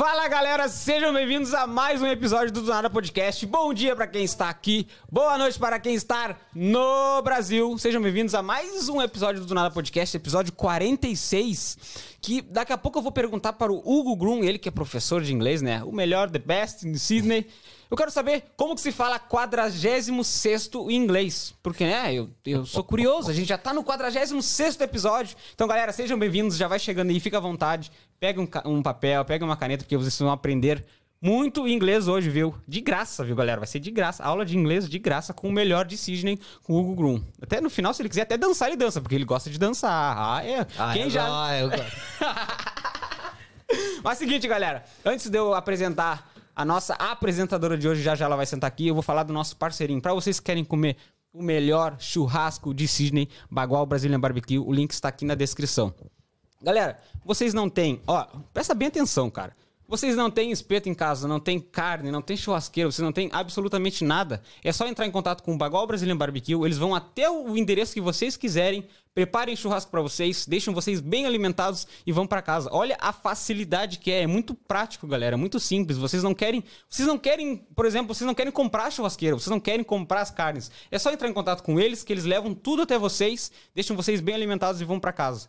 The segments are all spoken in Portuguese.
Fala galera, sejam bem-vindos a mais um episódio do Do Nada Podcast. Bom dia para quem está aqui, boa noite para quem está no Brasil. Sejam bem-vindos a mais um episódio do Do Nada Podcast, episódio 46. Que daqui a pouco eu vou perguntar para o Hugo Grum, ele que é professor de inglês, né? O melhor, the best in Sydney. Eu quero saber como que se fala 46 em inglês. Porque, né, eu, eu sou curioso. A gente já tá no 46 episódio. Então, galera, sejam bem-vindos. Já vai chegando aí, fica à vontade. Pega um, um papel, pega uma caneta, porque vocês vão aprender muito inglês hoje, viu? De graça, viu, galera? Vai ser de graça. Aula de inglês de graça com o melhor de Sydney, com o Hugo Grum. Até no final, se ele quiser até dançar, ele dança, porque ele gosta de dançar. Ah, é. Ah, Quem eu já. go- eu go- Mas é o seguinte, galera. Antes de eu apresentar a nossa apresentadora de hoje, já já ela vai sentar aqui, eu vou falar do nosso parceirinho. Pra vocês que querem comer o melhor churrasco de Sydney, Bagual Brazilian Barbecue, o link está aqui na descrição. Galera, vocês não têm, ó, presta bem atenção, cara. Vocês não têm espeto em casa, não tem carne, não tem churrasqueira, vocês não têm absolutamente nada. É só entrar em contato com o Bagual Brazilian Barbecue, eles vão até o endereço que vocês quiserem, preparem churrasco pra vocês, deixam vocês bem alimentados e vão pra casa. Olha a facilidade que é, é muito prático, galera, é muito simples. Vocês não querem, vocês não querem, por exemplo, vocês não querem comprar a churrasqueira, vocês não querem comprar as carnes. É só entrar em contato com eles que eles levam tudo até vocês, deixam vocês bem alimentados e vão pra casa.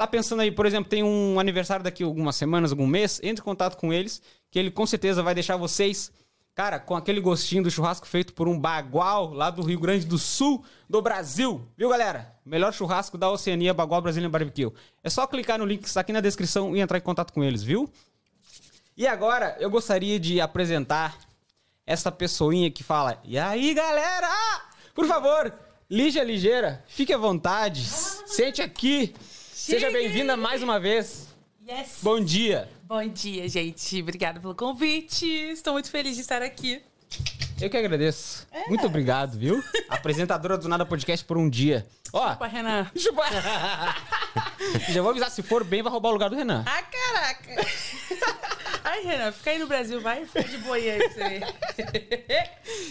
Tá pensando aí, por exemplo, tem um aniversário daqui algumas semanas, algum mês, entre em contato com eles, que ele com certeza vai deixar vocês, cara, com aquele gostinho do churrasco feito por um bagual lá do Rio Grande do Sul, do Brasil. Viu, galera? Melhor churrasco da Oceania, Bagual Brazilian Barbecue. É só clicar no link que está aqui na descrição e entrar em contato com eles, viu? E agora eu gostaria de apresentar essa pessoinha que fala: E aí, galera? Por favor, Lígia Ligeira, fique à vontade, sente aqui. Seja bem-vinda mais uma vez. Yes! Bom dia. Bom dia, gente. Obrigada pelo convite. Estou muito feliz de estar aqui. Eu que agradeço. Muito obrigado, viu? Apresentadora do Nada Podcast por um dia. Ó, Opa, Renan. chupa. Já vou avisar, se for bem, vai roubar o lugar do Renan. Ah, caraca! Ai, Renan, fica aí no Brasil, vai. Fica de boia aí. isso aí.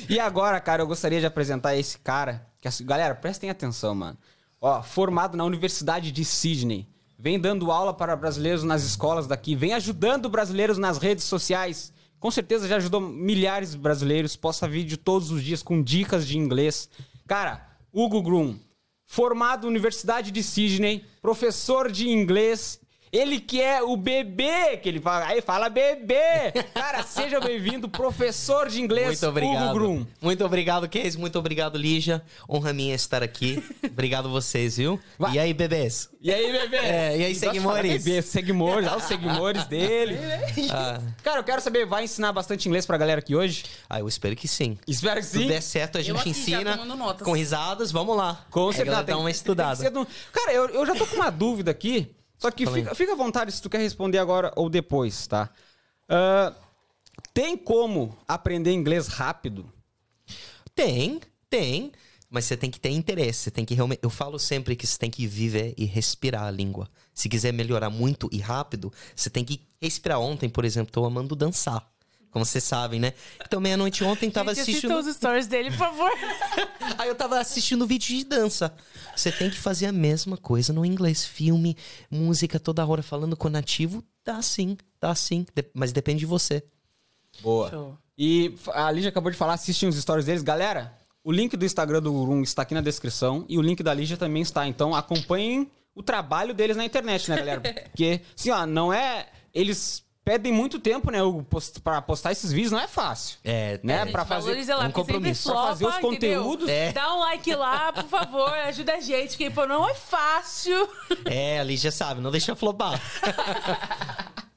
E agora, cara, eu gostaria de apresentar esse cara. Que, assim, galera, prestem atenção, mano. Ó, formado na Universidade de Sydney. Vem dando aula para brasileiros nas escolas daqui. Vem ajudando brasileiros nas redes sociais. Com certeza já ajudou milhares de brasileiros. Posta vídeo todos os dias com dicas de inglês. Cara, Hugo Grum. Formado na Universidade de Sydney. Professor de inglês. Ele que é o bebê, que ele fala. Aí fala bebê! Cara, seja bem-vindo, professor de inglês, Muito obrigado. Hugo Grum. Muito obrigado, Case. Muito obrigado, Lígia. Honra minha estar aqui. obrigado vocês, viu? Vai. E aí, bebês? E aí, bebê? É, e aí, seguimores? Bebê, seguimores, olha os seguimores dele. Ah, Cara, eu quero saber, vai ensinar bastante inglês pra galera aqui hoje? ah, eu espero que sim. Espero que Se sim. der certo, a gente ensina com risadas. Vamos lá. Com a certeza. galera dá uma tem estudada. que ser do- Cara, eu, eu já tô com uma dúvida aqui. Só que fica, fica à vontade se tu quer responder agora ou depois, tá? Ah, tem como aprender inglês rápido? Tem, tem. Mas você tem que ter interesse. Você tem que realmente. Eu falo sempre que você tem que viver e respirar a língua. Se quiser melhorar muito e rápido, você tem que respirar. Ontem, por exemplo, tô amando dançar. Como vocês sabem, né? Então, meia-noite ontem tava Gente, assistindo. os stories dele, por favor. Aí eu tava assistindo vídeo de dança. Você tem que fazer a mesma coisa no inglês. Filme, música toda hora falando com nativo. Dá sim, dá sim. De- mas depende de você. Boa. Show. E a Lígia acabou de falar, assistem os stories deles. Galera, o link do Instagram do Gurum está aqui na descrição e o link da Lígia também está. Então acompanhem o trabalho deles na internet, né, galera? Porque, assim, ó, não é... Eles pedem muito tempo, né, Hugo, post, pra postar esses vídeos. Não é fácil. É, Né, é. pra fazer lá, um compromisso. flopa, Pra fazer os conteúdos. É. Dá um like lá, por favor, ajuda a gente, que pô, não é fácil. É, ali já sabe, não deixa flopar.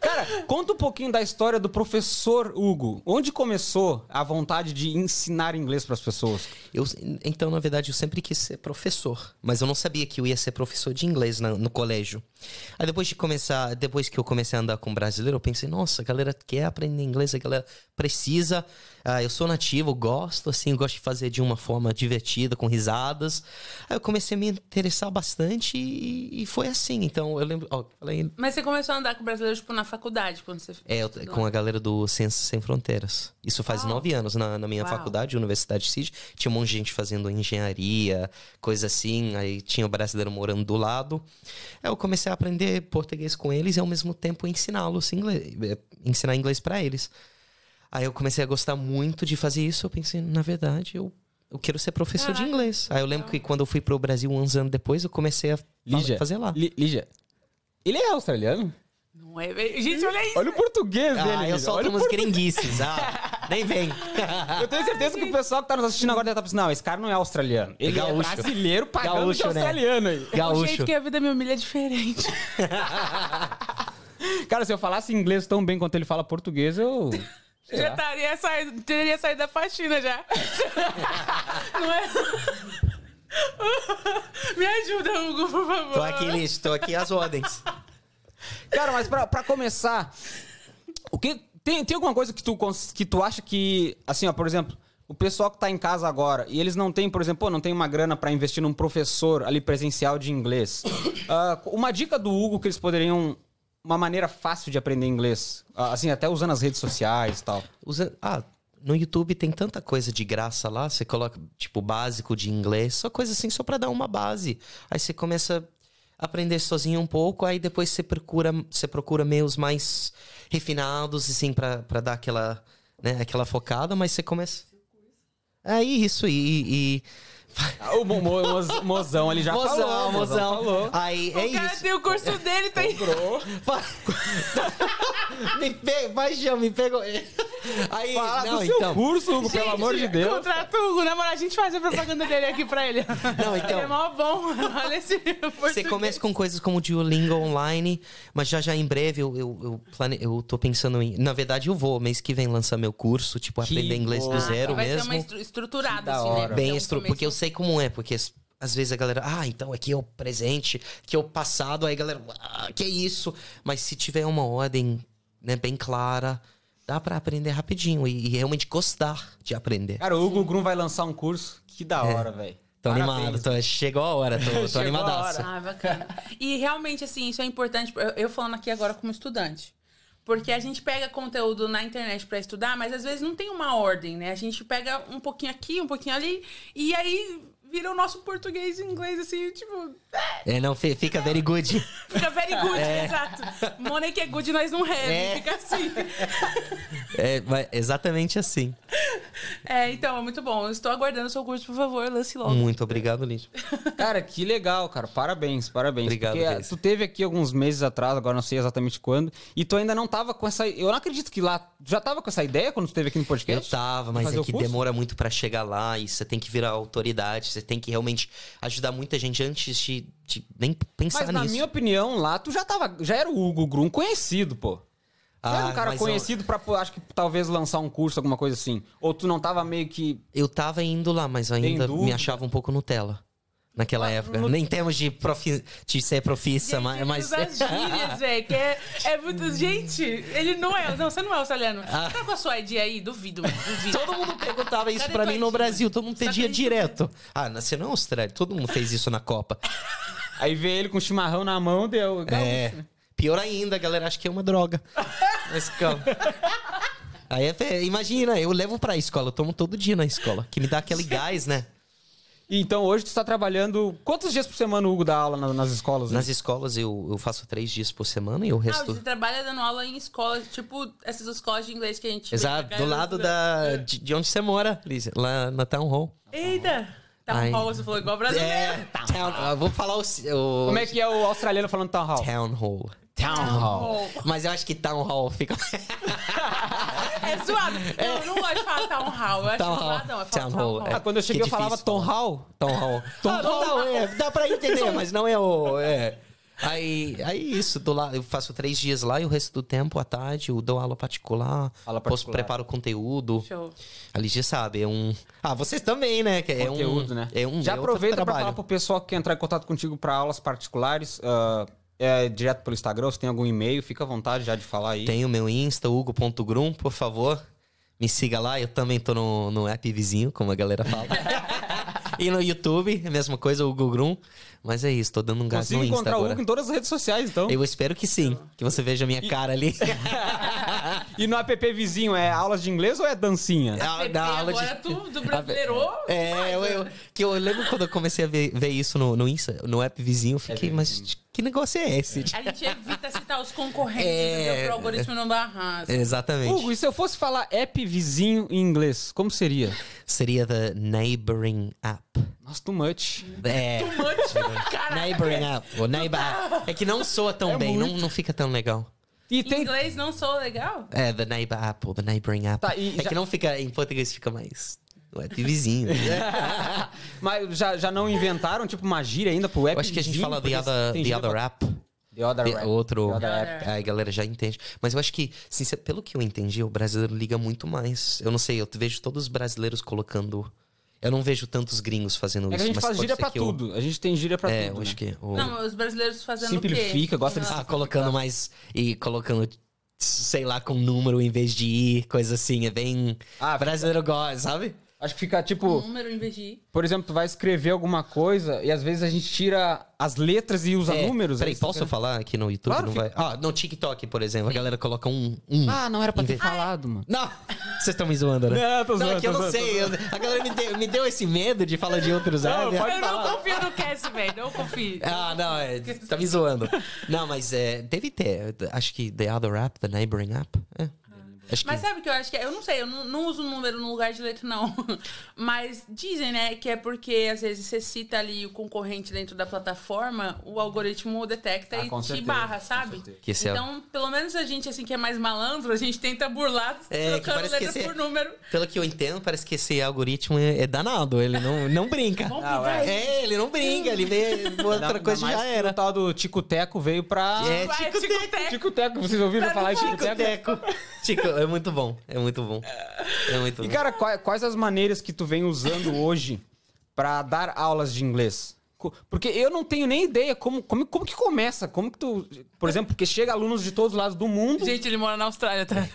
Cara, conta um pouquinho da história do professor Hugo. Onde começou a vontade de ensinar inglês pras pessoas? Eu, então, na verdade, eu sempre quis ser professor. Mas eu não sabia que eu ia ser professor de inglês na- no colégio. Aí depois de começar, depois que eu comecei a andar com brasileiro, eu pensei, nossa, a galera quer aprender inglês, a galera precisa. Ah, eu sou nativo, gosto, assim, gosto de fazer de uma forma divertida, com risadas. Aí eu comecei a me interessar bastante e, e foi assim. Então, eu lembro. Ó, falei, Mas você começou a andar com brasileiros tipo, na faculdade, quando você É, eu- com a galera do Ciências Sem Fronteiras. Isso faz Uau. nove anos na, na minha Uau. faculdade, Universidade de Cid. Tinha um monte de gente fazendo engenharia, coisa assim. Aí tinha o brasileiro morando do lado. Aí eu comecei a aprender português com eles e ao mesmo tempo ensiná-los inglês, eh, ensinar inglês para eles. Aí eu comecei a gostar muito de fazer isso. Eu pensei, na verdade, eu, eu quero ser professor de Caraca. inglês. Aí eu lembro que quando eu fui pro Brasil uns anos depois, eu comecei a Lígia. fazer lá. Lígia. Ele é australiano? Não é. Gente, olha isso. Olha o português dele. Ah, eu Lígia. solto Olha umas gringuices. Ah, nem vem. Eu tenho certeza que o pessoal que tá nos assistindo agora deve estar pensando, não, esse cara não é australiano. Ele é, gaúcho. brasileiro pagando Gaúcho, de né? australiano aí. O jeito Gaúcho. que a vida me humilha é diferente. Cara, se eu falasse inglês tão bem quanto ele fala português, eu... sei já estaria saindo, teria saído da faxina já. Não é? Me ajuda, Hugo, por favor. Tô aqui, Liz, tô aqui às ordens. Cara, mas pra, pra começar, o que tem, tem alguma coisa que tu, que tu acha que, assim, ó, por exemplo, o pessoal que tá em casa agora e eles não têm, por exemplo, não tem uma grana pra investir num professor ali presencial de inglês. Ah, uma dica do Hugo que eles poderiam uma maneira fácil de aprender inglês, Ah, assim, até usando as redes sociais e tal. Usa... Ah, no YouTube tem tanta coisa de graça lá. Você coloca, tipo, básico de inglês. Só coisa assim, só pra dar uma base. Aí você começa aprender sozinho um pouco. Aí depois você procura, você procura meios mais refinados, assim, pra dar aquela, né, aquela focada. Mas você começa... É isso. E... e... Ah, O mo, mo, moz- mozão ali já mozão, falou. mozão. falou. Aí é o cara isso. tem o curso dele, tem. Vai- me vai, Jean, me pegou. Aí, Fala não, do seu então. curso, Hugo, pelo amor de Deus. Contrata o Hugo, na moral, a gente faz a propaganda dele aqui pra ele. Não, então. Ele é mó bom. Olha esse Você começa com coisas como o Duolingo online, mas já já em breve eu, eu, eu, plane... eu tô pensando em. Na verdade, eu vou mês que vem lançar meu curso, tipo, Que aprender inglês do Ah, zero vai mesmo. ser uma estru estruturada, assim, né? Bem É estru... começo- Porque eu sei como é, porque as- às vezes a galera, ah, então aqui é o presente, aqui é o passado, aí a galera, ah, que é isso? Mas se tiver uma ordem né, bem clara, dá pra aprender rapidinho e, e realmente gostar de aprender. Cara, o Hugo Grum vai lançar um curso. Que da hora, velho. Tô Parabéns. animado, tô... chegou a hora, tô, tô Chegou a animadaço. hora. Ah, bacana. E realmente, assim, isso é importante. eu- Eu falando aqui agora como estudante. Porque a gente pega conteúdo na internet pra estudar, mas às vezes não tem uma ordem, né? A gente pega um pouquinho aqui, um pouquinho ali, e aí vira o nosso português e inglês, assim, tipo, É, não, fi- fica very good. fica very good, exato. Money que é good, nós não have, É. fica assim. É, exatamente assim. É, então, é muito bom. Eu estou aguardando o seu curso, por favor, lance logo. Muito obrigado, Lídio. Cara, que legal, cara. Parabéns, parabéns. Obrigado, Porque Reis. tu teve aqui alguns meses atrás, agora não sei exatamente quando, e tu ainda não tava com essa. Eu não acredito que lá. Tu já tava com essa ideia quando tu esteve aqui no Eu podcast? tava, mas é que demora muito pra chegar lá e você tem que virar autoridade, você tem que realmente ajudar muita gente antes de, de nem pensar Mas na nisso. minha opinião, lá tu já tava. Já era o Hugo Grum conhecido, pô. Tu era um Ah, cara mas eu- conhecido pra, pô, acho que talvez lançar um curso, alguma coisa assim. Ou tu não tava meio que. Eu tava indo lá, mas eu ainda me achava um pouco Nutella. Naquela época. no- Nem temos de, profi... de ser profissa, Gente, mas. ele mas... as gírias, velho, que é, é muito... Gente, ele não é... Não, você não é australiano. Ah. Tá com a sua ID aí? Duvido, mano, duvido. Todo mundo perguntava isso Cadê pra mim no? Brasil, todo mundo Só pedia direto. Ah, nasceu na Austrália, todo mundo fez isso na Copa. Aí vê ele com chimarrão na mão, deu. É. Pior ainda, a galera acha que é uma droga. Mas calma. Aí é, fe- imagina, eu levo pra escola, eu tomo todo dia na escola, que me dá aquele gás, né? Então hoje tu está trabalhando. Quantos dias por semana o Hugo dá aula na- nas escolas? né? Nas escolas eu, eu faço três dias por semana e o Ah, resto. você trabalha dando aula em escolas, tipo essas escolas de inglês que a gente Exato, do lado da, de, de onde você mora, Lízia, lá na Town Hall. Eita! Tá Ai. hall, você falou igual brasileiro. É, town, ah, vou falar o, o Como é que é o australiano falando town hall? Town Hall. Town hall. Mas eu acho que Town Hall fica. É zoado. Não, eu não gosto de falar town hall. Eu acho Town hall. zoadão. Eu falo Town hall, hall. é. Ah, quando eu cheguei Que eu falava Tom. Hall. Town Hall. Tom Ah, Hall, não, é, dá pra entender, mas não é o. É. Aí, aí isso, do lá, eu faço três dias lá e o resto do tempo, à tarde, eu dou aula particular, Aula posso particular. preparo conteúdo. Show. A Lígia sabe, é um. Ah, vocês também, né? Que é Conteúdo, um, né? É um Já é outro aproveita pra trabalho. falar pro pessoal que quer entrar em contato contigo pra aulas particulares. ah, é direto pelo Instagram, se tem algum e-mail, fica à vontade já de falar aí. Tem o meu Insta, hugo.grum, por favor. Me siga lá, eu também tô no, no app vizinho, como a galera fala. e no YouTube, a mesma coisa, o Google. Mas é isso, tô dando um gás Consigo no Insta encontrar o agora. Hugo em todas as redes sociais, então. Eu espero que sim, que você veja a minha cara ali. e no app vizinho, é aulas de inglês ou é dancinha? PP da aula de- agora tudo brasileiro. É, eu, eu- que eu lembro quando eu comecei a ver, ver isso no, no Insta, no app vizinho, eu fiquei, mas que negócio é esse? A gente evita citar os concorrentes, É. Pro algoritmo não dar raça. Exatamente. Hugo, e se eu fosse falar app vizinho em inglês, como seria? Seria the neighboring app. Nossa, too much. É. Cara, Neighboring app. Ou neighbor. É que não soa tão É bem, não, muito. não fica tão legal. E em tem. inglês não sou legal? É, the neighbor app ou the neighboring app. Tá, e é já- que não fica, em português fica mais. O app vizinho. Mas já, já não inventaram, tipo, uma gíria ainda pro app Eu acho que a gente fala the other, the other app. The other The app. outro. The other app. Aí a galera já entende. Mas eu acho que, sincer- pelo que eu entendi, o brasileiro liga muito mais. Eu não sei, eu vejo todos os brasileiros colocando. Eu não vejo tantos gringos fazendo É isso. que a gente mas faz gíria pra que eu- tudo. A gente tem gíria pra É, tudo. eu acho né? que. o- Não, os brasileiros fazendo o quê? Simplifica, gosta de Ah, colocando mais. E colocando, sei lá, com número em vez de ir, coisa assim. É bem. Ah, brasileiro gosta, sabe? Acho que fica Um tipo. número em vez de. Por exemplo, tu vai escrever alguma coisa e às vezes a gente tira as letras e usa É, números. Peraí, aí você posso fica- falar aqui no YouTube? Claro, não fica- vai. Ah, no TikTok, por exemplo, a galera coloca um. um Ah, não era pra ter falado, mano. Não! Vocês estão me zoando, né? Não, tô zoando, Não, é que eu não zoando, sei. eu- a galera me deu, me deu esse medo de falar de outros pode Eu não confio no Cass, velho. Não confio. Ah, não, é, tá me zoando. Não, mas é, deve ter. Acho que The Other App, The Neighboring App. É. Acho que. Mas sabe o que eu acho que é? Eu não sei, eu não, não uso número no lugar de letra, não. Mas dizem, né, que é porque às vezes você cita ali o concorrente dentro da plataforma, o algoritmo detecta Ah, e te certeza, barra, sabe? Que é- Então, pelo menos a gente, assim, que é mais malandro, a gente tenta burlar É, que trocando que letra esse- por número. Pelo que eu entendo, parece que esse algoritmo é, é danado. Ele não, não brinca. Não, pintar é. É, ele não brinca. Ele vê outra coisa já que era. O tal do Tico-Teco veio pra. É, Tico Tico Teco. Tico-Teco, vocês ouviram falar no Tico-Teco? Teco. Tico, é muito bom. É muito bom. É muito E, bom. cara, quais, quais as maneiras que tu vem usando hoje pra dar aulas de inglês? Porque eu não tenho nem ideia como, como, como que começa. Como que tu. Por exemplo, porque chega alunos de todos os lados do mundo. Gente, ele mora na Austrália, tá?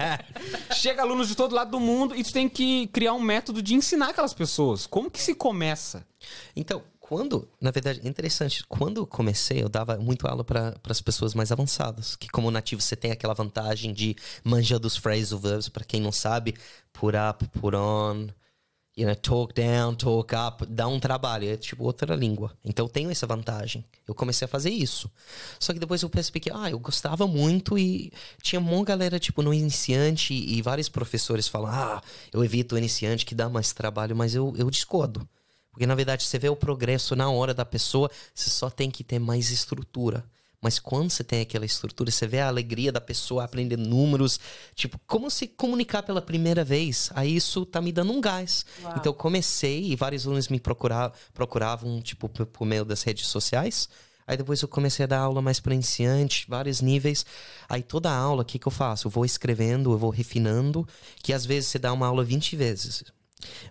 Chega alunos de todo lado do mundo e tu tem que criar um método de ensinar aquelas pessoas. Como que se começa? Então, quando, na verdade, interessante, quando comecei, eu dava muito aula para as pessoas mais avançadas, que como nativo você tem aquela vantagem de manjar dos phrasal verbs, para quem não sabe, put up, put on, you know, talk down, talk up, dá um trabalho, é tipo outra língua. Então eu tenho essa vantagem. Eu comecei a fazer isso. Só que depois eu percebi que, ah, eu gostava muito e tinha uma galera, tipo, no iniciante e vários professores falam, ah, eu evito o iniciante que dá mais trabalho, mas eu, eu discordo. Porque, na verdade, você vê o progresso na hora da pessoa, você só tem que ter mais estrutura. Mas quando você tem aquela estrutura, você vê a alegria da pessoa aprender números, tipo, como se comunicar pela primeira vez. Aí isso tá me dando um gás. Uau. Então eu comecei e vários alunos me procura- procuravam, tipo, por, por meio das redes sociais. Aí depois eu comecei a dar aula mais para iniciante, vários níveis. Aí toda aula, o que, que eu faço? Eu vou escrevendo, eu vou refinando, que às vezes você dá uma aula 20 vezes.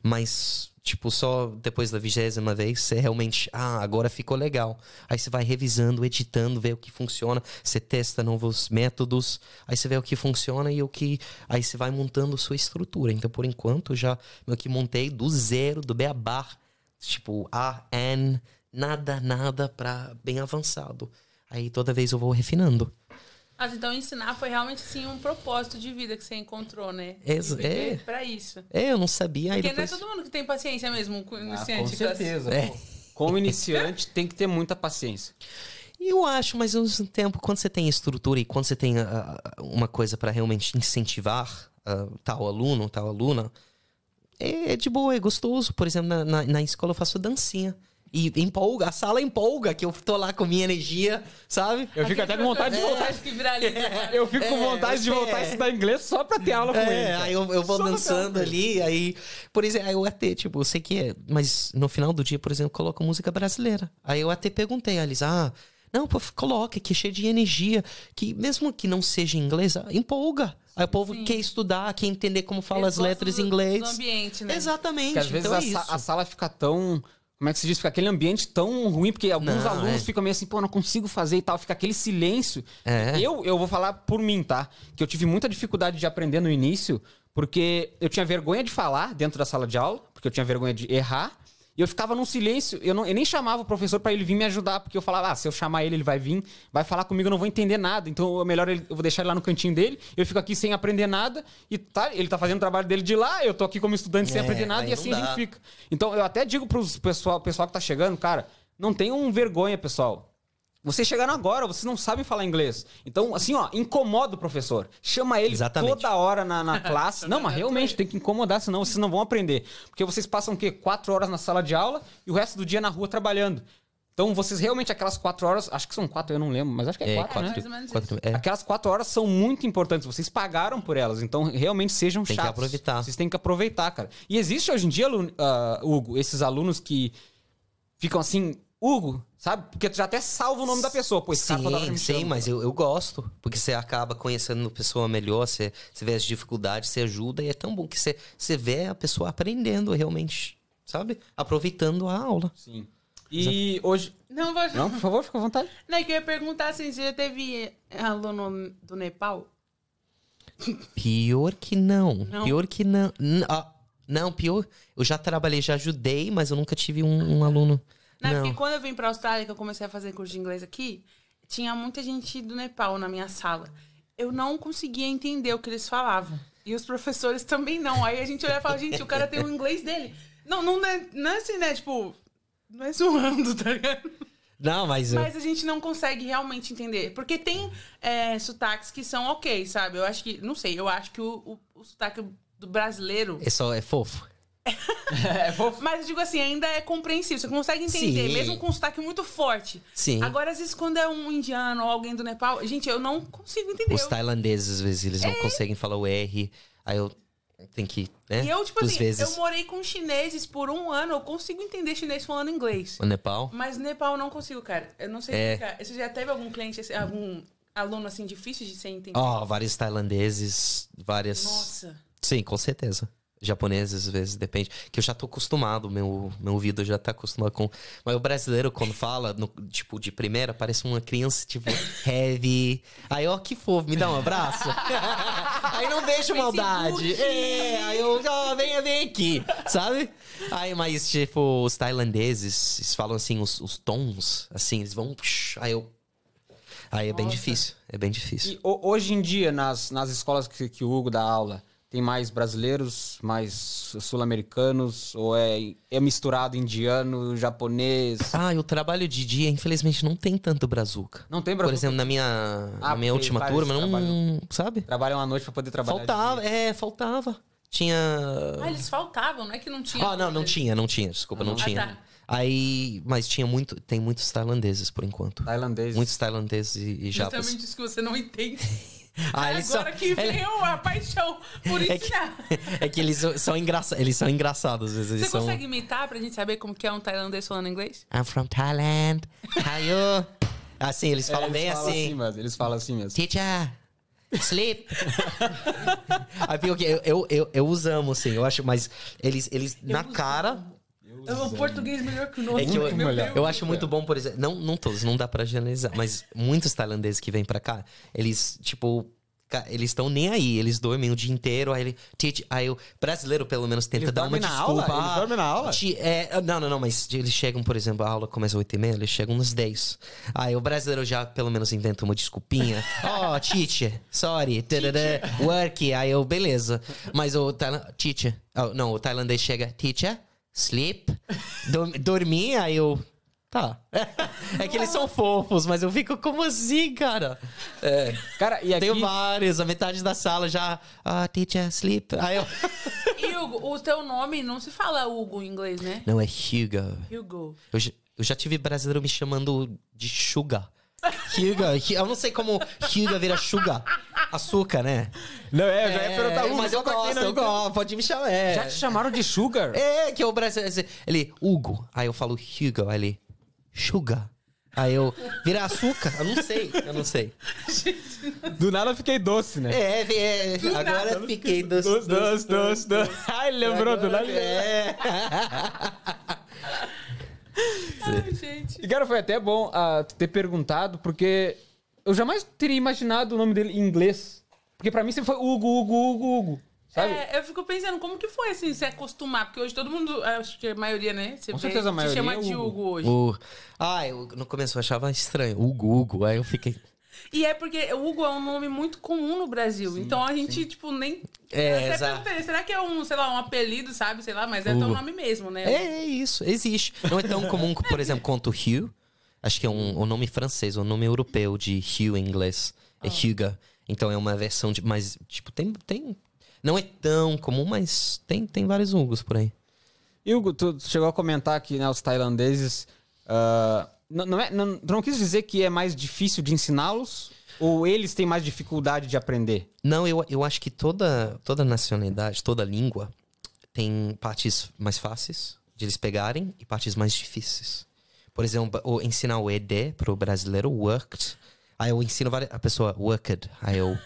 Mas, tipo, só depois da vigésima vez, você realmente, ah, agora ficou legal. Aí você vai revisando, editando, vê o que funciona, você testa novos métodos, aí você vê o que funciona e o que. Aí você vai montando sua estrutura. Então, por enquanto, já meio que montei do zero, do beabá, tipo, A, N, nada, nada, pra bem avançado. Aí toda vez eu vou refinando. Mas então ensinar foi realmente assim um propósito de vida que você encontrou, né? Ex- é. Pra isso. É, eu não sabia. Aí Porque depois... não é todo mundo que tem paciência mesmo com Ah, iniciante. com certeza. É. Como iniciante, tem que ter muita paciência. Eu acho, mas ao mesmo tempo, quando você tem estrutura e quando você tem ah, ah, uma coisa para realmente incentivar ah, tal aluno, tal aluna, é, é de boa, é gostoso. Por exemplo, na, na, na escola eu faço dancinha. E empolga, a sala empolga, que eu tô lá com minha energia, sabe? Eu fico até com vontade de voltar. Acho que viraliza. Eu fico com É, vontade de voltar a é. estudar inglês só pra ter aula com ele. É, cara. aí eu, eu vou Só dançando com ele. ali, aí... Por exemplo, aí eu até, tipo, eu sei que é... Mas no final do dia, por exemplo, eu coloco música brasileira. Aí eu até perguntei a eles, ah... Não, pô, coloca, que é cheio de energia. Que mesmo que não seja em inglês, ah, empolga. Aí o povo Sim. quer estudar, quer entender como fala Eles as letras em inglês. Do ambiente, né? Exatamente, Porque às vezes então a, é isso. a sala fica tão. Como é que se diz? Fica aquele ambiente tão ruim, porque alguns Não, alunos é. ficam meio assim, pô, não consigo fazer e tal. Fica aquele silêncio. É. Eu, eu vou falar por mim, tá? Que eu tive muita dificuldade de aprender no início, porque eu tinha vergonha de falar dentro da sala de aula, porque eu tinha vergonha de errar. E eu ficava num silêncio, eu, não, eu nem chamava o professor pra ele vir me ajudar, porque eu falava, ah, se eu chamar ele, ele vai vir, vai falar comigo, eu não vou entender nada. Então, é melhor ele, eu vou deixar ele lá no cantinho dele, eu fico aqui sem aprender nada, e tá, ele tá fazendo o trabalho dele de lá, eu tô aqui como estudante sem É, aprender nada, e assim a gente fica. Então, eu até digo pro pessoal, pessoal que tá chegando, cara, não tenham vergonha, pessoal. Vocês chegaram agora, vocês não sabem falar inglês. Então, assim, ó, incomoda o professor. Chama ele Exatamente. toda hora na, na classe. Não, mas realmente tem que incomodar, senão vocês não vão aprender. Porque vocês passam o quê? Quatro horas na sala de aula e o resto do dia na rua trabalhando. Então, vocês realmente, aquelas quatro horas, acho que são quatro, eu não lembro, mas acho que é, É, quatro, quatro, né? Mais ou menos quatro- é. Aquelas quatro horas são muito importantes. Vocês pagaram por elas. Então, realmente sejam Tem que chatos. aproveitar. Vocês têm que aproveitar, cara. E existe hoje em dia, ah, Hugo, esses alunos que ficam assim, Hugo, sabe? Porque tu já até salva o nome da pessoa. Pô, esse cara toda hora Sim, me sim, mas eu, eu gosto. Porque você acaba conhecendo a pessoa melhor, você, você vê as dificuldades, você ajuda, e é tão bom que você, você vê a pessoa aprendendo realmente, sabe? Aproveitando a aula. Sim. E hoje. Não, vou... Não, por favor, fica à vontade. Não, é que eu ia perguntar assim, você já teve aluno do Nepal? Pior que não. Não? Pior que não. Ah, não, pior. Eu já trabalhei, já ajudei, mas eu nunca tive um, um aluno. Não, Não. porque quando eu vim pra Austrália, que eu comecei a fazer curso de inglês aqui, tinha muita gente do Nepal na minha sala. Eu não conseguia entender o que eles falavam. E os professores também não. Aí a gente olhava e falava, gente, o cara tem o inglês dele. Não, não é, não é assim, né? Tipo, não é zoando, tá ligado? Não, mas. Mas a gente não consegue realmente entender. Porque tem é, sotaques que são ok, sabe? Eu acho que, não sei, eu acho que o, o, o sotaque do brasileiro. É só, é fofo. É. Mas eu digo assim, ainda é compreensível. Você consegue entender, Sim. mesmo com um sotaque muito forte. Sim. Agora, às vezes, quando é um indiano ou alguém do Nepal, gente, eu não consigo entender. Os tailandeses, às vezes, eles não conseguem falar o R. Aí eu tenho que, né? E eu, tipo assim, vezes, eu morei com chineses por um ano, eu consigo entender chinês falando inglês. o Nepal. Mas Nepal eu não consigo, cara. Eu não sei É. explicar. Você já teve algum cliente, assim, algum aluno assim difícil de ser entendido? Ó, vários tailandeses, várias. Nossa. Sim, com certeza. Japoneses, às vezes, depende. Que eu já tô acostumado, meu, meu ouvido já tá acostumado com. Mas o brasileiro, quando fala, no- tipo, de primeira, parece uma criança, tipo, heavy. Aí, ó, que fofo, me dá um abraço. aí não vejo maldade. É, aí eu, ó, venha, vem aqui, sabe? Aí, mas, tipo, os tailandeses, eles falam assim, os, os tons, assim, eles vão. psh, Aí eu. Aí é bem Nossa. difícil. É bem difícil. E ho- hoje em dia, nas, nas escolas que, que o Hugo dá aula, tem mais brasileiros, mais sul-americanos? Ou é, é misturado indiano, japonês? Ah, e o trabalho de dia, infelizmente, não tem tanto brazuca. Não tem Por brasileiro? exemplo, na minha, Ah, na minha última turma, não. trabalham- Sabe? Trabalham à noite pra poder trabalhar. de Faltava, dia. é, faltava. Tinha. Ah, eles faltavam, não é que não tinha. Ah, não, não tinha, não tinha, desculpa, não Ah, tinha. tá. Aí, mas tinha muito, tem muitos tailandeses por enquanto. Tailandês. Muitos tailandeses e, e japas. Justamente isso que você não entende. Ah, eles são, Agora que ele- veio a paixão por é, que, ensinar. é que eles são, engraçados, eles são engraçados, às vezes eles Você são. consegue imitar pra gente saber como que é um tailandês falando inglês? I'm from Thailand. How you? Assim, eles É, falam eles bem falam assim. mesmo, eles falam assim mesmo. Teacher, sleep. Aí que eu, eu, eu, eu os amo, assim, eu acho, mas eles, eles na os cara. É um português melhor que o nosso. É que eu, meu Deus. eu acho muito bom, por exemplo. Não, não todos, não dá pra generalizar, mas muitos tailandeses que vêm pra cá, eles, tipo. Eles estão nem aí, eles dormem o dia inteiro, aí ele. "Teach", Aí o brasileiro, pelo menos, tenta Eles dar uma desculpa. aula? Eles "Ah, dormem na aula?" ti- é, não, não, não, mas eles chegam, por exemplo, a aula começa às 8 e meia, eles chegam nas 10. Aí o brasileiro já, pelo menos, inventa uma desculpinha. oh, teacher, sorry, tadadá, work. Aí eu, beleza. Mas o tailandês, teacher, oh, não, o tailandês chega, teacher, sleep, Dor- dormir, aí eu. Tá. É que eles são fofos, mas eu fico como assim, cara? É. Cara, e aqui... Tenho vários, a metade da sala já. Ah, teacher, sleep. Aí eu. E Hugo, o teu nome não se fala Hugo em inglês, né? Não, é Hugo. Hugo. Eu, já- eu já tive brasileiro me chamando de Sugar. Hugo. Hu- Eu não sei como Hugo vira Sugar. Açúcar, né? Não, é, eu já ia perguntar Hugo, mas eu quem gosto, não eu gosto. Pode me chamar. É. Já te chamaram de Sugar? É, que é o brasileiro. Ele, Hugo. Aí eu falo Hugo. Aí ele, Sugar. Aí eu, vira açúcar? Eu não sei, eu não sei. Do nada eu fiquei doce, né? É, é, agora nada. fiquei doce, Doce, doce, doce, doce. Ai, lembrou do nada. É. Ai, gente. E, cara, foi até bom tu ter perguntado, porque eu jamais teria imaginado o nome dele em inglês. Porque pra mim sempre foi Hugo, Hugo, Hugo, Hugo. Sabe? É, eu fico pensando, como que foi, assim, se acostumar? Porque hoje todo mundo, acho que a maioria, né? Você Com vê, certeza a te maioria chama é de Hugo. Hoje. O... Ah, eu no começo eu achava estranho. Hugo, Hugo. Aí eu fiquei. E é porque o Hugo é um nome muito comum no Brasil. então a gente, tipo, nem. É, exato. será que é um, sei lá, um apelido, sabe? Sei lá, mas é teu Hugo. nome mesmo, né? É, é isso, existe. Não é tão comum, por exemplo, quanto Hugh. Acho que é um, um nome francês, um nome europeu de Hugh em inglês. É Hugo. Então é uma versão de. Mas, tipo, tem. tem não é tão comum, mas tem, tem vários Hugos por aí. Hugo, tu chegou a comentar que né, os tailandeses. ah, não, não, é, não, tu não quis dizer que é mais difícil de ensiná-los? Ou eles têm mais dificuldade de aprender? Não, eu, eu acho que toda, toda nacionalidade, toda língua tem partes mais fáceis de eles pegarem e partes mais difíceis. Por exemplo, o ensinar o ED para o brasileiro, worked. Aí eu ensino várias- a pessoa worked. Aí eu.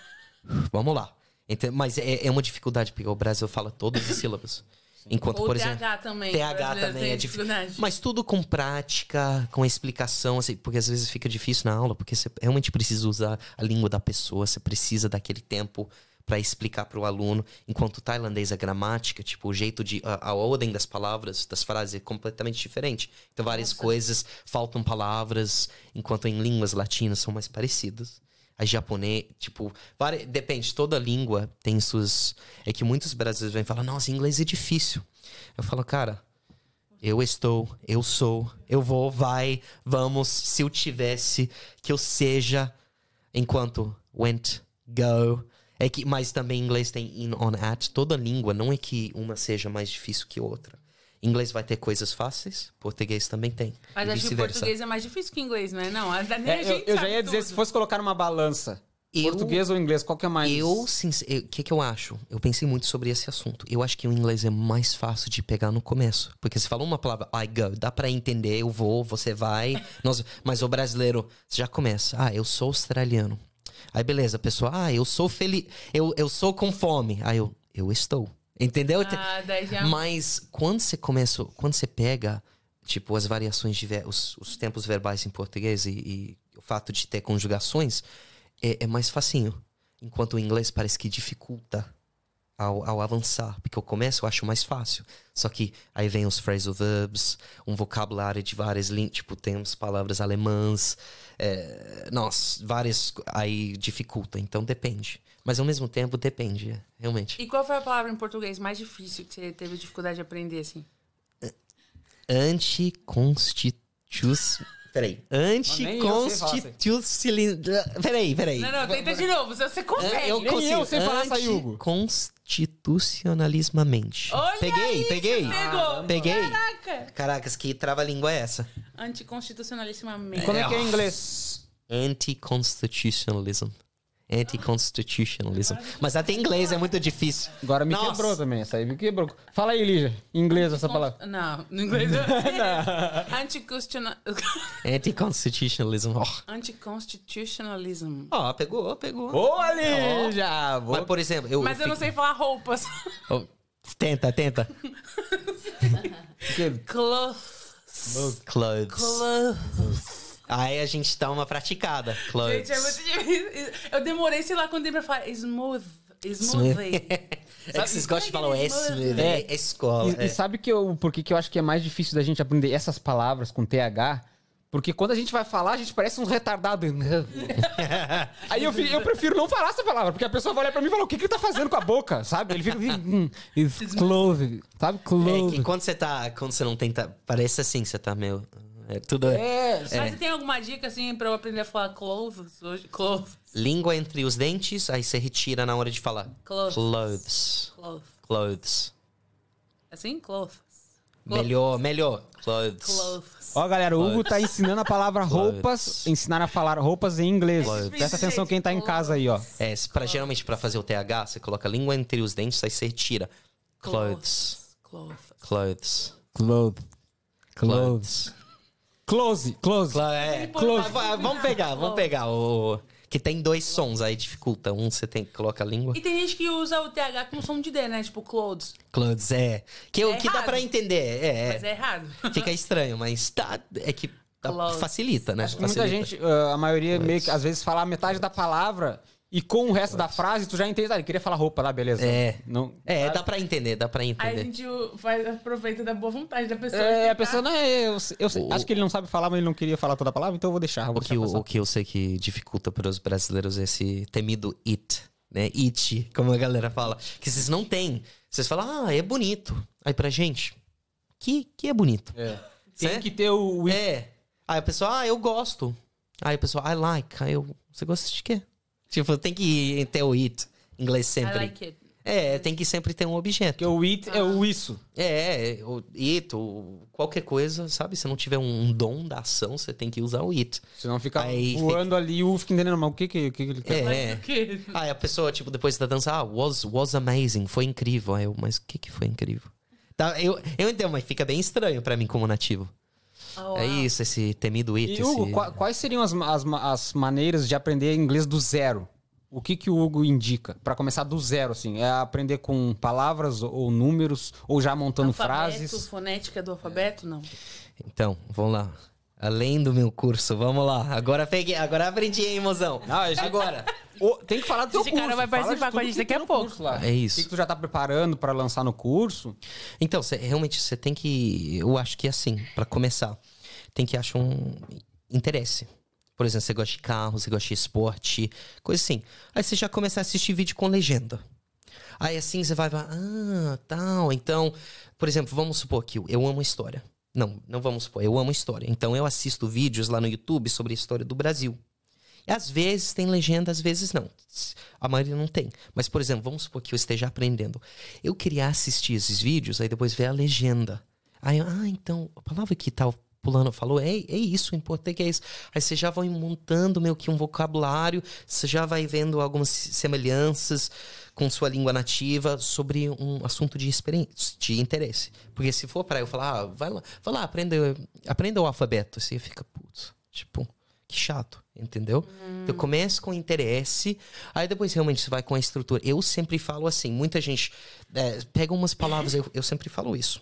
Vamos lá. Então, mas é, é uma dificuldade, porque o Brasil fala todas as sílabas. Enquanto, Ou por TH exemplo. também. TH também é difícil. dificuldade. Mas tudo com prática, com explicação, assim, porque às vezes fica difícil na aula, porque você realmente precisa usar a língua da pessoa, você precisa daquele tempo para explicar para o aluno. Enquanto o tailandês, a gramática, tipo, o jeito de. A, a ordem das palavras, das frases é completamente diferente. Então, várias coisas, faltam palavras, enquanto em línguas latinas são mais parecidas. A japonês, tipo, depende, toda língua tem suas. É que muitos brasileiros vêm falar, nossa, inglês é difícil. Eu falo, cara, eu estou, eu sou, eu vou, vai, vamos. Se eu tivesse, que eu seja, enquanto went, go. É que, mas também em inglês tem in, on, at. Toda língua, não é que uma seja mais difícil que outra. Inglês vai ter coisas fáceis, português também tem. Mas acho que o português é mais difícil que o inglês, não é? Não, a, nem É, a eu, gente eu já ia dizer, tudo. se fosse colocar numa balança, Eu- português ou inglês, qual que é mais? Eu, o que que eu acho? Eu pensei muito sobre esse assunto. Eu acho que o inglês é mais fácil de pegar no começo. Porque você falou uma palavra, I go, dá pra entender, eu vou, você vai. nós, mas o brasileiro, você já começa, ah, eu sou australiano. Aí beleza, a pessoa, ah, eu sou feliz, eu, eu sou com fome. Aí eu, eu estou. Entendeu? Ah, já... Mas quando você começa, quando você pega, tipo, as variações de ver, os, os tempos verbais em português e, e o fato de ter conjugações, é, é mais facinho. Enquanto o inglês parece que dificulta ao, ao avançar. Porque o começo eu acho mais fácil. Só que aí vem os phrasal verbs, um vocabulário de várias línguas, tipo, tem umas palavras alemãs. É, nossa, várias. Aí dificulta. Então depende. Mas ao mesmo tempo depende, realmente. E qual foi a palavra em português mais difícil que você teve dificuldade de aprender, assim? Anticonstitus... Peraí. Anticonstitucionalista... Peraí, peraí. Não, não, tenta de novo, se você consegue. Eu Nem consigo. eu sei falar essa, Hugo. Anticonstitucionalismamente. Olha peguei, isso, peguei. Pegou. Peguei. Caraca. Caracas, que trava-língua é essa? Anticonstitucionalissimamente. Como é que é em inglês? Anti-constitutionalism. Anti-constitutionalism. Mas até em inglês é muito difícil. Agora me Nossa. quebrou também, essa aí me quebrou. Fala aí, Lígia, em inglês essa palavra. Não, no inglês eu Anticonstitucional... Anti-constitutionalism. Ó, Anticonstitutionalism. Ó, pegou, pegou. Boa, Lígia! Mas, Boa. por exemplo, eu. Mas eu não fico- sei falar roupas. Oh, tenta, tenta. Clothes. Clothes. Clothes. Aí a gente dá uma praticada. Clothes. Gente, é muito difícil. Eu demorei, sei lá, quando dei pra falar smooth. Smoothly. É que vocês gostam de falar o S, Smooth. é, é escola. E, e sabe que eu, por que que eu acho que é mais difícil da gente aprender essas palavras com TH? Porque quando a gente vai falar, a gente parece um retardado. Aí eu, eu prefiro não falar essa palavra, porque a pessoa vai olhar pra mim e falar, o que, que ele tá fazendo com a boca, sabe? Ele fica assim, hum, it's clothed, sabe? É que quando você tá. Quando você não tenta. Parece assim, você tá meio. É tudo. É, Mas você tem alguma dica, assim, pra eu aprender a falar clothes hoje? Clothes. Língua entre os dentes, aí você retira na hora de falar. Clothes. Clothes. Clothes. Clothes. Assim? Clothes. Melhor, melhor. Clothes. Clothes. Ó, galera, o Hugo tá ensinando a palavra roupas, ensinar a falar roupas em inglês. Clothes. Presta atenção quem tá em casa aí, ó. É, pra, geralmente pra fazer o TH, você coloca a língua entre os dentes, aí você retira. Clothes. Clothes. Clothes. Clothed. Clothes. Close, close. Cla- É, Close. Vamos pegar, vamos pegar o. Que tem dois sons, aí dificulta. Um você tem que colocar a língua. E tem gente que usa o TH com som de D, né? Tipo, clothes. Clothes, é. Que, É que dá errado. pra entender. É, Mas é. é errado. Fica estranho, mas tá. É que tá- facilita, né? Acho que muita Facilita. gente, uh, a maioria meio que, às vezes, fala a metade da palavra E com o resto da frase, tu já entende. Ah, ele queria falar roupa lá, beleza. É. Não, É, dá pra entender, dá pra Aí a entender. gente faz, aproveita da boa vontade da pessoa. É, a pessoa não é. Eu, eu sei- acho que ele não sabe falar, mas ele não queria falar toda a palavra, então eu vou deixar. Vou O que, deixar o, o que eu sei que dificulta para os brasileiros é esse temido it, né? It, como a galera fala. Que vocês não têm. Vocês falam, ah, é bonito. Aí pra gente, que, que é bonito? É. Tem que ter o. o- É. Aí a pessoa, ah, eu gosto. Aí a pessoa, I like. Aí eu, você gosta de quê? Tipo, tem que ter o it. Em inglês I sempre. like it. É, tem que sempre ter um objeto. Porque o it é o isso. É, é, o it, o, qualquer coisa, sabe? Se não tiver um dom da ação, você tem que usar o it. Senão fica Aí voando ali e o fica entendendo, mas o que, que, o que que ele quer? É. Aí a pessoa, tipo, depois da dança, ah, was, was amazing, foi incrível. Aí eu, mas o que que foi incrível? Tá, eu, eu entendo, mas fica bem estranho pra mim como nativo. Oh, É isso, esse temido it. E Hugo, esse... qua- quais seriam as, as, as maneiras de aprender inglês do zero? O que que o Hugo indica Pra começar do zero, assim? É aprender com palavras ou números ou já montando Alfabeto, frases? fonética do alfabeto, não. Então, vamos lá. Além do meu curso, vamos lá. Agora peguei, agora aprendi, hein, mozão? Não, gente- Agora. Ô, tem que falar do teu Esse curso. cara vai participar com a gente que daqui a pouco. É isso. O que, que tu já tá preparando pra lançar no curso? Então, cê- realmente você tem que. Eu acho que assim, pra começar, tem que achar um interesse. Por exemplo, você gosta de carro, você gosta de esporte, coisa assim. Aí você já começa a assistir vídeo com legenda. Aí assim você vai, vai ah, tal. Então, por exemplo, vamos supor que eu- amo história. Não, não vamos supor, eu amo história. Então eu assisto vídeos lá no YouTube sobre a história do Brasil. E às vezes tem legenda, às vezes não. A maioria não tem. Mas, por exemplo, vamos supor que eu esteja aprendendo. Eu queria assistir esses vídeos, aí depois ver a legenda. Aí, ah, então, a palavra que tal pulando falou é, é isso em português. Aí você já vai montando meio que um vocabulário, você já vai vendo algumas semelhanças com sua língua nativa sobre um assunto de experiência, de interesse. Porque se for para eu falar, ah, vai lá, vai lá, aprenda, aprenda o alfabeto, você fica, putz, tipo, que chato, entendeu? Então começa com interesse, aí depois realmente você vai com a estrutura. Eu sempre falo assim, muita gente é, pega umas palavras, eu, eu sempre falo isso.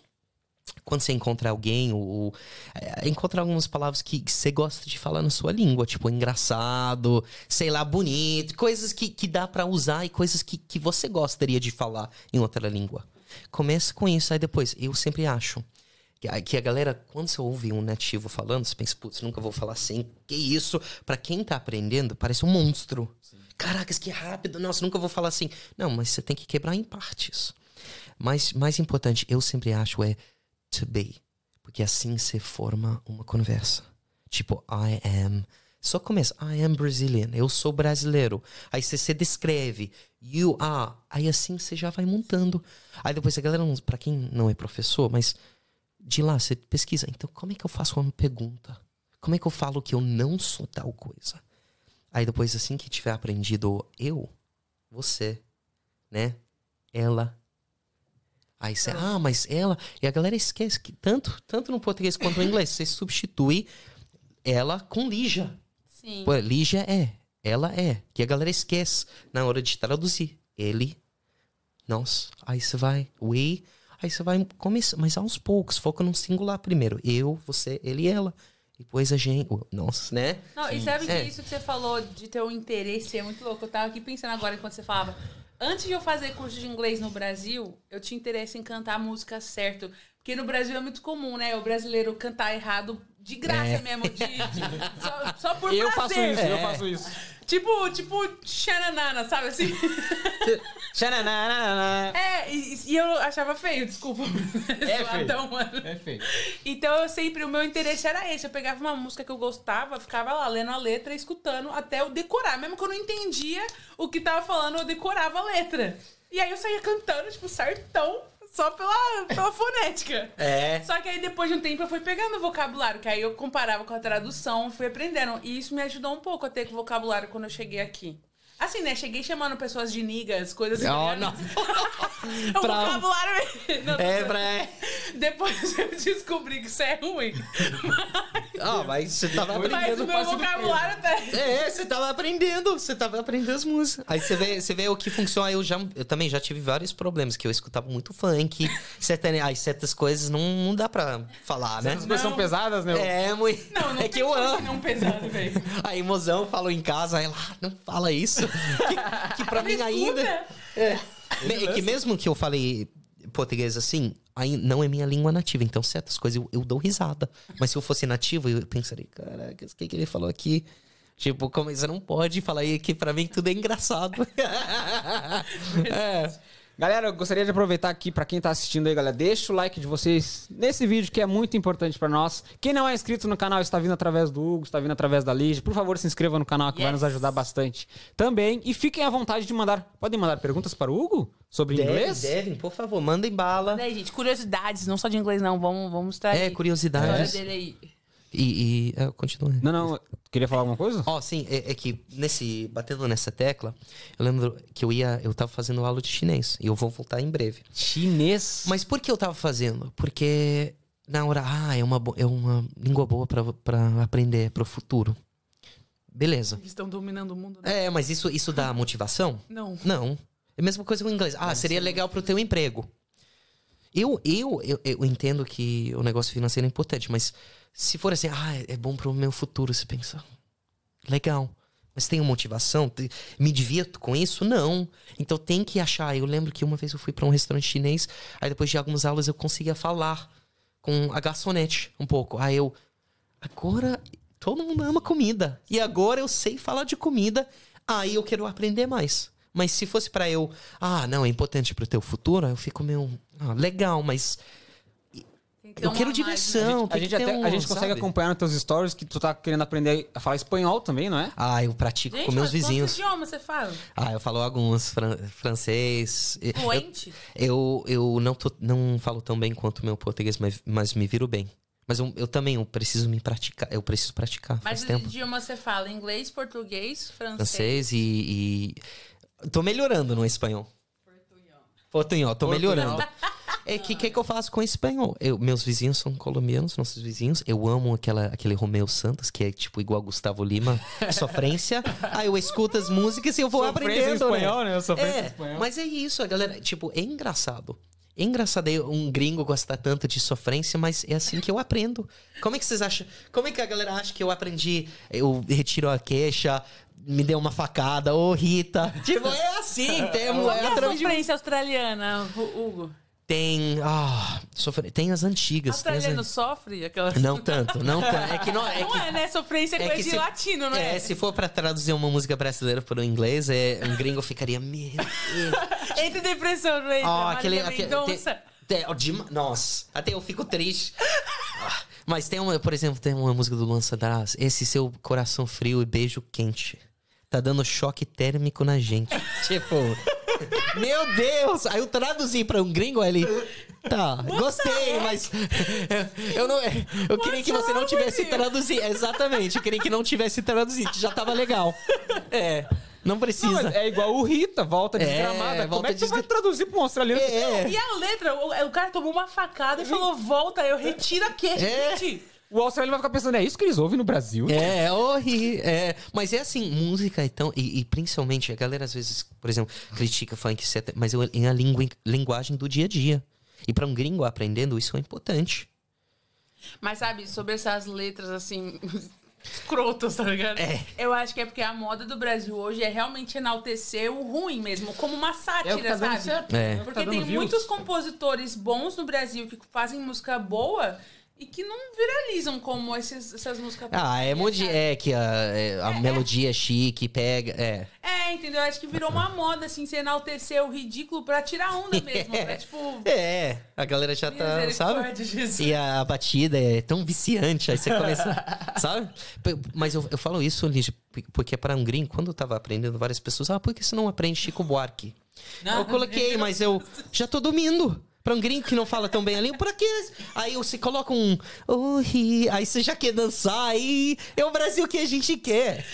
Quando você encontra alguém, ou, ou, é, encontra algumas palavras que, você gosta de falar na sua língua, tipo engraçado, sei lá, bonito, coisas que, que dá pra usar e coisas que, que você gostaria de falar em outra língua. Começa com isso, aí depois, eu sempre acho que a, que a galera, quando você ouve um nativo falando, você pensa, putz, nunca vou falar assim. Que isso? Pra quem tá aprendendo, parece um monstro. Caracas, que rápido. Nossa, nunca vou falar assim. Não, mas você tem que quebrar em partes. Mas mais importante, eu sempre acho, é to be. Porque assim você forma uma conversa. Tipo, I am. Só começa, I am Brazilian, eu sou brasileiro. Aí você se descreve, you are. Aí assim você já vai montando. Aí depois a galera, pra quem não é professor, mas de lá você pesquisa. Então, como é que eu faço uma pergunta? Como é que eu falo que eu não sou tal coisa? Aí depois, assim que tiver aprendido eu, você, né? Ela. Aí você, ah, mas ela. E a galera esquece que tanto, tanto no português quanto no inglês, você substitui ela com Lígia. Sim. Pô, Lígia é, ela é. Que a galera esquece na hora de traduzir. Ele, nós. Aí você vai, we. Aí você vai começar, mas aos poucos, foca no singular primeiro. Eu, você, ele e ela. Depois a gente. Nossa, né? Não, e sabe que É. isso que você falou de ter um interesse é muito louco. Eu tava aqui pensando agora enquanto você falava. Antes de eu fazer curso de inglês no Brasil, eu tinha interesse em cantar a música certo. Porque no Brasil é muito comum, né? O brasileiro cantar errado de graça É. mesmo. de- de- só, só por Eu prazer. faço isso, eu É. faço isso. Tipo, tipo, xananana, sabe assim? Tchananana. É, e, e eu achava feio, desculpa. É feio. Zoadão, mano. É feio. Então eu sempre, o meu interesse era esse. Eu pegava uma música que eu gostava, ficava lá lendo a letra, escutando, até eu decorar. Mesmo que eu não entendia o que tava falando, eu decorava a letra. E aí eu saía cantando, tipo, certão, só pela, pela fonética. É. Só que aí depois de um tempo eu fui pegando o vocabulário, que aí eu comparava com a tradução, fui aprendendo. E isso me ajudou um pouco a ter vocabulário quando eu cheguei aqui. Assim, né? Cheguei chamando pessoas de niggas, coisas assim. Oh, não. O Pra- vocabulário... Não, É, pra. Depois eu descobri que isso é ruim. Ah, mas você tava Mas aprendendo. o meu vocabulário tá. É, você tava aprendendo, você tava aprendendo as músicas. Aí você vê, você vê o que funciona. Eu, já, eu também já tive vários problemas, que eu escutava muito funk, certas, aí certas coisas não, não dá pra falar, né? As coisas são pesadas, né? É, muito. Não, não é tem que eu como amo. Não pesado, velho. Aí, mozão, falou em casa, aí lá, não fala isso. Que, que pra mim ainda. É, é que mesmo que eu falei português assim, aí não é minha língua nativa. Então, certas coisas eu, eu dou risada. Mas se eu fosse nativo, eu pensaria, caraca, o que, que ele falou aqui? Tipo, como você não pode falar aí que pra mim tudo é engraçado. é. Galera, eu gostaria de aproveitar aqui para quem tá assistindo aí, galera, deixa o like de vocês nesse vídeo que é muito importante para nós. Quem não é inscrito no canal está vindo através do Hugo, está vindo através da Lige, por favor, se inscreva no canal que yes. vai nos ajudar bastante também. E fiquem à vontade de mandar, podem mandar perguntas para o Hugo sobre Deve, inglês? Devem, por favor, mandem bala. Daí, gente, curiosidades, não só de inglês não, vamos vamos estar É, curiosidades. dele aí. E, e é, continua. Não, não. Queria falar alguma coisa? Ó, oh, sim, é, é, que nesse. Batendo nessa tecla, eu lembro que eu ia. Eu tava fazendo aula de chinês. E eu vou voltar em breve. Chinês? Mas por que eu tava fazendo? Porque na hora. Ah, é uma, é uma língua boa para aprender pro futuro. Beleza. Eles estão dominando o mundo. Né? É, mas isso, isso dá motivação? Não. Não. É a mesma coisa com o inglês. Ah, seria legal pro teu emprego. Eu, eu, eu, eu entendo que o negócio financeiro é importante, mas se for assim, ah, é bom pro meu futuro, você pensa, legal. Mas tenho motivação? Me divirto com isso? Não. Então tem que achar. Eu lembro que uma vez eu fui para um restaurante chinês, aí depois de algumas aulas eu conseguia falar com a garçonete um pouco. Aí eu, agora todo mundo ama comida. E agora eu sei falar de comida, aí eu quero aprender mais. Mas se fosse para eu, ah, não, é importante pro teu futuro, eu fico meio, ah, legal, mas eu quero diversão. A gente, a gente, até, um, a gente consegue acompanhar nos teus stories que tu tá querendo aprender a falar espanhol também, não é? Ah, eu pratico gente, com meus vizinhos. Quantos idiomas você fala? Ah, eu falo alguns. Fran francês. Fluente? Eu, eu, eu não, tô, não falo tão bem quanto o meu português, mas, mas me viro bem. Mas eu, eu, também eu preciso me praticar. Eu preciso praticar. Mas tempo. idioma você fala inglês, português, francês. Francês e. e... Tô melhorando no espanhol. Portunhol. Portunhol, tô Portunhol. melhorando. É que que, que eu faço com espanhol? Eu, meus vizinhos são colombianos, nossos vizinhos. Eu amo aquela, aquele Romeu Santos, que é tipo igual Gustavo Lima, sofrência. Aí eu escuto as músicas e eu vou sofrência aprendendo. Em espanhol, né? né? Sofrência é, em espanhol. Mas é isso, a galera. Tipo, é engraçado. É engraçado um gringo gostar tanto de sofrência, mas é assim que eu aprendo. Como é que vocês acham? Como é que a galera acha que eu aprendi? Eu retiro a queixa, me deu uma facada, ô Rita. Tipo, é assim, tem, Qual é, é a sofrência australiana, Hugo? Tem. Ah, sofre... Tem as antigas. Australiano as... sofre? Aquela... Não tanto, não tanto. É que não, é, não que... é né? Sofrência é, é coisa de se... latino, não é? É, se for pra traduzir uma música brasileira para o inglês, é... um gringo ficaria. Meu Entre depressão, não é? Oh, aquele. aquele tem... Nossa, até eu fico triste. Ah, mas tem uma, por exemplo, tem uma música do Lança Das. Esse seu coração frio e beijo quente. Tá dando choque térmico na gente. tipo. Meu Deus! Aí eu traduzi pra um gringo, ele. Tá, gostei, mas. Eu, não. Eu queria que você não tivesse traduzido. Exatamente, eu queria que não tivesse traduzido. Já tava legal. É. Não precisa. Não, é igual o Rita, volta é, desgramada. É, volta Como é que desgra... você vai traduzir pra um australiano? É. E a letra, o, o, cara tomou uma facada e falou, volta, eu retiro a queixa, é. gente. O australiano vai ficar pensando, é isso que eles ouvem no Brasil? É, horrível. É, mas é assim, música então, e, e, principalmente, a galera às vezes, por exemplo, critica funk, etc, mas eu, em a língua, linguagem do dia a dia. E para um gringo aprendendo, isso é importante. Mas sabe, sobre essas letras assim, escrotas, tá ligado? É. Eu acho que é porque a moda do Brasil hoje é realmente enaltecer o ruim mesmo, como uma sátira, é tá sabe? É. Porque tá tem views. muitos compositores bons no Brasil que fazem música boa e que não viralizam como esses, essas músicas. Ah, é, modi é que a, é, a é, melodia é chique, pega. É. É, entendeu? Acho que virou uma moda, assim, se enaltecer o ridículo pra tirar onda mesmo. pra, tipo. É, a galera já tá. Sabe? Jesus. E a batida é tão viciante, aí você começa. sabe? Mas eu, eu falo isso, Lígia, porque para um gringo, quando eu tava aprendendo, várias pessoas, ah, por que você não aprende Chico Buarque? Não, eu coloquei, mas eu já tô dormindo. Pra um gringo que não fala tão bem a língua, por aqui. Aí você coloca um. Oh, aí você já quer dançar, aí é o Brasil que a gente quer.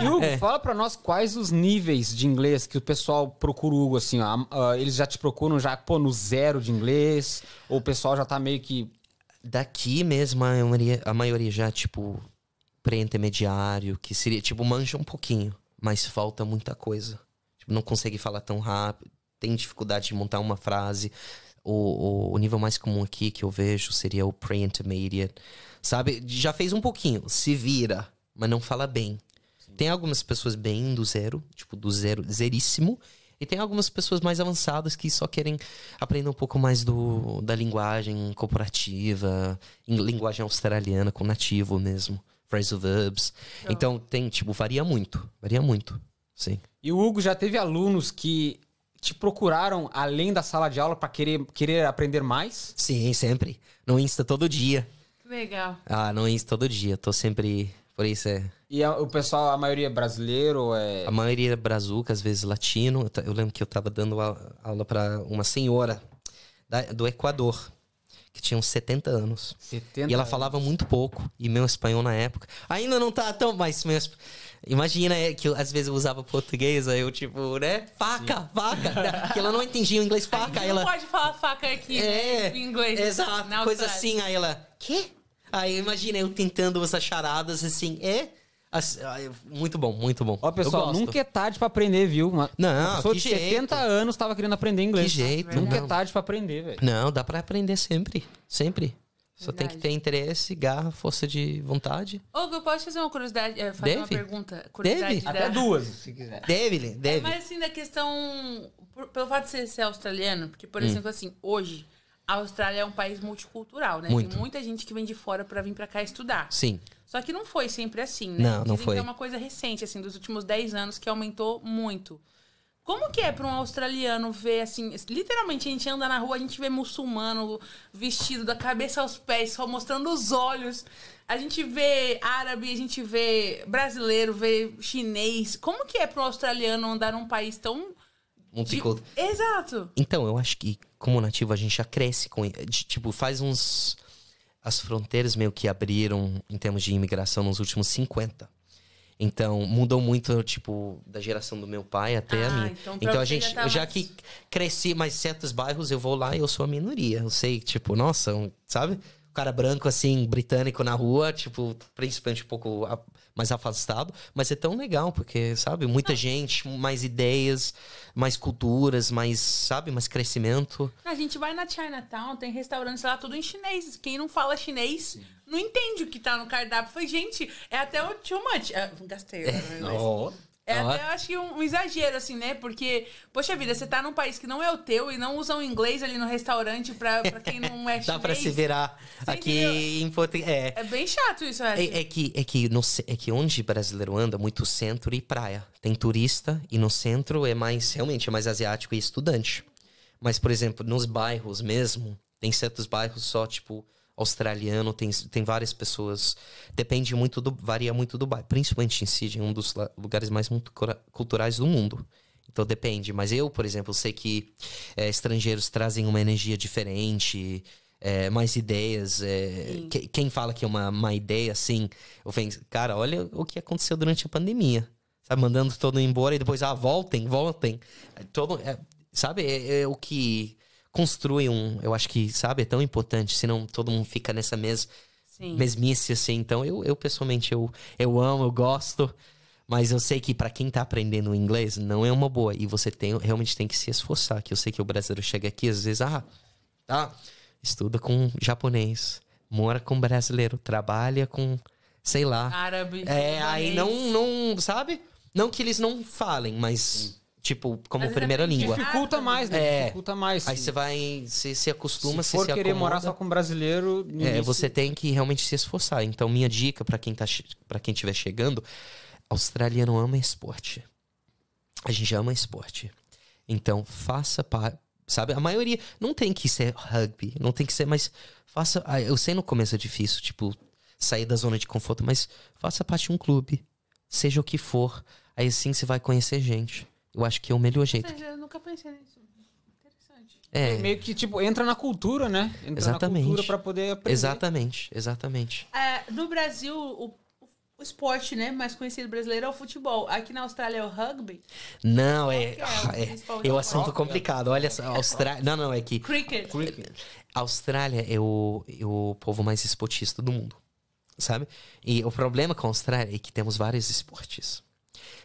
e Hugo, é. fala pra nós quais os níveis de inglês que o pessoal procura, Hugo, assim, ó. Uh, eles já te procuram já, pô, no zero de inglês? Ou o pessoal já tá meio que. Daqui mesmo, a maioria, a maioria já, tipo, pré-intermediário, que seria, tipo, manja um pouquinho, mas falta muita coisa. Tipo, não consegue falar tão rápido tem dificuldade de montar uma frase. O, o, o nível mais comum aqui que eu vejo seria o pre-intermediate. Sabe? Já fez um pouquinho, se vira, mas não fala bem. Tem algumas pessoas bem do zero, tipo, do zero, zeríssimo. E tem algumas pessoas mais avançadas que só querem aprender um pouco mais do, da linguagem corporativa, em linguagem australiana, com nativo mesmo, phrasal verbs. Então tem, tipo, varia muito. Varia muito. Sim. E o Hugo já teve alunos que te procuraram além da sala de aula para querer, querer aprender mais? Sim, sempre. No Insta todo dia. Legal. Ah, no Insta todo dia. Tô sempre. Por isso é. E a- o pessoal, a maioria é brasileiro, é... A maioria é brazuca, às vezes latino. Eu lembro que eu tava dando a- aula para uma senhora da- do Equador, que tinha uns 70 anos. 70 E ela falava muito pouco. E meu espanhol na época. Ainda não tá tão. Mas meu, Imagina é, que eu, às vezes eu usava português, aí eu, tipo, né? Faca, faca. que ela não entendia o inglês faca. Aí não ela. pode falar faca aqui, É, né? Em inglês. Exato, coisa assim. Aí ela, quê? Aí imagina eu tentando essas charadas assim, é? Assim, muito bom, muito bom. Ó, pessoal, Eu nunca é tarde pra aprender, viu? Uma, Não, uma pessoa que de jeito. 70 anos tava querendo aprender inglês. Que jeito, Nunca é não. tarde pra aprender, velho. Não, dá pra aprender sempre, sempre. Só tem que Verdade. ter interesse, garra, força de vontade. Hugo, eu posso fazer uma curiosidade? eh, Fazer uma Deve? pergunta? Curiosidade Deve? da- Até duas, se quiser. Deve, Lê, deve. Mas assim, da questão. por- pelo fato de você ser australiano, porque, Hum. por exemplo, assim, hoje, a Austrália é um país multicultural, né? Muito. Tem muita gente que vem de fora pra vir pra cá estudar. Sim. Só que não foi sempre assim, né? Não, não Dizem foi. Que é uma coisa recente, assim, dos últimos 10 anos, que aumentou muito. Como que é para um australiano ver, assim, literalmente a gente anda na rua, a gente vê muçulmano vestido da cabeça aos pés, só mostrando os olhos. A gente vê árabe, a gente vê brasileiro, vê chinês. Como que é para um australiano andar num país tão... Multicult... Exato. Então, eu acho que como nativo a gente já cresce com. de- Tipo, faz uns. As fronteiras meio que abriram em termos de imigração nos últimos 50. Então, mudou muito, tipo, da geração do meu pai até a Ah, minha. então Então, a gente, já já mais- que cresci, mas certos bairros eu vou lá e eu sou a minoria. Eu sei, tipo, nossa, um- sabe? O cara branco, assim, britânico na rua, tipo, principalmente um pouco a- mais afastado. Mas é tão legal, porque, sabe? Muita gente, mais ideias, mais culturas, mais, sabe? Mais crescimento. A gente vai na Chinatown, tem restaurantes lá tudo em chinês. Quem não fala chinês não entende o que tá no cardápio. Foi, gente, é até o too much. Ah, gastei agora no inglês. É até, eu acho que um, um exagero, assim, né? Porque, poxa vida, você tá num país que não é o teu e não usam inglês ali no restaurante pra, pra quem não é chinês. Dá pra se virar Você aqui em. É. É bem chato isso. É, é que, é, que no, é que onde brasileiro anda, muito centro e praia. Tem turista e no centro é mais, realmente, é mais asiático e estudante. Mas, por exemplo, nos bairros mesmo, tem certos bairros só, tipo, australiano, tem, tem várias pessoas. Depende muito do. varia muito do bairro. Principalmente em Sydney, um dos lugares mais culturais do mundo. Então depende. Mas eu, por exemplo, sei que é, estrangeiros trazem uma energia diferente, é, mais ideias. é, que- quem fala que é uma má ideia, assim, eu penso, cara, olha o que aconteceu durante a pandemia. Sabe, mandando todo mundo embora e depois, ah, voltem, voltem. Todo, é, sabe, é, é o que construi um. Eu acho que, sabe, é tão importante, senão todo mundo fica nessa mes, Sim. mesmice, assim. Então, eu, eu pessoalmente, eu, eu amo, eu gosto. Mas eu sei que pra quem tá aprendendo inglês, não é uma boa. E você tem, realmente tem que se esforçar. Que eu sei que o brasileiro chega aqui, às vezes, ah, tá, estuda com japonês, mora com brasileiro, trabalha com, sei lá. Árabe. É, aí não, não, sabe? Não que eles não falem, mas, tipo, como Às vezes primeira língua. Dificulta mais, né? É. Dificulta mais. Aí você vai, você se acostuma, se você for se querer acomoda. morar só com brasileiro, no É, início- você tem que realmente se esforçar. Então, minha dica pra quem tá para quem estiver chegando, australiano ama esporte. A gente ama esporte. Então, faça parte, sabe? A maioria não tem que ser rugby, não tem que ser, mas faça, ah, eu sei no começo é difícil, tipo, sair da zona de conforto, mas faça parte de um clube, seja o que for. Aí assim você vai conhecer gente. Eu acho que é o melhor jeito. seja, eu nunca pensei nisso. Interessante. É, Meio que, tipo, entra na cultura, né? Entra Exatamente. na cultura pra poder aprender. exatamente, exatamente. É, no Brasil, o, o esporte, né, mais conhecido brasileiro é o futebol. Aqui na Austrália é o rugby. Não, é. que é o ah, é, é o assunto complicado. Olha só, Austrália. Não, não, é que. Cricket. A Austrália é o, é o povo mais esportista do mundo. Sabe? E o problema com a Austrália é que temos vários esportes.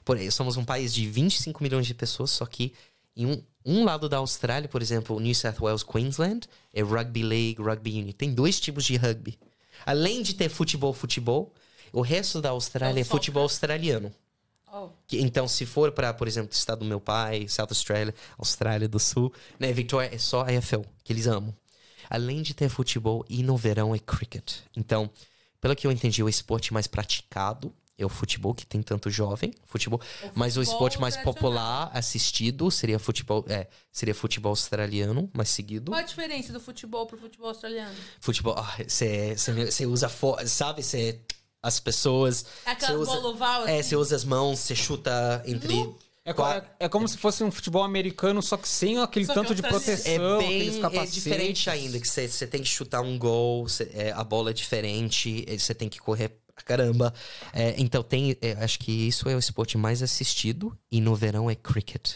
Por somos um país de 25 milhões de pessoas, só que em um, um lado da Austrália, por exemplo, New South Wales, Queensland, é Rugby League, Rugby Union. Tem dois tipos de rugby. Além de ter futebol, futebol, o resto da Austrália É é, futebol australiano. Oh. Que- então, se for para, por exemplo, o estado do meu pai, South Australia, Austrália do Sul, né, Victoria é só AFL, que eles amam. Além de ter futebol, e no verão é cricket. Então, pelo que eu entendi, o esporte mais praticado é o futebol, que tem tanto jovem, futebol, mas o esporte mais popular, assistido, seria futebol, é, seria futebol australiano, mais seguido. Qual a diferença do futebol pro futebol australiano? Futebol, você usa, fo- sabe, você as pessoas, É aquela cê usa, oval, é, assim? você usa as mãos, você chuta entre É, co- é- é como se fosse um futebol americano, só que sem aquele tanto de australiano. É proteção, bem aqueles é diferente ainda, que você tem que chutar um gol, cê- é, a bola é diferente, você tem que correr pra caramba. É, então tem, é, acho que isso é o esporte mais assistido e no verão é cricket,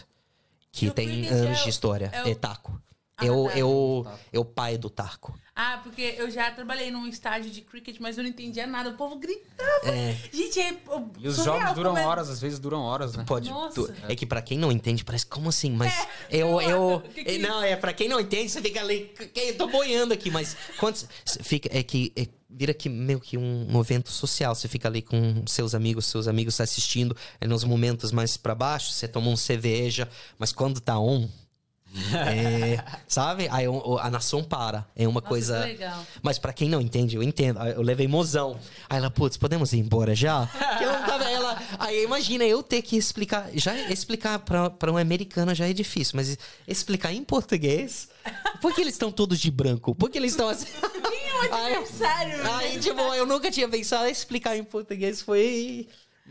que E tem cricket anos é o- de história, é é, o- taco. Ah, é, o, tá. é, é o pai do taco. Ah, porque eu já trabalhei num estádio de cricket, mas eu não entendia nada. O povo gritava. É. Gente, é E os surreal jogos duram como é- horas, às vezes duram horas, né? Pode. Nossa. tu- é que pra quem não entende, parece como assim, mas eu. sei lá, eu o que que- é, não, é pra quem não entende, você fica ali. que- Eu tô boiando aqui, mas quando fica. É que. é- vira que meio que um, um evento social. Você fica ali com seus amigos, seus amigos assistindo. É nos momentos mais pra baixo, você toma um cerveja, mas quando tá on. é, sabe? Aí a nação para. É uma Nossa, coisa. que legal. Mas pra quem não entende, eu entendo. Eu levei mozão. Aí ela, putz, podemos ir embora já? Ela tava, ela... Aí imagina eu ter que explicar. Já explicar pra, pra um americano já é difícil, mas explicar em português. Por que eles estão todos de branco? Por que eles estão assim? Aí, Adversário, né? aí, tipo, eu nunca tinha pensado em explicar em português. Foi.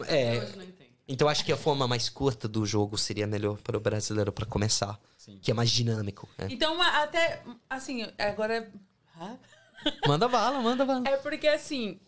É. Hoje não entendo. Então acho que a forma mais curta do jogo seria melhor para o brasileiro para começar. Que é mais dinâmico. né? Então, até, assim, agora... Hã? Manda bala, manda bala. É porque, assim,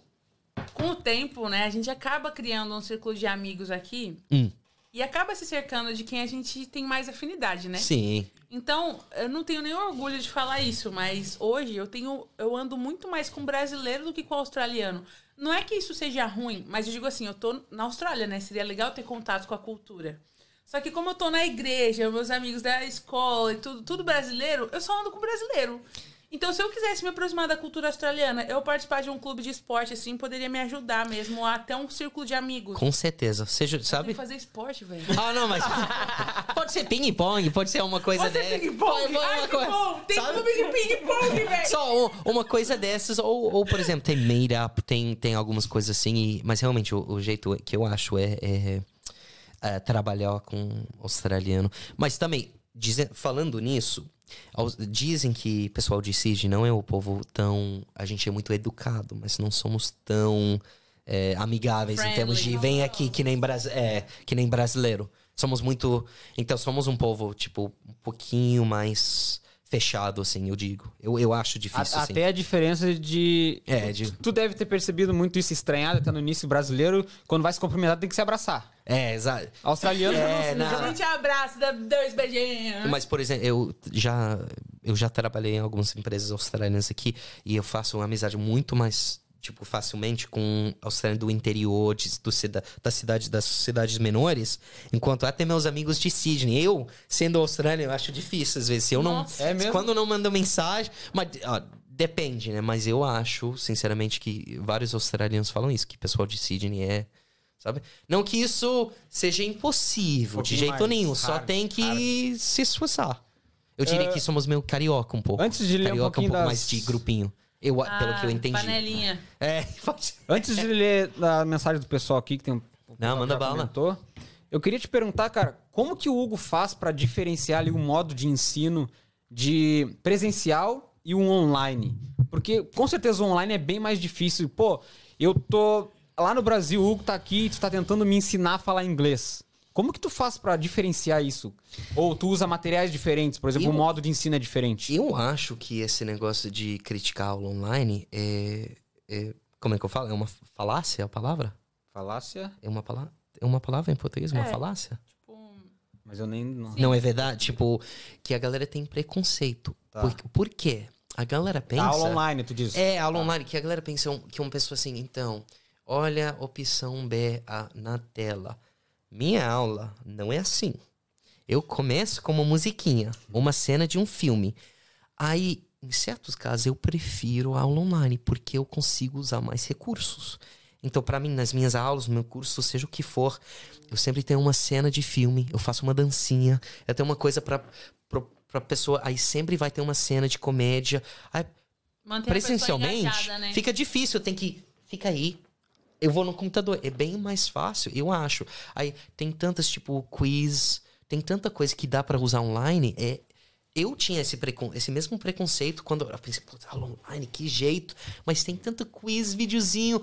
com o tempo, né, a gente acaba criando um círculo de amigos aqui Hum. E acaba se cercando de quem a gente tem mais afinidade, né? Sim. Então, eu não tenho nenhum orgulho de falar isso, mas hoje eu tenho. Eu ando muito mais com brasileiro do que com australiano. Não é que isso seja ruim, mas eu digo assim, eu tô na Austrália, né? Seria legal ter contato com a cultura. Só que como eu tô na igreja, meus amigos da escola e tudo, tudo brasileiro, eu só ando com brasileiro. Então, se eu quisesse me aproximar da cultura australiana, eu participar de um clube de esporte, assim, poderia me ajudar mesmo a ter um círculo de amigos. Com certeza. Seja, Tem sabe? que fazer esporte, velho. Ah, não, mas. pode ser ping-pong, pode ser uma coisa Você dessa. ping-pong? Ai, uma que coisa- bom! Tem sabe? clube de ping-pong, velho! Só um- uma coisa dessas, ou, ou por exemplo, tem made-up, tem, tem algumas coisas assim, e- mas realmente o, o jeito que eu acho é, é, é trabalhar com australiano. Mas também, dize- falando nisso, dizem que o pessoal de Sydney não é o povo tão. A gente é muito educado, mas não somos tão é, amigáveis em termos de Friendly. vem aqui que nem, brasi é, que nem brasileiro. Somos muito. Então, somos um povo, tipo, um pouquinho mais fechado, assim, eu digo. Eu, eu acho A- difícil, assim. Até a diferença de. É, de- Tu deve ter percebido muito isso estranhado até no início brasileiro. Quando vai se cumprimentar, tem que se abraçar. É, exato. Australiano É, não, não. A gente abraça, dá dois beijinhos. Mas, por exemplo, eu já, eu já trabalhei em algumas empresas australianas aqui e eu faço uma amizade muito mais, tipo, facilmente com australianos do interior, de, do, cida, da cidade, das cidades menores, enquanto até meus amigos de Sydney. Eu, sendo australiano, eu acho difícil às vezes. Eu Nossa. não. É mesmo? Quando não mando mensagem. Mas, ó, depende, né? Mas eu acho, sinceramente, que vários australianos falam isso, que o pessoal de Sydney é. Sabe? Não que isso seja impossível, Um de jeito nenhum. Só tem que se esforçar. Eu diria que somos meio carioca um pouco. Antes de ler um carioca pouquinho um pouco das- mais de grupinho. Eu, pelo que eu Ah, entendi. Panelinha. É, Antes de ler a mensagem do pessoal aqui, que tem um. o pessoal manda bala. comentou, eu queria te perguntar, cara, como que o Hugo faz pra diferenciar ali o modo de ensino de presencial e o online? Porque com certeza o online é bem mais difícil. Pô, eu tô lá no Brasil, o Hugo tá aqui, tu tá tentando me ensinar a falar inglês. Como que tu faz pra diferenciar isso? Ou tu usa materiais diferentes, por exemplo, Eu- o modo de ensino é diferente? Eu acho que esse negócio de criticar aula online é, é- Como é que eu falo? É uma falácia a palavra? Falácia, É uma palavra? É uma palavra em português? Uma É. falácia? Tipo, mas eu nem não. Não é verdade? Tipo, que a galera tem preconceito. Tá. Por, por quê? A galera pensa. A aula online, tu diz. É, aula online, que a galera pensa um- que uma pessoa assim, então, olha a opção B a- na tela. Minha aula não é assim. Eu começo com uma musiquinha, uma cena de um filme. Aí, em certos casos, eu prefiro a aula online, porque eu consigo usar mais recursos. Então, pra mim, nas minhas aulas, no meu curso, seja o que for, eu sempre tenho uma cena de filme, eu faço uma dancinha, eu tenho uma coisa pra, pra pessoa. Aí sempre vai ter uma cena de comédia. Aí, presencialmente, engajada, né? fica difícil, tem que. Fica aí. Eu vou no computador. É bem mais fácil, eu acho. Aí tem tantas, tipo, quiz, tem tanta coisa que dá pra usar online. É, eu tinha esse, precon, esse mesmo preconceito quando eu pensei, putz, aula online, que jeito. Mas tem tanto quiz, videozinho,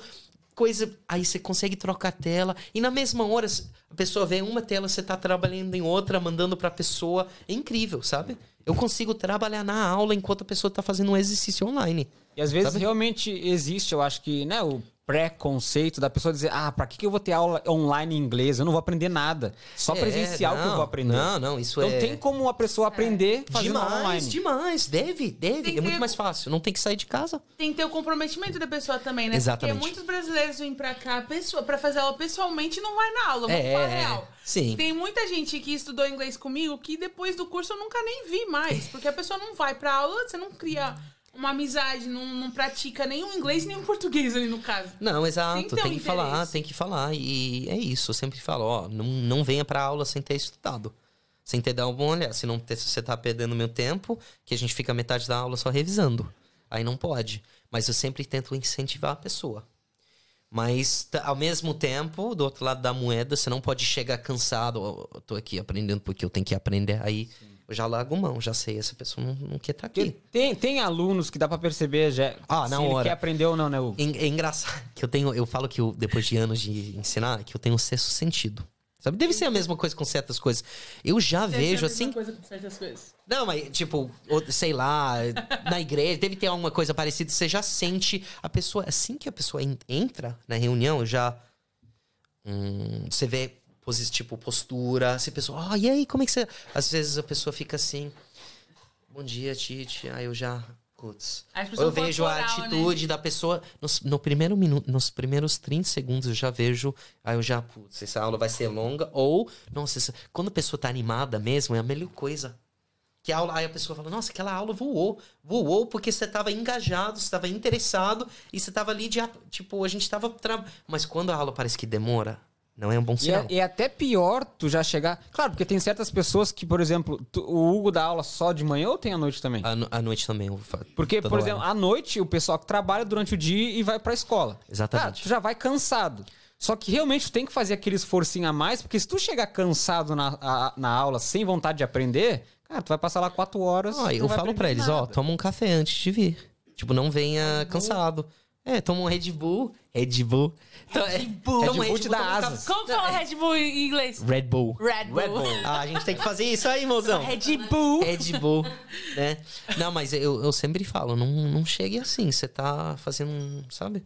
coisa. Aí você consegue trocar a tela. E na mesma hora, a pessoa vê uma tela, você tá trabalhando em outra, mandando pra pessoa. É incrível, sabe? Eu consigo trabalhar na aula enquanto a pessoa tá fazendo um exercício online. E às vezes Sabe? realmente existe, eu acho que, né, o preconceito da pessoa dizer, ah, pra que que eu vou ter aula online em inglês? Eu não vou aprender nada. Só É, presencial que eu não, vou aprender. Não, não, isso Então é. tem como a pessoa aprender fazendo aula Demais, online. demais. Deve, deve. Tem É que muito ter- mais fácil. Não tem que sair de casa. Tem que ter o comprometimento da pessoa também, né? Exatamente. Porque muitos brasileiros vêm pra cá pessoa, pra fazer aula pessoalmente e não vai na aula. Vamos É, falar a é, real. sim. Tem muita gente que estudou inglês comigo que depois do curso eu nunca nem vi mais. Porque a pessoa não vai pra aula, você não cria uma amizade, não, não pratica nenhum inglês nem um português ali no caso. Não, exato. Tem que Tem ter que, um falar, tem que falar. E é isso. Eu sempre falo, ó, não, não venha pra aula sem ter estudado. Sem ter dado uma olhada. Se não se você tá perdendo meu tempo, que a gente fica metade da aula só revisando. Aí não pode. Mas eu sempre tento incentivar a pessoa. Mas, ao mesmo tempo, do outro lado da moeda, você não pode chegar cansado. Eu tô aqui aprendendo porque eu tenho que aprender. Aí eu já largo mão, já sei, essa pessoa não, não quer estar Porque aqui. tem, tem alunos que dá pra perceber já, Ah, se na ele hora. quer aprender ou não, né, Hugo? É, é engraçado que eu tenho, eu falo que eu, depois de anos de ensinar, que eu tenho um sexto sentido. Sabe? Deve ser a mesma coisa com certas coisas. Eu já vejo assim. coisa com certas coisas. Não, mas tipo, sei lá, na igreja, deve ter alguma coisa parecida. Você já sente a pessoa. Assim que a pessoa en- entra na reunião, já. hum, você vê, tipo, postura. Se a pessoa. Ah, e aí, como é que você. Às vezes a pessoa fica assim. Bom dia, Tite. Aí eu já. Putz. Eu vejo a né? atitude da pessoa. Nos, no primeiro minuto, nos primeiros 30 segundos eu já vejo. Aí eu já, putz, essa aula vai ser longa. Ou, nossa, essa- quando a pessoa tá animada mesmo, é a melhor coisa. Que a aula, aí a pessoa fala, nossa, aquela aula voou. Voou porque você tava engajado, você tava interessado e você tava ali de. Tipo, a gente tava. Tra... Mas quando a aula parece que demora, não é um bom E sinal. é, e é até pior tu já chegar. Claro, porque tem certas pessoas que, por exemplo, tu- o Hugo dá aula só de manhã ou tem à noite também? À, no- à noite também. Porque, por hora. exemplo, à noite o pessoal que trabalha durante o dia e vai pra escola. Exatamente. Ah, tu já vai cansado. Só que realmente tu tem que fazer aquele esforcinho a mais, porque se tu chegar cansado na, a- na aula sem vontade de aprender, cara, tu vai passar lá quatro horas. Ah, eu falo pra aprender eles, ó, nada. toma um café antes de vir. Tipo, não venha cansado. É, toma um Red Bull. Red Bull. Então, Red Bull. toma Red Bull te dá asas. Como fala Red Bull em inglês? Red Bull. Red Bull. Red Bull. Ah, a gente tem que fazer isso aí, mozão. Red Bull. Red Bull, né? Não, mas eu, eu sempre falo, não, não chegue assim. Você tá fazendo um, sabe?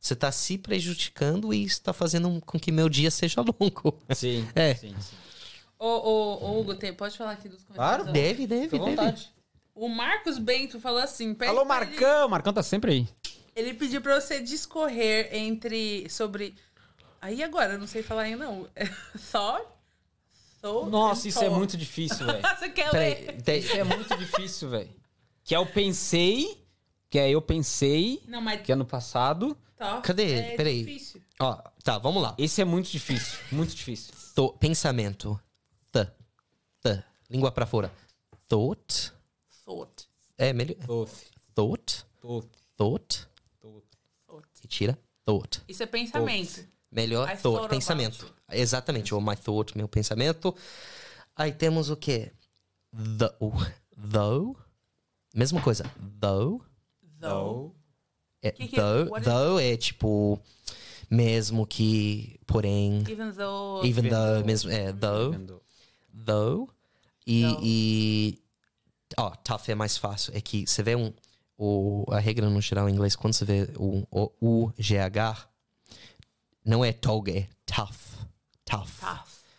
Você tá se prejudicando e está fazendo com que meu dia seja longo. Sim. É. sim, sim. Ô, ô, ô, Hugo, tem- pode falar aqui dos comentários? Claro. Deve, deve, deve. O Marcos Bento falou assim... Alô, pra ele- Marcão! Marcão tá sempre aí. Ele pediu pra você discorrer entre... Sobre... Aí agora, eu não sei falar ainda não. Thought? Thought Nossa, and isso é muito difícil, velho. Você quer Peraí, ler? Isso é muito difícil, velho. Que é eu pensei, que é eu pensei, Não, mas... que é no passado. Thought Cadê? É Peraí. difícil. Ó, tá, vamos lá. Esse é muito difícil, muito difícil. Tô- pensamento. Th. Th. Língua pra fora. Thought. Thought. É melhor. Thought. thought, Thought. thought. Thought. Tira. Thought. Isso é pensamento. Melhor I thought. thought about Pensamento. Exatamente. O my thought, meu pensamento. Aí temos o quê? Though. Though. Mesma coisa. Though. Though. É, Que que é- though, is- though é tipo. Mesmo que. Porém. Even though... Even though. though. Mesmo, é, though. Vendo? though. E. Though. e ó, tough é mais fácil. É que você vê um. O, a regra no geral em inglês, quando você vê o, o, o GH, não é tog, é tough. Tough.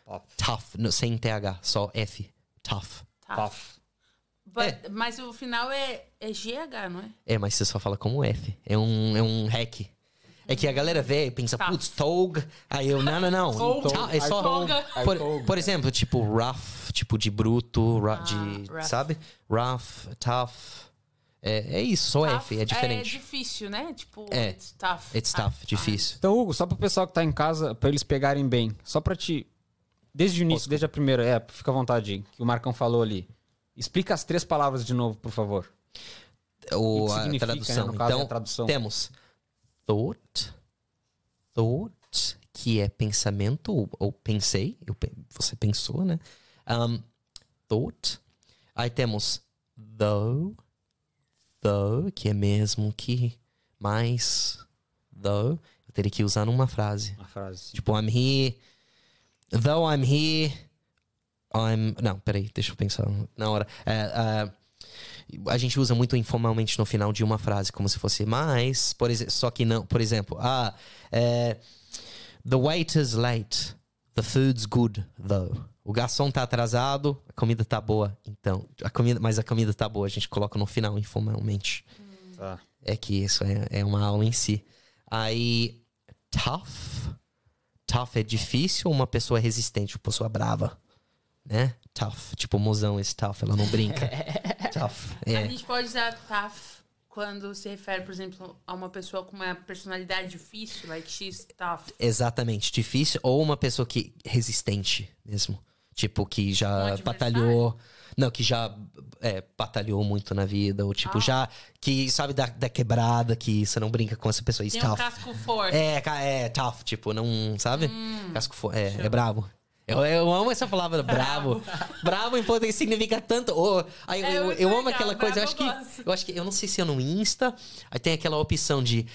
Tough. Tough. no- sem TH, só F. Tough. Tough. Tough. But- Mas o final é, é GH, não é? É, mas você só fala como F. É um, é um hack. É que a galera vê e pensa, putz, tog. Aí eu, não, não, não. Toug. Tá, é só. Toga. Por, por exemplo, tipo rough, tipo de bruto, ru- de, rough. sabe? Rough, tough. É, é isso, só F, é É diferente. difícil, né? Tipo, É. it's tough. It's tough, Ah, difícil. Então, Hugo, só pro pessoal que tá em casa, pra eles pegarem bem, só pra te. Desde o início, desde a primeira, é, fica à vontade, que o Marcão falou ali. Explica as três palavras de novo, por favor. O, O que a significa, tradução. né, no caso, então, é a tradução. temos thought, thought, que é pensamento, ou, ou pensei, eu você pensou, né? Um, thought. Aí temos though, though, que é mesmo que, mais, though. Eu teria que usar numa frase. Uma frase. Tipo, I'm here, though I'm here, I'm... Não, peraí, deixa eu pensar na hora. É, é, a gente usa muito informalmente no final de uma frase, como se fosse mais, por exemplo, só que não, por exemplo, ah, é, the waiter's late, the food's good, though. O garçom tá atrasado, a comida tá boa, então, a comida, mas a comida tá boa, a gente coloca no final informalmente. Tá. É que isso é, é uma aula em si. Aí, tough. Tough é difícil ou uma pessoa resistente, uma pessoa brava? Né? Tough. Tipo, mozão is tough, ela não brinca. tough. A É. gente pode usar tough quando se refere, por exemplo, a uma pessoa com uma personalidade difícil, like she's tough. Exatamente. Difícil ou uma pessoa que resistente mesmo. Tipo, que Um já adversário? batalhou. Não, que já é, batalhou muito na vida. Ou tipo, Ah. já. Que sabe da, da quebrada, que você não brinca com essa pessoa. Tem um tough. casco forte. É, é tough, tipo, não, sabe? Hum. Casco fo- é, é bravo. Eu, eu amo essa palavra, bravo. bravo em português significa tanto. Oh, aí, É eu, eu amo aquela coisa. Eu acho, que, eu gosto. eu acho que. Eu não sei se é no Insta. Aí tem aquela opção de.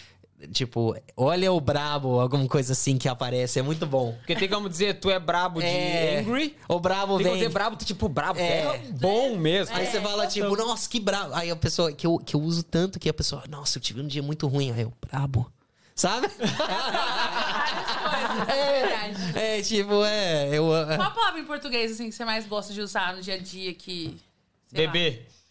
Tipo, olha o brabo, alguma coisa assim que aparece. É muito bom. Porque tem como dizer, tu é brabo de É, angry. O brabo Tem como vem. dizer brabo, tipo, brabo. É. É, bom mesmo. Aí você fala, tipo, nossa, que brabo. Aí a pessoa, que eu, que eu uso tanto que a pessoa, nossa, eu tive um dia muito ruim. Aí eu, brabo. Sabe? É verdade. é, tipo, é. Eu, Qual a palavra em português assim, que você mais gosta de usar no dia a dia que. sei lá,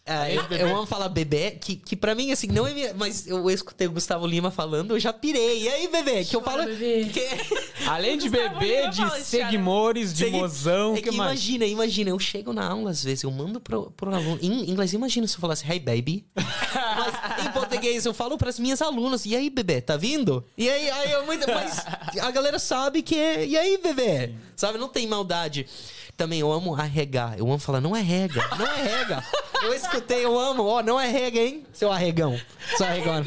É, eu, eu amo falar bebê, que, que pra mim, assim, não é minha. Mas eu escutei o Gustavo Lima falando, eu já pirei. E aí, bebê? Que eu falo. Que... Além de bebê, de seguimores, de Segui- mozão, É que, que mais? imagina, imagina, eu chego na aula às vezes, eu mando pro, pro aluno. Em inglês, imagina se eu falasse, hey baby. Mas em português eu falo pras minhas alunas, e aí, bebê, tá vindo? E aí, aí eu muito. Mas a galera sabe que é. E aí, bebê? Sabe, não tem maldade. Também eu amo arregar. Eu amo falar, não é rega, não é rega. Eu escutei, eu amo, ó, não é rega, hein? Seu arregão. Seu arregão.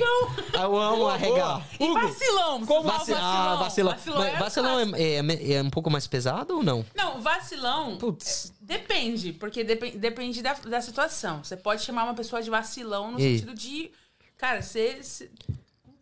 Eu amo arregar. E vacilão. Como Fala Vaci- Ah, vacilão. Vacilão, Mas é vacilão clássico. é, é- é um pouco mais pesado ou não? Não, vacilão. Putz. Depende, porque depen- depende da, da situação. Você pode chamar uma pessoa de vacilão no E sentido de. Cara, você.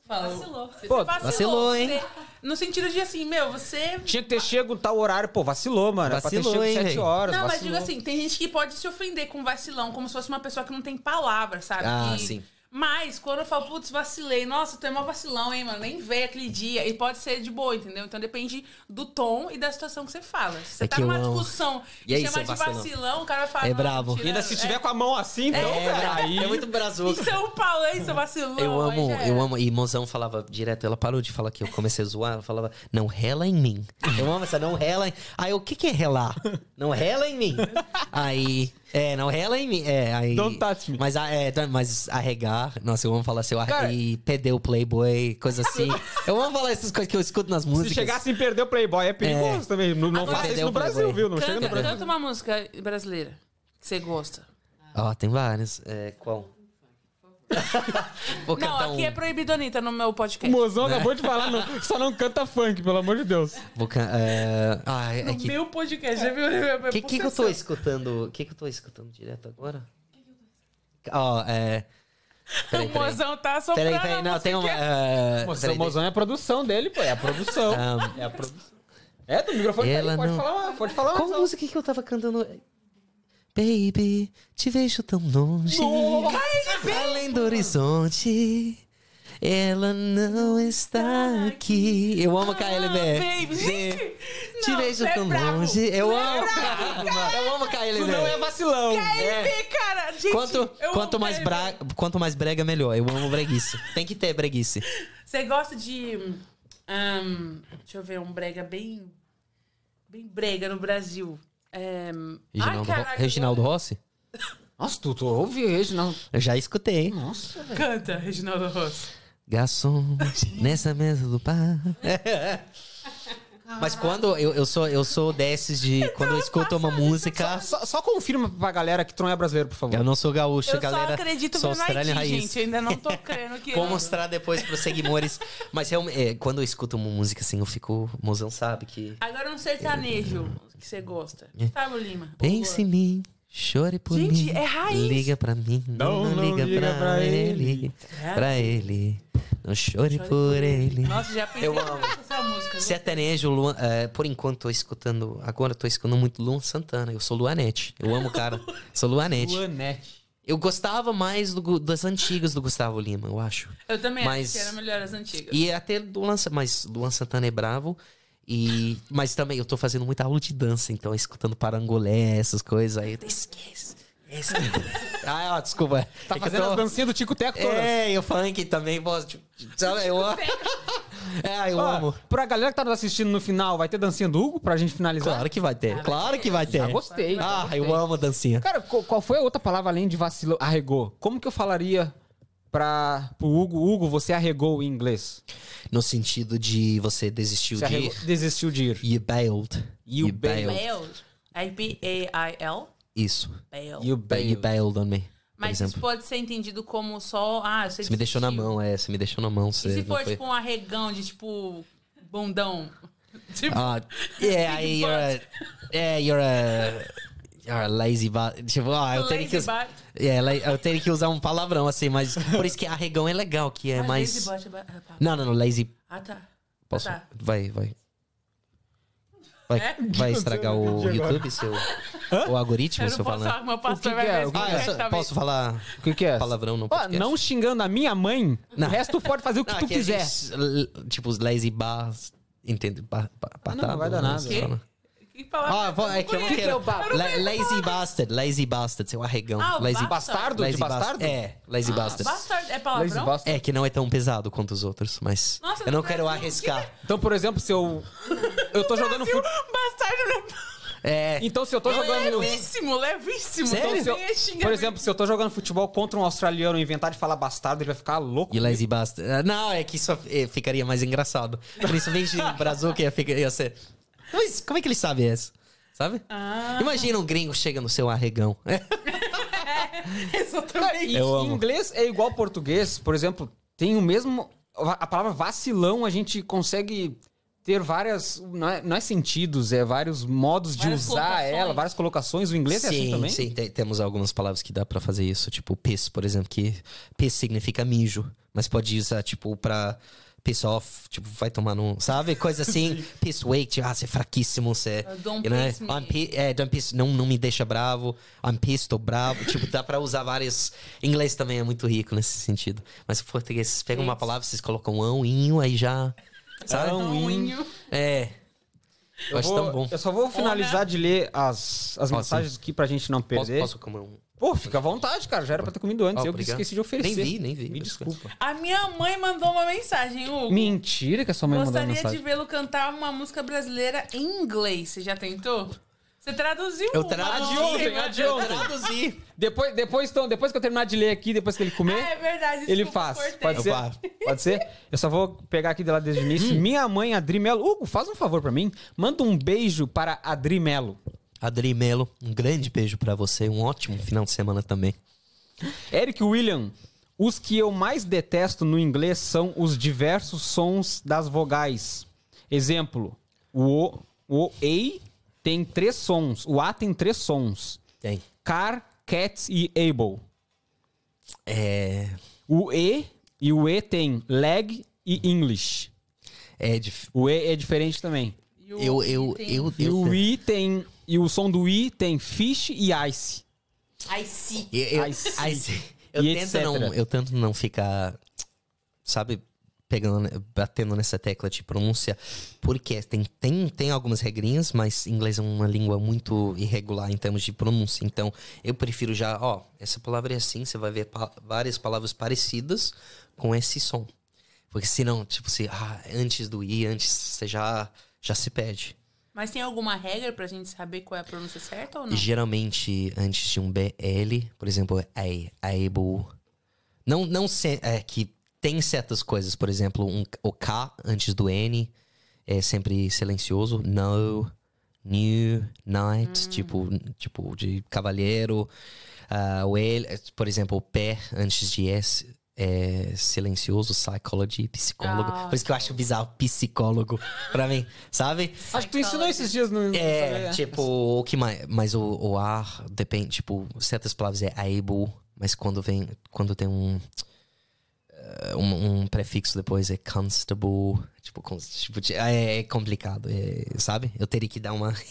Você- Fala, Vacilou. Você Pô, vacilou, vacilou, hein? você- no sentido de assim, meu, você. Tinha que ter chego tal horário. Pô, vacilou, mano. É pra ter Vacilou, chego hein, sete velho? horas. Não, mas vacilou. digo assim, tem gente que pode se ofender com vacilão, como se fosse uma pessoa que não tem palavra, sabe? Ah, Que- sim. Mas quando eu falo, putz, vacilei, nossa, tu é mó vacilão, hein, mano? Nem veio aquele dia. E pode ser de boa, entendeu? Então depende do tom e da situação que você fala. Se você É tá numa amo. discussão E e, aí, chama de vacilão? vacilão, o cara vai falar. É "Não, bravo. E ainda se é- tiver com a mão assim, então, É, velho, aí... é muito brazuco. Em São Paulo, hein, seu vacilão? Eu amo, eu amo. E mozão falava direto, ela parou de falar que eu comecei a zoar, ela falava, não rela em mim. Eu amo essa, não rela em... Aí, o que que é relar? Não rela em mim. Aí, é, não rela em mim. É, aí... Don't touch me. Mas, a- é, mas arregar, nossa, eu amo falar assim, eu arre- Cara- e perder o Playboy, coisa assim. eu amo falar essas coisas que eu escuto nas músicas. Se chegar sem perder o Playboy, é perigoso também. Não, não faça isso no Brasil, Playboy. viu? Não chega no Canta, Brasil. canta uma música brasileira que você gosta. Ó, tem várias. É, qual? Vou Não, cantar aqui um... é proibido, Anitta, no meu O podcast. mozão acabou de falar, não- só não canta funk, pelo amor de Deus. Vou can... é... Ah, é, No que... meu podcast, já viu? É O que, que, que eu tô escutando? O que, que eu tô escutando direto agora? Ó, é. Peraí, O peraí. mozão tá soprando Peraí, peraí, não, tem uma. é, Moção, peraí, mozão é a produção dele, pô. É a produção. Ah. É a produção. É, do microfone tá aí, Ela pode não- falar, pode falar. Qual música que eu tava cantando? Baby, te vejo tão longe. Além do horizonte. Ela não está aqui. Eu amo a KLB. Ah, baby, gente! Te Não, vejo é tão bravo. longe. Eu é amo. bravo, Eu amo. KLB. Tu não é vacilão. KLB, cara! Gente, Quanto, quanto, mais bra... quanto mais brega, melhor. Eu amo breguice. Tem que ter breguice. Você gosta de. ahn, deixa eu ver, um brega bem. Bem brega no Brasil. É, ai, Reginaldo, Ro- caraca, Reginaldo Rossi? Nossa, tu, tu ouve Reginaldo. Eu já escutei. Nossa, velho. Canta, Reginaldo Rossi. Garçom, nessa mesa do bar. Mas quando eu, eu sou eu sou desses de quando eu escuto uma música, Só, só confirma pra galera que Tron é brasileiro, por favor. eu não sou gaúcho, Eu galera. só acredito sou Austrália Haiti, raiz. gente. Eu ainda não tô crendo que... Vou mostrar depois pros seguidores. Mas realmente, é, quando eu escuto uma música assim, eu fico. O mozão sabe que. Agora um sertanejo que você gosta. Fábio Lima. Pense em mim, chore por Gente, mim. é raiz. Liga pra mim, não, Não, não, liga, liga pra, pra ele. É. Pra ele. Não chore por ele. Nossa, já pensei Eu amo. essa música. Sertanejo, Luan, é, por enquanto tô escutando. Agora tô escutando muito Luan Santana. Eu sou Luanete. Eu amo o cara. sou Luanete. Luanete. Eu gostava mais do das antigas do Gustavo Lima, eu acho. Eu também Mas- acho que era melhor as antigas. E até do Luan, mas Luan Santana é bravo. E, mas também eu tô fazendo muita aula de dança, então escutando parangolé, essas coisas. Aí eu esquece. esquece. ah, ó, desculpa. Tá É fazendo tô- as dancinhas do Tico Teco todas. É, e o funk também, pô, tipo, sabe, eu amo. É, eu Ó, amo. pra galera que tá nos assistindo no final, vai ter dancinha do Hugo pra gente finalizar? Claro que vai ter, claro que vai ter. Já gostei. já Ah, gostei. eu amo a dancinha. Cara, qual foi a outra palavra além de vacilou? Arregou. Como que eu falaria pra, pro Hugo? Hugo, você arregou em inglês. No sentido de você desistiu Você de arregou, ir. desistiu de ir. You bailed. You bailed. Bailed. R-B-A-I-L. Isso. Bailed. You You bailed. bailed on me. Mas isso pode ser entendido como só... Ah, você Você me deixou na mão, é. Você me deixou na mão. E Você se não for, foi- tipo, um arregão de, tipo, bundão? Tipo, Ah, yeah, you're a, yeah, you're a, you're a lazy ba... Tipo, ah, eu teria que lazy usar... butt. Yeah, la- eu teria que usar um palavrão assim, mas por isso que arregão é legal, que é Mas mais... lazy é é Não, não, não, lazy... Ah, tá. Posso... Ah, tá. Vai, vai. Vai, É? vai estragar o YouTube, seu... O algoritmo, Eu seu não posso falando. falar, meu O pastor que vai que é? O que Ah, só- talvez. posso falar O que, que é? palavrão no Ó, podcast? não xingando a minha mãe, Não. o resto tu pode fazer o que Não, tu a quiser. gente, tipo, os lazy bars... Entende? Ba, ba, batado, vai dar nada. Que palavra Ah, vou- é que eu não que que quero. é La- lazy bastard, lazy bastard, seu arregão. Ah, lazy Bastardo? lazy de bastardo? É, lazy bastard. Bastard é Lazy palavrão? bastard. É que não é tão pesado quanto os outros, mas Nossa, eu não quero Brasil, arriscar. Então, por exemplo, se eu. Eu tô jogando Brasil, futebol. Bastardo não é... É, Então, se eu tô jogando. Levíssimo, levíssimo. Sério? Então, Se eu- por exemplo, se eu tô jogando futebol contra um australiano e inventar de falar bastardo, ele vai ficar louco. e lazy bastard. Ah, Não, é que isso é, ficaria mais engraçado. Principalmente no Brasil que ia, ficar- ia ser. Mas como é que ele sabe essa? Sabe? Ah. Imagina um gringo chega no seu arregão. Exatamente. E Eu em amo. inglês é igual ao português, por exemplo, tem o mesmo. A palavra vacilão a gente consegue ter várias. Não é, não é sentidos, é vários modos de Várias usar colocações. ela, várias colocações. O inglês é assim sim, também? sim, te- temos algumas palavras que dá pra fazer isso, tipo piss, por exemplo, que piss significa mijo, mas pode usar tipo pra piss off, tipo vai tomar no, sabe, coisa assim, piss weight, ah, você é fraquíssimo, você, Don't you know, piss me. I'm pi- é, don't piss, não, não me deixa bravo, I'm pissed, tô bravo, tipo, dá pra usar várias, inglês também é muito rico nesse sentido, mas o português, vocês pegam uma palavra, vocês colocam ão, inho, aí já, sabe, Ão, inho. é, eu, Eu, acho vou- tão bom. eu só vou finalizar de ler as, as mensagens aqui pra gente não Posso, perder. posso comer um... Pô, fica à vontade, cara. Já era pra ter comido antes. Ó, eu que obrigado. esqueci de oferecer. Nem vi, nem vi. Me desculpa. A minha mãe mandou uma mensagem, Hugo. Mentira que a sua mãe mandou Gostaria mensagem. de vê-lo cantar uma música brasileira em inglês. Você já tentou? Você traduziu? Eu uma traduzi, música, ontem, a de ontem. traduzi. Depois, depois, então, depois que eu terminar de ler aqui, depois que ele comer, Ah, é verdade. ele faz. cortei. Pode ser? Pode ser? Eu só vou pegar aqui de lá desde o início. Minha mãe, Adri Melo. Hugo, faz um favor pra mim. Manda um beijo para Adri Melo. Adri Melo, um grande beijo pra você, um ótimo final de semana também. Eric William. Os que eu mais detesto no inglês são os diversos sons das vogais. Exemplo, o, o E tem três sons. O A tem três sons. Tem. Car, cats e able. É. O E e o E tem leg e English. É dif... O E é diferente também. E o Eu, eu, item- eu, E eu, o I tem. E o som do I tem fish e ice. I see. eu, eu, I see. I see. Eu E tento etc. não, eu tento não ficar, sabe, pegando, batendo nessa tecla de pronúncia, porque tem, tem, tem algumas regrinhas, mas inglês é uma língua muito irregular em termos de pronúncia. Então, eu prefiro já, ó, essa palavra é assim, você vai ver pa- várias palavras parecidas com esse som. Porque senão, tipo, se ah, antes do i, antes você já, já se perde. Mas tem alguma regra pra gente saber qual é a pronúncia certa ou não? Geralmente, antes de um BL, por exemplo, é able. Não, não se, é que tem certas coisas, por exemplo, um, o K antes do N é sempre silencioso. No, new, night, tipo, tipo de cavalheiro. Ah, o L, por exemplo, o P antes de S é silencioso, psychology, psicólogo. Ah, Por isso que eu acho bizarro psicólogo pra mim, sabe? Acho que tu ensinou esses dias no. É, tipo, o que mais? Mas o, o ar depende, tipo, certas palavras é able, mas quando vem, quando tem um, eh, um, um prefixo depois é constable, tipo, tipo é, é complicado, é, sabe? Eu teria que dar uma...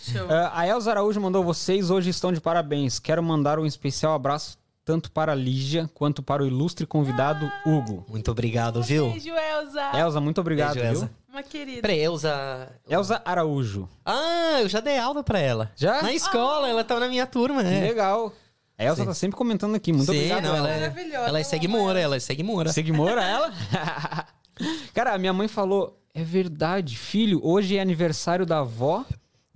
Show. Ah, a Elza Araújo mandou vocês hoje estão de parabéns. Quero mandar um especial abraço tanto para a Lígia quanto para o ilustre convidado Hugo. Muito obrigado, viu? Beijo, Elza. Elza, muito obrigado, Beijo, Elza. viu? Uma querida. Peraí, Elza... Elza Araújo. Ah, eu já dei aula pra ela. Já? Na escola, ela tá na minha turma, Que é. legal. A Elza tá sempre comentando aqui. Muito Sim, obrigado. não, ela é, Maravilhosa, ela é eu seguimora, ela é seguimora. Seguimora ela? Cara, a minha mãe falou: é verdade, filho, hoje é aniversário da avó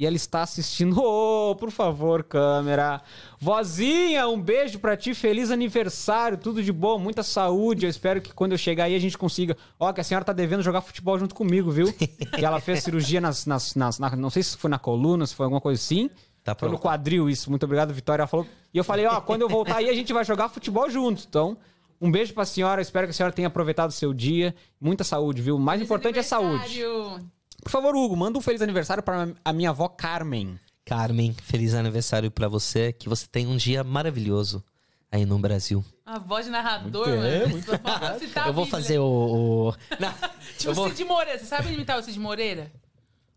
e ela está assistindo. Ô, por favor, câmera. Vozinha, um beijo pra ti, feliz aniversário, tudo de bom, muita saúde. Eu espero que quando eu chegar aí a gente consiga. Ó, que a senhora tá devendo jogar futebol junto comigo, viu? que ela fez cirurgia nas. nas, nas- na- não sei se foi na coluna, se foi alguma coisa assim. Tá Foi no quadril isso. Muito obrigado, Vitória. Ela falou. E eu falei, ó, quando eu voltar aí a gente vai jogar futebol juntos. Então, um beijo pra senhora. Espero que a senhora tenha aproveitado o seu dia. Muita saúde, viu? O mais importante é saúde. Por favor, Hugo, manda um feliz aniversário para a minha avó Carmen. Carmen, feliz aniversário pra você. Que você tenha um dia maravilhoso aí no Brasil. A voz de narrador, Muito é, mano. muito Citar a eu vou fazer o. o... Não, Tipo vou... Cid Moreira. Você sabe imitar o Cid Moreira?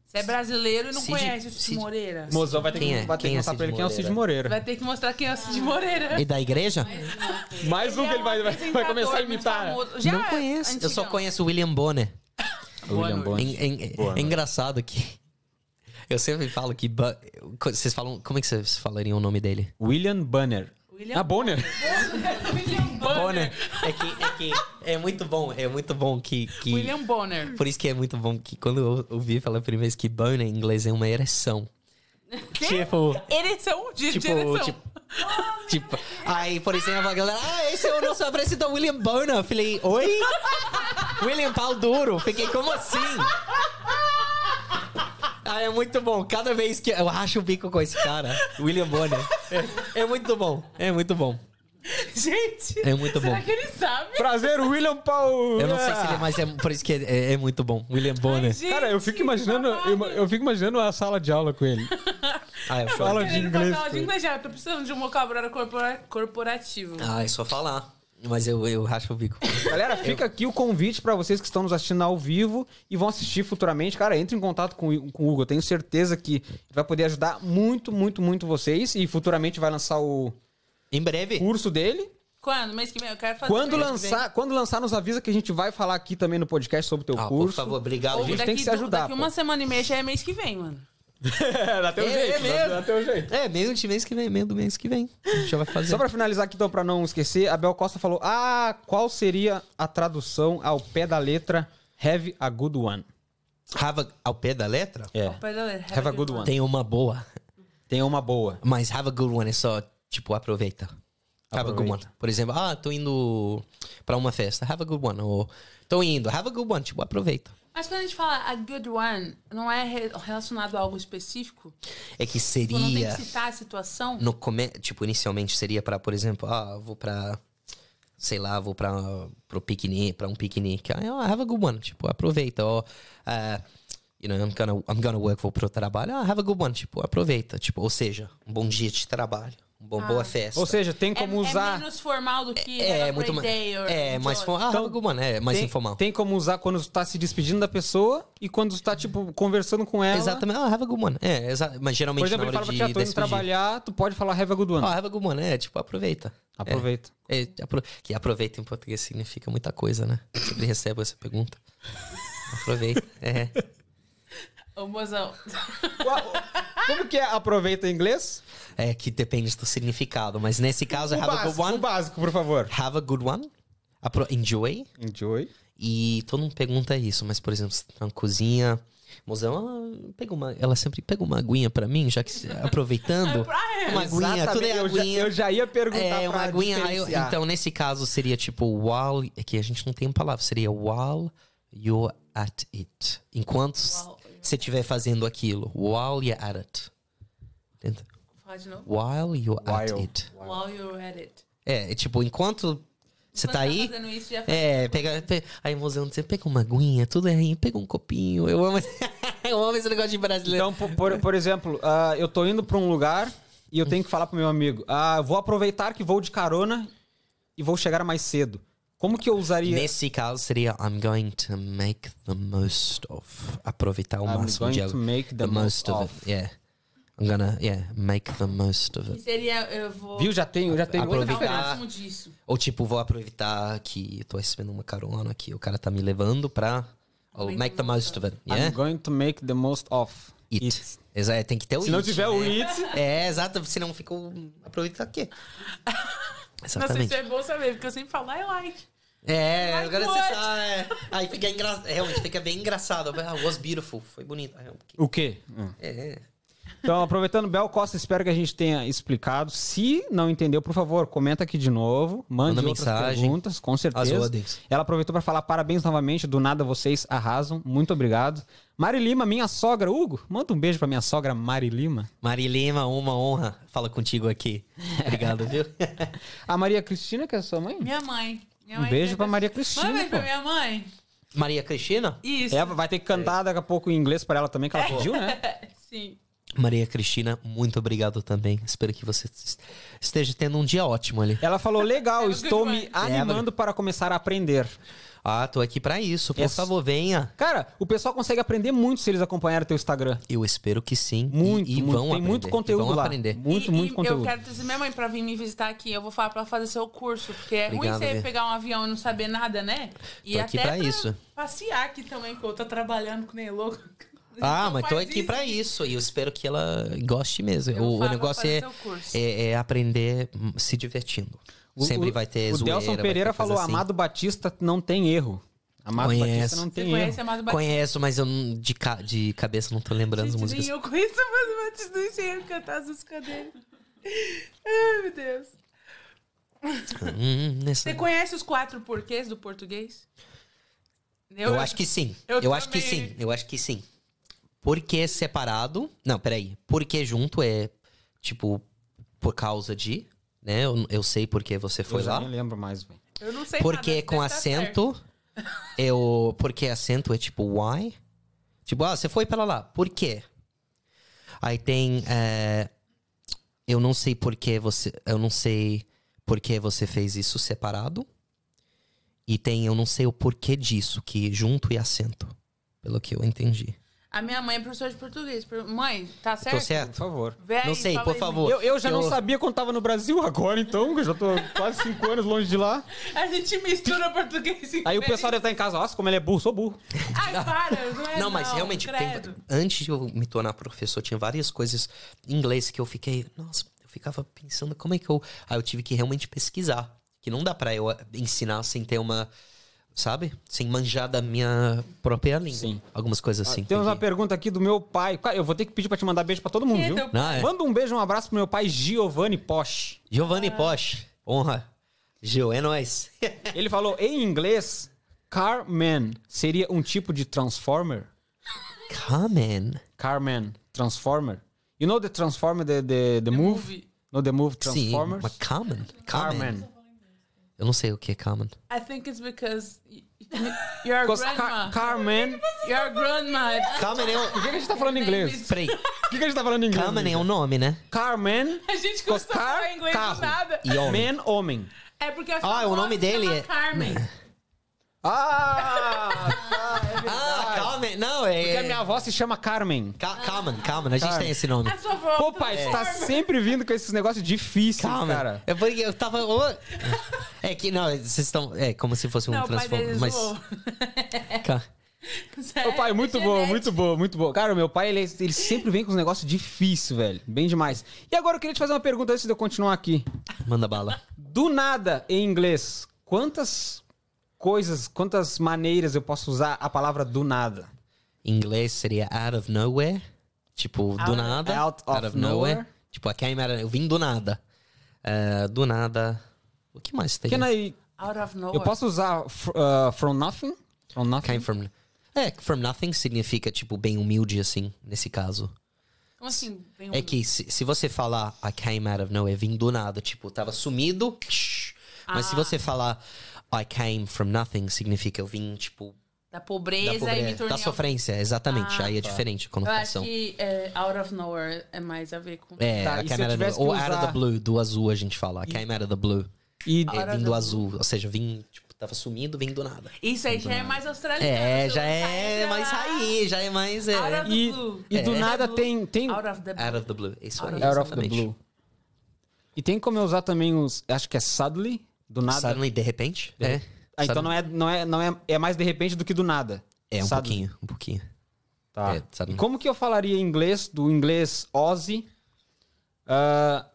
Você é brasileiro e não Cid- conhece o Cid, Cid- Moreira. Mozão vai ter Quem que, é? vai ter Quem que é mostrar Cid pra ele quem é o Cid Moreira? Vai ter que mostrar quem é o Cid Moreira. E da igreja? Mais um que ele vai, vai, vai começar a imitar. Já não é conheço. Eu só conheço o William Bonner. William Boa É, Bonner. é- é engraçado que. Eu sempre falo que. Vocês falam. Como é que vocês falariam o nome dele? William Banner. William Ah, Bonner. William Bonner. Bonner. É que, é que é muito bom. É muito bom que. que... William Bonner. Por isso que é muito bom que quando eu ouvi pela primeira vez que Bonner em inglês é uma ereção. Tipo. Ereção de Tipo, direção. tipo, tipo, aí, por exemplo, a galera, ah, esse é o nosso apresentador William Bonner. Falei, oi? William Pau Duro. Fiquei, como assim? Ah, é muito bom. Cada vez que eu racho o bico com esse cara, William Bonner. É, é muito bom. É muito bom. Gente, É muito será bom. que ele sabe? Prazer, William Paul. Eu não sei se ele é, mas é por isso que é, é muito bom. William Bonner. Gente, Cara, eu fico imaginando, eu, eu fico imaginando a sala de aula com ele. Ah, eu choro. de inglês. fala de inglês já. Tô precisando de um vocabulário corpora- corporativo. Ah, é só falar. Mas eu, eu racho o bico. Galera, fica aqui o convite pra vocês que estão nos assistindo ao vivo e vão assistir futuramente. Cara, entre em contato com, com o Hugo. Eu tenho certeza que vai poder ajudar muito, muito, muito vocês. E futuramente vai lançar o Em breve. curso dele. Quando? Mês que vem? Eu quero fazer Quando mês que lançar, quando lançar, nos avisa que a gente vai falar aqui também no podcast sobre o teu Ah, por curso. favor, obrigado. Ou A gente daqui tem que se du- ajudar, Daqui pô. uma semana e meia já é mês que vem, mano. É, dá teu É, jeito. é dá- mesmo. Dá teu jeito. É, meio de mês que vem, meio do mês que vem. A gente já vai fazer. Só pra finalizar aqui, então, pra não esquecer, a Bel Costa falou: Ah, qual seria a tradução ao pé da letra Have a good one? Have a- ao pé da letra? É. Pode ler. Have a good one. Tem uma boa. Tenha uma boa. Mas have a good one é só, tipo, aproveita. Have a good one. Por exemplo, ah, tô indo pra uma festa. Have a good one. Ou tô indo. Have a good one. Tipo, aproveita. Mas quando a gente fala a good one, não é re- relacionado a algo específico? É que Tipo, não tem seria... que citar a situação? No come... Tipo, inicialmente seria pra, por exemplo, ah, vou pra... Sei lá, vou pra, pro piquenique, pra um piquenique. Ah, oh, have a good one. Tipo, aproveita. Ou, ah, you know, I'm gonna, I'm gonna work, vou pro trabalho. Ah, have a good one. Tipo, aproveita. Tipo, ou seja, um bom dia de trabalho. Bom, boa festa. Ou seja, tem É, como é usar. menos formal do que É, muito mais. É, mais formal. Ah, have a good one. É, mais tem, informal. Tem como usar quando tu tá se despedindo da pessoa e quando tu tá, tipo, conversando com ela. Exatamente. Ah, have a good one. É, exa... mas geralmente Por exemplo, na ele hora fala pra de ah, trabalhar, tu pode falar have a good one. Ah, have a good one. É, tipo, aproveita. Aproveita. É, é, apro- Que aproveita em português significa muita coisa, né? Eu sempre recebo essa pergunta. Aproveita. É. Ô, mozão. Como que é aproveita em inglês? É que depende do significado. Mas nesse caso é o, have a good básico, o one. básico, por favor. Have a good one. Apro... Enjoy. Enjoy. E todo mundo pergunta isso, mas, por exemplo, você tá na cozinha Mozão, ah, pega uma, ela sempre pega uma aguinha pra mim, já que aproveitando. pra uma aguinha, tudo é Exatamente, eu já- aguinha. Eu já, ia perguntar É, uma pra aguinha. eu- então, nesse caso, seria tipo while. É que a gente não tem palavra. Seria while you're at it. Enquanto While você estiver fazendo aquilo. While you're at it. Entende? Fala de novo. While you're at While. it. While you're at it. É, é tipo, enquanto você Quando tá aí. fazendo isso, já É, pega, pe- aí mozão, você pega uma aguinha, tudo aí, pega um copinho. Eu amo, eu amo esse negócio de brasileiro. Então, por, por- por exemplo, ah, eu tô indo pra um lugar e eu tenho que falar pro meu amigo: ah, vou aproveitar que vou de carona e vou chegar mais cedo. Como que eu usaria? Nesse caso seria I'm going to make the most of. Aproveitar o I'm máximo going de to algo. make the most of of. it. Yeah. I'm gonna, yeah, make the most of it. seria, eu vou... Viu? Já tem, já outra aproveitar o diferença. máximo disso. Ou tipo, vou aproveitar que tô recebendo uma carona aqui, o cara tá me levando pra. Oh, Make make the the most most of it. Yeah? I'm going to make the most of It. it. Exato, tem que ter o Se não it, tiver o né? it, É, exato, senão fica o. Aproveitar o quê? Nossa, Exatamente. isso é bom saber, porque eu sempre falo, I like. É, Like agora what? você tá. é. Aí fica engraçado. Realmente fica bem engraçado. Ah, was beautiful. Foi bonito. Ah, o quê? É. Então, aproveitando, Bel Costa, espero que a gente tenha explicado. Se não entendeu, por favor, comenta aqui de novo. Mande Manda outras mensagem. perguntas, com certeza. Ela aproveitou para falar parabéns novamente. Do nada vocês arrasam. Muito obrigado. Mari Lima, minha sogra. Hugo, manda um beijo pra minha sogra Mari Lima. Mari Lima, uma honra. Fala contigo aqui. Obrigado, viu? A Maria Cristina, que é sua mãe? Minha mãe. Minha Um beijo pra Maria Cristina, Manda um beijo pra minha mãe. Maria Cristina? Isso. É, vai ter que cantar daqui a pouco em inglês pra ela também, que ela pediu, né? Sim. Maria Cristina, muito obrigado também. Espero que você esteja tendo um dia ótimo ali. Ela falou: legal, estou me one." animando para começar a aprender. Ah, tô aqui pra isso. Por favor, venha. Cara, o pessoal consegue aprender muito se eles acompanharem teu Instagram. Eu espero que sim. E- Muito, e, muito. vão Tem aprender. muito E conteúdo vão lá. aprender. Muito, E- muito e conteúdo. Eu quero trazer minha mãe pra vir me visitar aqui. Eu vou falar pra ela fazer seu curso. Porque é Obrigado, ruim você pegar um avião e não saber nada, né? E Tô aqui até pra isso. passear aqui também, que eu tô trabalhando com nem louco. Ah, mas tô aqui pra isso. E eu espero que ela goste mesmo. Eu O, negócio pra é, é, é aprender hum, se divertindo. O- Sempre vai ter O zoeira. Delson Pereira falou: assim. Amado Batista não tem erro. Amado Conheço. Batista não Você tem conhece erro. Amado Batista? Conheço, mas eu não- de, ca- de cabeça não tô lembrando as Gente, músicas. nem eu conheço Amado Batista, não sei cantar as músicas dele. Ai, meu Deus. Hum, nessa- Você conhece os quatro porquês do português? Eu, acho que sim. Eu, eu acho que sim. Eu acho que sim. Porque separado. Não, peraí. Porque junto é tipo por causa de. Né? Eu, eu sei porque você foi eu lá. nem lembro mais, velho. Eu não sei Porque nada, com acento. Eu, porque acento é tipo why. Tipo, ah, você foi pra lá. Por quê? Aí tem. é, eu não sei por que você. Eu não sei por que você fez isso separado. E tem eu não sei o porquê disso, que junto e acento. Pelo que eu entendi. A minha mãe é professora de português. Mãe, tá certo? Tô certo? Por favor. Aí, Não sei, por favor. Eu, eu já não Eu- sabia quando tava no Brasil agora, então, eu já tô quase cinco anos longe de lá. A gente mistura português e Aí o pessoal deve estar em casa, nossa, como ele é burro, sou burro. Ai, para, não é Não, mas realmente, tem- antes de eu me tornar professor, tinha várias coisas em inglês que eu fiquei, nossa, eu ficava pensando como é que eu. Aí eu tive que realmente pesquisar. Que não dá pra eu ensinar sem ter uma. Sabe? Sem manjar da minha própria língua. Sim. Algumas coisas assim. Temos tem uma pergunta aqui do meu pai. Cara, eu vou ter que pedir pra te mandar beijo pra todo mundo, é viu? teu Não, é. Manda um beijo, um abraço pro meu pai Giovanni Posch. Giovanni Posch. Honra. Gil, é nóis. Ele falou em inglês, Carman seria um tipo de Transformer? Carmen. Carman, Transformer. You know the Transformer, the, the, the, move? movie. No, the move Sim, Transformers? mas Carmen. Carman. Eu não sei o que é Carmen. I think it's because you're a grandma. Car Carman... You're a grandma. Carmen é Por um... que, que a gente tá falando inglês? Peraí. Por que, a gente tá falando inglês? Carmen é um nome, né? Carman, A gente because começou a falar inglês carro. nada. E homem. Man, homem. É porque a Ah, o nome dele é- Carmen. Ah, tá, é verdade. Ah, Carmen. Não, Porque a é... minha avó se chama Carmen. Ca Carmen, Carmen. A gente Carmen. tem esse nome. A sua avó. Pô, pai, você tá sempre vindo com esses negócios difíceis, Calma. cara. É porque eu tava. É que não, vocês estão. É como se fosse um Não, o pai transform. dele Mas. zoou. Ca- Ô, pai, muito bom, muito bom, muito bom. Cara, o meu pai, ele, ele sempre vem com uns negócios difíceis, velho. Bem demais. E agora eu queria te fazer uma pergunta antes de eu continuar aqui. Manda bala. Do nada, em inglês, quantas coisas, quantas maneiras eu posso usar a palavra do nada? Em inglês seria out of nowhere. Tipo, do Out- nada. out of nowhere. Tipo, I came out of, eu vim do nada. Eh, do nada. O que mais tem? Can I, Out of nowhere. eu posso usar fr- uh, from nothing? From nothing? Came from. É, from nothing significa, tipo, bem humilde, assim, nesse caso. Como assim? Bem É que se, se você falar I came out of nowhere, vim do nada, tipo, tava sumido. psh. Mas Ah. se você falar I came from nothing, significa eu vim, tipo, Da da, pobreza, e me pobreza, tornei... da sofrência, exatamente. Ah, Aí é tá. diferente a Eu acho conotação. que é, out of nowhere é mais a ver com... É, Tá, I came out of ou que out of usar- the blue, do azul a gente fala. I came out of the blue. E, É, vim do azul, ou seja, vim, tipo, tava sumido, vim do nada. Isso aí já é mais australiano. É, já é mais raiz, já é mais. É, Out of the e, blue. e do É. nada Blue. tem, tem Out of the blue. out of the blue. Isso Out aí, of Out of the blue. E tem como eu usar também os. Acho que é suddenly. Do nada. Suddenly, de repente? É. Ah, então não é, não é, não é, é mais de repente do que do nada. É, um Suddenly. pouquinho, um pouquinho. Tá. É, suddenly. E como que eu falaria em inglês, do inglês Ozzy? ah,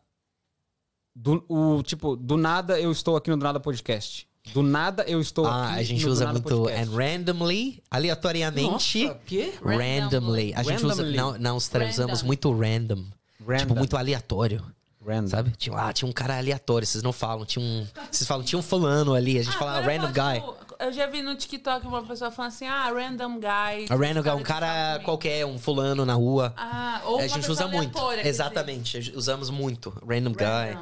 do, o, tipo, do nada eu estou aqui no Do Nada Podcast. Do nada eu estou Ah, aqui a gente no usa Do Nada muito Podcast. and randomly, aleatoriamente. Nossa, quê? Randomly. A gente Randomly. usa. Não, não usamos Random. muito random. Random. Tipo, muito aleatório. Random. Sabe? Tinha, ah, tinha um cara aleatório, vocês não falam. Tinha um. Vocês falam, tinha um fulano ali. A gente Ah, fala eu random guy. tipo, eu já vi no TikTok uma pessoa falando assim, ah, random guy. A random guy, um cara qualquer, um fulano na rua. Ah, ou a uma gente usa muito. Exatamente, usamos muito. Random dizer, guy.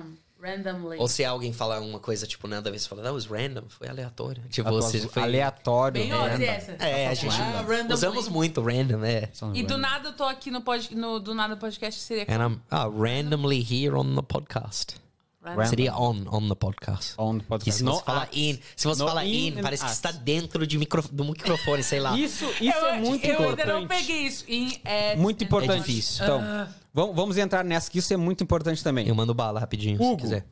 Random. Randomly. Ou se alguém falar uma coisa, tipo, nada a ver, você fala, that was random, foi aleatório. Tipo, você foi. Aleatório. Bem random. Essa. É, a gente Ah, usamos muito random, é. E do nada eu tô aqui no, pod, no Do Nada Podcast, seria And I'm ah, randomly here on the podcast. Random. Seria on, on the podcast. On podcast. se No você falar at. in, se você No falar in in, parece que at. está dentro de micro, do microfone, sei lá. Isso, isso eu, é muito eu importante. ainda não peguei isso. Em, é, Muito importante. difícil. Então, Ah. vamos, vamos entrar nessa, que isso é muito importante também. Eu mando bala rapidinho, Hugo. se quiser.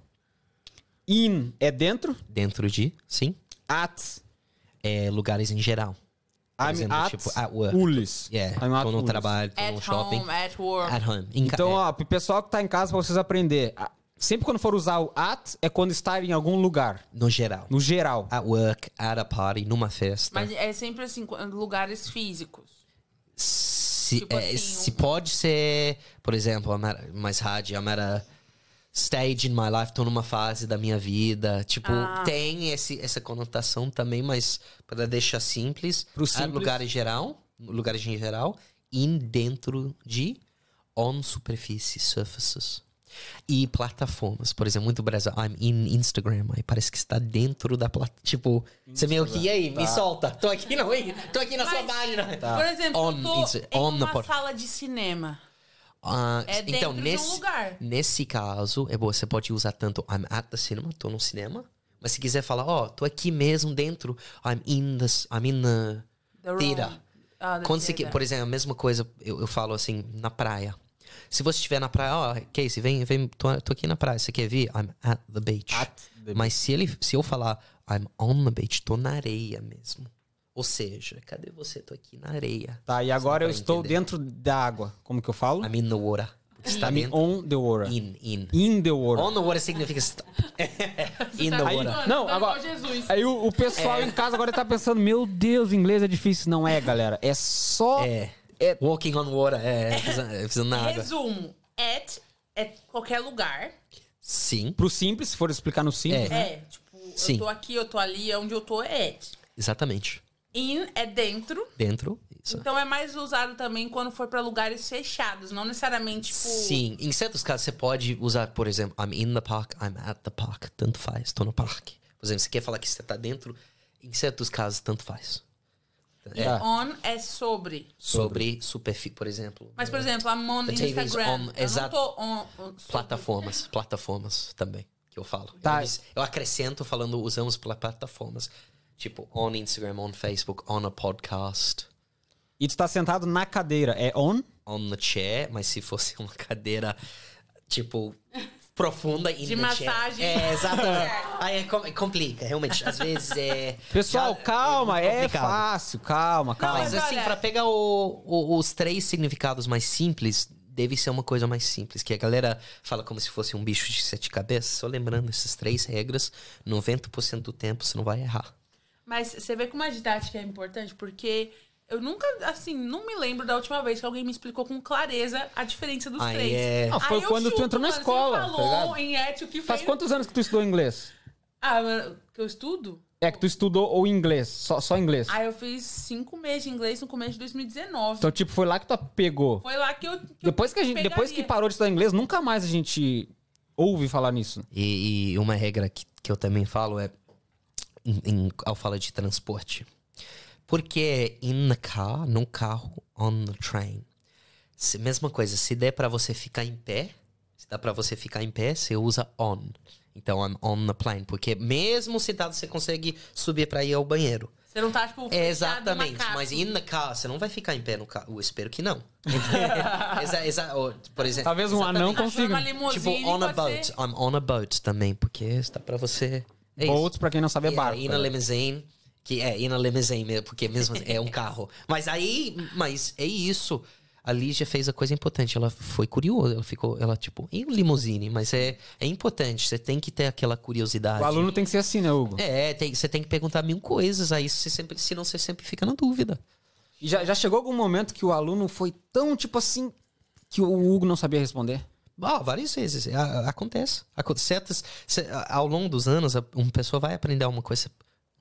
In é dentro, Dentro de, sim, at, é, lugares em geral. Por I'm exemplo, at, tipo, at work. Ulis. Yeah, I'm at tô no Ulis. trabalho, tô no At shopping. home, at work. At home. Em Então, é, ó, pro pessoal que tá em casa, pra vocês aprender, sempre quando for usar o at, é quando estar em algum lugar, no geral. no geral. At work, at a party, numa festa. Mas é sempre assim, lugares físicos. se, Tipo é, assim, se um- pode ser, por exemplo, I'm at, mais hard, I'm at a stage in my life, tô numa fase da minha vida. Tipo, Ah. tem esse, essa conotação também, mas para deixar simples, Pro simples. lugares geral, lugares em geral, in dentro de, on superfície, surfaces. E plataformas, por exemplo, muito Brasil, I'm in Instagram, aí parece que está dentro da plataforma. Tipo, você meio que, e aí, me solta, tô aqui, não, tô aqui na sua Mas, página. Por exemplo, On eu tô Insta- em on uma sala de cinema. Ah, É dentro de um lugar. Nesse caso, é bom, você pode usar tanto I'm at the cinema, tô no cinema. Mas se quiser falar, ó, tô aqui mesmo dentro, I'm in the, I'm in the, The room. theater. Ah, Quando você, por exemplo, a mesma coisa, eu, eu falo assim, na praia. Se você estiver na praia, ó, Casey, vem, vem, tô, tô aqui na praia, você quer vir? I'm at the beach. At the Mas se, ele, se eu falar, I'm on the beach, tô na areia mesmo. Ou seja, cadê você? Tô aqui na areia. Tá, e agora eu estou entender. dentro da água. Como que eu falo? I'm in the water. Está I'm dentro. on the water. In, in. In the water. On the water significa st- in the Aí- water. Não, Tá agora. Aí o, o pessoal em casa agora tá pensando: Meu Deus, inglês é difícil. Não é, galera. É só. É. É- Walking on water. É, pisando- pisando na água. Resumo. At é qualquer lugar. Sim, Pro simples, se for explicar no simples. É. né? É, tipo, Sim. eu tô aqui, eu tô ali, onde eu tô é at. exatamente. In é dentro. Dentro. Isso. Então é mais usado também quando for pra lugares fechados, não necessariamente tipo. Sim, em certos casos você pode usar, por exemplo, I'm in the park, I'm at the park. Tanto faz, tô no parque. Por exemplo, você quer falar que você tá dentro, em certos casos, tanto faz. É. on é sobre. Sobre superfície, por exemplo. Mas, por exemplo, I'm on Instagram. on- eu não exato. tô on. on sobre. Plataformas, plataformas também, que eu falo. Tá. Eu, eu acrescento falando, usamos pla- plataformas. Tipo, on Instagram, on Facebook, on a podcast, E tu tá sentado na cadeira. É on? on the chair, mas se fosse uma cadeira, tipo, profunda in De massagem. É, exatamente. Aí é, com- complica, realmente. Às vezes é. Pessoal, já- calma, muito é, complicado. fácil. Calma, calma. Mas Mas assim, olha- pra pegar o- o- os três significados mais simples, deve ser uma coisa mais simples. Que a galera fala como se fosse um bicho de sete cabeças. Só lembrando essas três regras, 90% do tempo você não vai errar. Mas você vê como a didática é importante, porque Eu nunca, assim, não me lembro da última vez que alguém me explicou com clareza a diferença dos Aí três. é- Não, foi Aí eu quando tu chuto, entrou na mano, escola, Você tá falou ligado? em ético que Faz fez- quantos anos que tu estudou inglês? Ah, mano, que eu estudo? É que tu estudou ou inglês? Só, só inglês. Ah, eu fiz cinco meses de inglês no começo de 2019. Então, tipo, foi lá que tu pegou. Foi lá que eu. que eu Depois que, a gente, depois que pegaria. parou de estudar inglês, nunca mais a gente ouve falar nisso. E, e uma regra que, que eu também falo é em- em- ao falar de transporte. Porque in the car, no carro, on the train. Se, mesma coisa, se der pra você ficar em pé, se dá pra você ficar em pé, você usa on. Então, I'm on the plane. Porque mesmo sentado, você consegue subir pra ir ao banheiro. Você não tá, tipo, É, exatamente, mas in the car, você não vai ficar em pé no carro. Eu espero que não. exa, exa, ó, por exemplo, Talvez um anão consiga. Tipo, on a boat. ser- I'm on a boat também, porque está pra você. É isso. Boats, pra quem não sabe, é barco. ir na limousine, que é ir na limousine mesmo, porque mesmo é um carro. Mas aí, mas é isso. A Lígia fez a coisa importante. Ela foi curiosa. Ela ficou, ela tipo, em limousine, mas é, é importante. Você tem que ter aquela curiosidade. O aluno tem que ser assim, né, Hugo? É, tem- você tem que perguntar mil coisas. Aí você sempre, senão você sempre fica na dúvida. E já, já chegou algum momento que o aluno foi tão, tipo assim, que o Hugo não sabia responder? Ah, várias vezes. A- Acontece. Aco- Certas, ce- ao longo dos anos, a- uma pessoa vai aprender alguma coisa.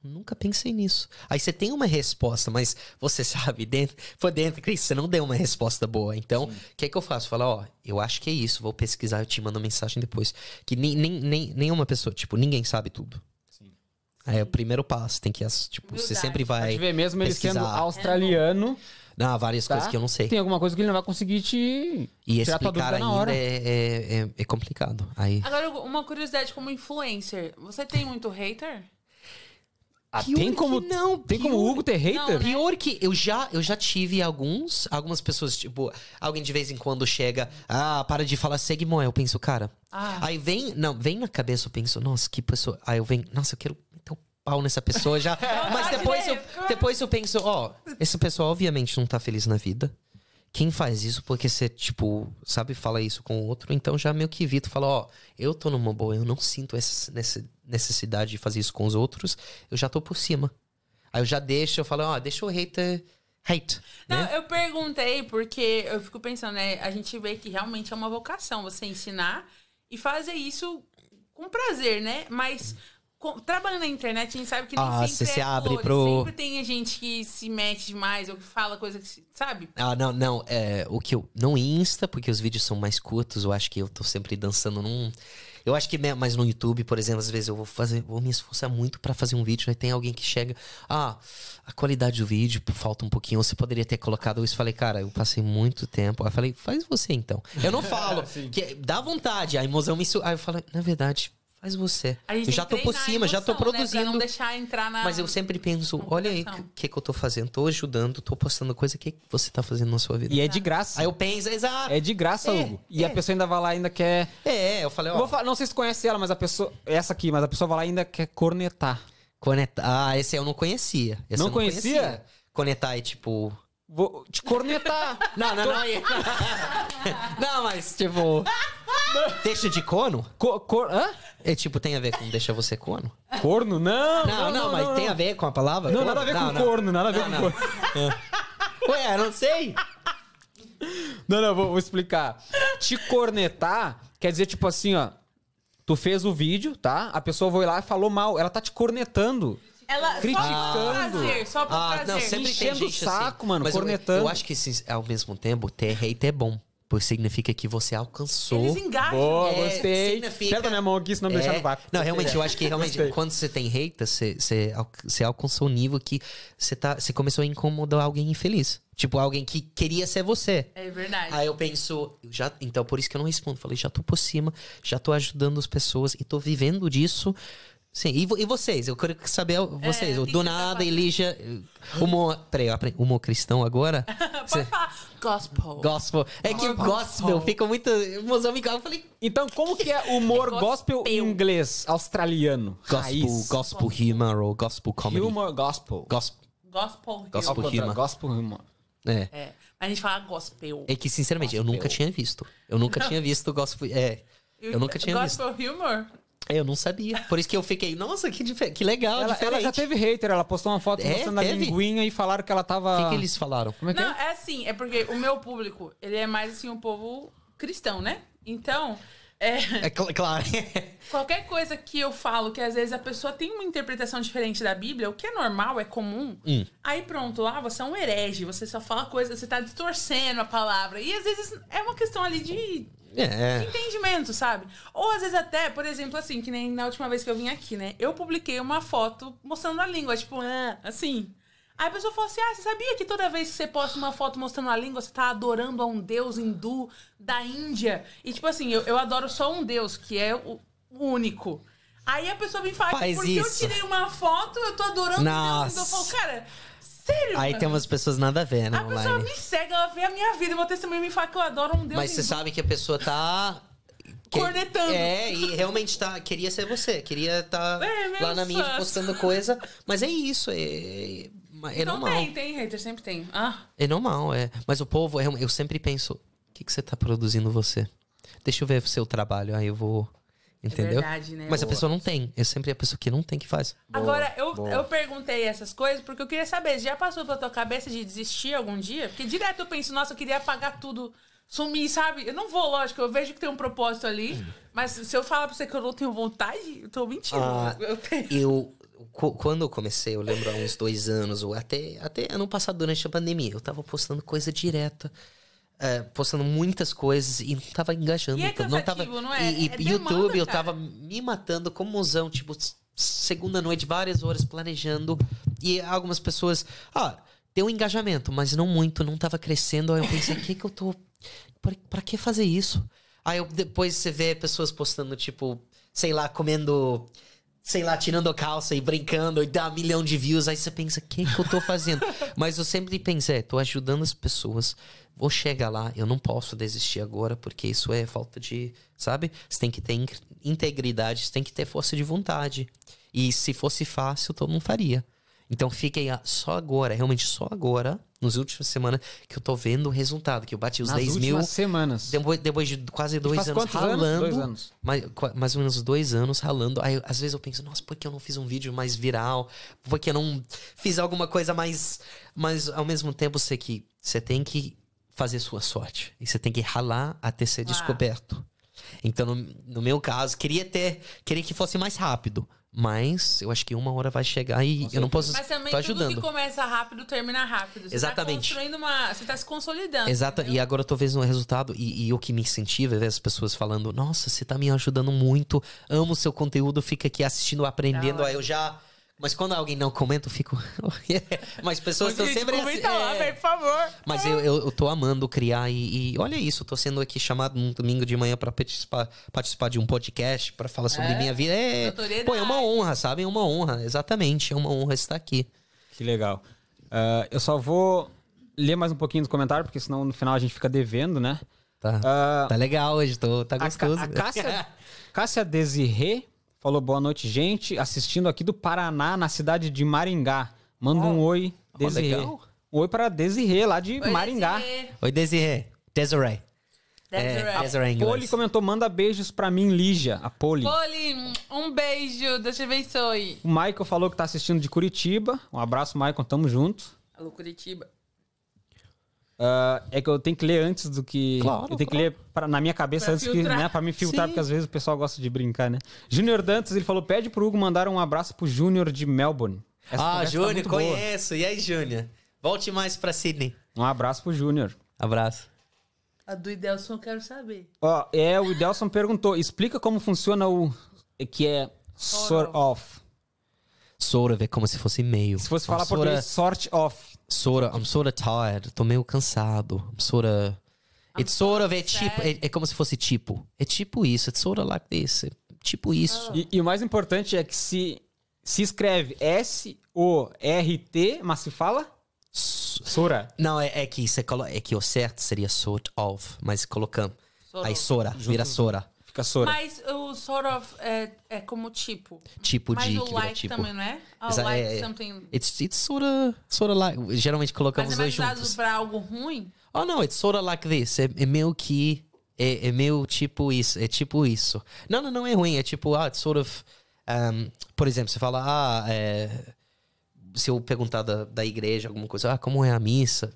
Nunca pensei nisso. Aí você tem uma resposta, mas você sabe, dentro, por dentro, Cris, você não deu uma resposta boa. Então, o que é que eu faço? Falar, ó, eu acho que é isso, vou pesquisar, eu te mando mensagem depois. Que nem, nem, nem, nenhuma pessoa, tipo, ninguém sabe tudo. Aí é o primeiro passo, tem que, as- tipo, você Humildade. sempre vai. mesmo ele sendo pesquisar. australiano, Não, várias tá? coisas que eu não sei. Tem alguma coisa que ele não vai conseguir te E tirar tua explicar na ainda hora. é, é, é, é complicado. Aí. Agora, uma curiosidade como influencer. Você tem muito hater? Ah, Pior tem que como, não, tem como pior o Hugo ter hater? Não, né? Pior que eu já, eu já tive alguns, algumas pessoas, tipo, alguém de vez em quando chega, ah, para de falar Segmo, eu penso, cara. Ah. Aí vem, não, vem na cabeça, eu penso, nossa, que pessoa. Aí eu venho, nossa, eu quero meter o pau nessa pessoa já. Mas depois eu, depois eu penso, ó, essa pessoa obviamente não tá feliz na vida. Quem faz isso porque você, tipo, sabe, fala isso com o outro, então já meio que evito, fala, ó, eu tô numa boa, eu não sinto essa nessa necessidade de fazer isso com os outros, eu já tô por cima. Aí eu já deixo, eu falo, ó, deixa o hater hate, Não, né? eu perguntei porque eu fico pensando, né? A gente vê que realmente é uma vocação você ensinar e fazer isso com prazer, né? Mas com- trabalhando na internet, a gente sabe que nem Ah, sempre você é se abre flores. pro- Sempre tem gente que se mete demais ou que fala coisa que... se- Sabe? Ah, não, não. É, o que eu. Não Insta, porque os vídeos são mais curtos. Eu acho que eu tô sempre dançando num. Eu acho que me- mas no YouTube, por exemplo, às vezes eu vou fazer, vou me esforçar muito pra fazer um vídeo, aí tem alguém que chega, ah, a qualidade do vídeo falta um pouquinho, você poderia ter colocado isso. Falei, cara, eu passei muito tempo. Aí eu falei, faz você então. Eu não falo, que dá vontade. A emoção me. Aí eu falei, na verdade, faz você. A gente Eu já tô por cima, já tô emoção, né? Pra produzindo. não deixar entrar na... Mas eu sempre penso, olha aí o que, que, que eu tô fazendo, tô ajudando, tô postando coisa, o que, que você tá fazendo na sua vida? E é de graça. Aí eu penso, exato. É de graça, É, Hugo. E é. a pessoa ainda vai lá ainda quer. É, eu falei, ó. vou falar- não sei se conhece ela, mas a pessoa. Essa aqui, mas a pessoa vai lá e ainda quer cornetar. Conectar. Ah, esse eu não conhecia. Esse Não eu conhecia? Conectar é tipo. Vou te cornetar. Não, não, não. não, mas tipo. Deixa de cono? Co- cor- Hã? É tipo, tem a ver com deixa você cono? Corno? Não, Não, não, mas tem a ver com a palavra? Não, Cono? nada a ver Não, com não. corno, nada a ver Não, com não. corno. Ué, eu não sei. Não, não, vou, vou explicar. Te cornetar quer dizer, tipo assim, ó. Tu fez o vídeo, tá? A pessoa foi lá e falou mal. Ela tá te cornetando. Ela Criticando. Só por prazer, só por Ah, prazer. não, sempre tem Enchendo o gente saco, assim. mano, Mas eu- cornetando. Eu, acho que ao mesmo tempo, ter hate é bom. Porque significa que você alcançou. Eles engajam. Boa, É, gostei. significa- Aperta minha mão aqui, senão me É. deixar no vácuo. Não, realmente, eu acho que realmente, quando você tem hater, você, você, você alcançou um nível que você, tá, você começou a incomodar alguém infeliz. Tipo, alguém que queria ser você. É verdade. Aí eu penso, eu já, então por isso que eu não respondo. Falei, já tô por cima, já tô ajudando as pessoas e tô vivendo disso. Sim, e, e vocês? Eu quero saber vocês. o o que do que você tá nada, fazendo? Elija. Humor. Peraí, eu aprendi. Humor cristão agora? Pode falar. Gospel. Gospel. É que Humor gospel gospel. fica muito. Mozambique. Eu falei. Então, como que é humor É gospel em gospel. inglês australiano? Gospel, Raiz. gospel humor ou gospel comedy. Humor gospel. Gospel. Gospel. Gospel. Humor. Gospel humor. É. É. A gente fala gospel. É que, sinceramente, eu nunca tinha visto. Eu nunca tinha visto gospel. É. Eu nunca tinha visto. Gospel humor? Eu não sabia. Por isso que eu fiquei, nossa, que, que legal, Ela, ela já teve hater, ela postou uma foto É, mostrando a teve? linguinha e falaram que ela tava. O que, que eles falaram? Como é que Não, é? é assim, é porque o meu público, ele é mais assim, um povo cristão, né? Então, é, É cl- claro. qualquer coisa que eu falo que às vezes a pessoa tem uma interpretação diferente da Bíblia, o que é normal, é comum, Hum. aí pronto, lá você é um herege, você só fala coisa, você tá distorcendo a palavra. E às vezes é uma questão ali de é. entendimento, sabe? Ou às vezes até, por exemplo, assim, que nem na última vez que eu vim aqui, né? Eu publiquei uma foto mostrando a língua, tipo, ah, assim. Aí a pessoa falou assim: Ah, você sabia que toda vez que você posta uma foto mostrando a língua, você tá adorando a um deus hindu da Índia? E tipo assim, eu, eu adoro só um deus, que é o o único. Aí a pessoa falar que Faz porque isso. eu tirei uma foto, eu tô adorando um deus Nossa. hindu. Eu falo, cara, sério? Aí mano? tem umas pessoas nada a ver, né, A pessoa online. me segue, ela vê a minha vida, meu testemunho me fala que eu adoro um deus Mas você sabe que a pessoa tá. que- Cornetando. É, e realmente tá. Queria ser você. Queria estar É, lá na mídia fãs. postando coisa. Mas é isso. É, é, é Não normal. tem, tem hater, sempre tem. Ah, É normal, é. Mas o povo, eu, eu sempre penso: o que, que você tá produzindo você? Deixa eu ver o seu trabalho, aí eu vou. Entendeu? verdade, né? Mas a Boa. pessoa não tem. É sempre a pessoa que não tem que faz. Agora, eu, boa. eu perguntei essas coisas porque eu queria saber, já passou pela tua cabeça de desistir algum dia? Porque direto eu penso, nossa, eu queria apagar tudo, sumir, sabe? Eu não vou, lógico, eu vejo que tem um propósito ali, mas se eu falar pra você que eu não tenho vontade, eu tô mentindo. Ah, eu tenho. Eu, quando eu comecei, eu lembro há uns dois anos, ou até, até ano passado, durante a pandemia, eu tava postando coisa direta. é, postando muitas coisas e não tava engajando. E é não tava, não é? E, e É demanda, YouTube, eu tava me matando como mozão, tipo, segunda noite, várias horas planejando. E algumas pessoas, ah, deu um engajamento, mas não muito, não tava crescendo. Aí eu pensei, o que que eu tô. Pra, pra que fazer isso? Aí eu- depois você vê pessoas postando, tipo, sei lá, comendo sei lá, tirando a calça e brincando e dá um milhão de views, aí você pensa, o que, que eu tô fazendo? Mas eu sempre pensei, tô ajudando as pessoas, vou chegar lá, eu não posso desistir agora, porque isso é falta de, sabe? Você tem que ter in- integridade, você tem que ter força de vontade. E se fosse fácil, todo mundo faria. Então fiquei só agora, realmente só agora, nas últimas semanas, que eu tô vendo o resultado, que eu bati os Nas 10 mil. semanas. Depois, depois de quase dois faz anos quantos anos? ralando. Dois anos. Mais, mais ou menos dois anos ralando. Aí, às vezes eu penso, nossa, por que eu não fiz um vídeo mais viral? Por que eu não fiz alguma coisa mais. Mas ao mesmo tempo, você que você tem que fazer sua sorte. E você tem que ralar até ser Ah. descoberto. Então, no, no meu caso, queria ter. Queria que fosse mais rápido. Mas eu acho que uma hora vai chegar e eu não posso. Mas também tô tudo ajudando. que começa rápido termina rápido. Você Exatamente. tá construindo uma. Você tá se consolidando. Exato, e agora eu tô vendo o resultado e, e o que me incentiva é ver as pessoas falando: Nossa, você tá me ajudando muito, amo o seu conteúdo, fica aqui assistindo, aprendendo. Aí eu já. Mas quando alguém não comenta, eu fico. Mas pessoas estão sempre. comenta assim, lá, é. por favor. Mas eu, eu, eu tô amando criar e, e olha isso, eu tô sendo aqui chamado um domingo de manhã pra participar, participar de um podcast pra falar sobre É, minha vida. É, pô, é uma honra, sabe? É uma honra, exatamente. É uma honra estar aqui. Que legal. Ah, eu só vou ler mais um pouquinho dos comentários, porque senão no final a gente fica devendo, né? Tá, Ah, tá legal hoje, tô, tá a, gostoso. a Cássia, Cássia Desirê falou boa noite, gente. Assistindo aqui do Paraná, na cidade de Maringá. Manda um oi, Desirê. legal. Um oi para Desirê, lá de Oi, Maringá. Desirê. Oi, Desiree. Desiree. Desiree. É, Desiree em Poli inglês. comentou, manda beijos pra mim, Lígia, a Poli. Poli, um beijo, Deus te abençoe. O Michael falou que tá assistindo de Curitiba. Um abraço, Michael, tamo junto. Alô, Curitiba. Ah, é que eu tenho que ler antes do que. Claro, eu tenho que claro. ler pra- na minha cabeça Pra antes que, né, pra me filtrar, Sim. porque às vezes o pessoal gosta de brincar, né? Júnior Dantas, ele falou: pede pro Hugo mandar um abraço pro Júnior de Melbourne. Essa Ah, conversa tá Júnior, muito boa. conheço. E aí, Júnior? Volte mais pra Sydney. Um abraço pro Júnior. Abraço. A do Idelson eu quero saber. Ó, é, o Idelson perguntou: explica como funciona o. que é sort of. Sort of é como se fosse meio. Se fosse falar sorta- português, sort of. Sort of, I'm sort of tired. Tô meio cansado. I'm sort of... It's sort of, é tipo, é, é como se fosse tipo. É tipo isso. It's sort of like this. É tipo isso. E, e o mais importante é que se, se escreve S-O-R-T, mas se fala Sora. Não, é, é que você colo... é que o certo seria sort of, mas colocamos. Aí. Sora, vira Sora. Fica Sora. Mas o sort of é, é como tipo. Tipo Mas de o que vira like tipo. também, não é? Ah, Exa- like é- é- something. It's, it's sort of, sort of like. Geralmente colocamos Mas é os mais dois usado juntos. pra algo ruim? Oh, não, it's sort of like this. É, é meio que É, é meio tipo isso, é tipo isso. Não, não, não é ruim, é tipo, ah, it's sort of. um, por exemplo, você fala, ah, é, se eu perguntar da, da igreja alguma coisa, ah, como é a missa?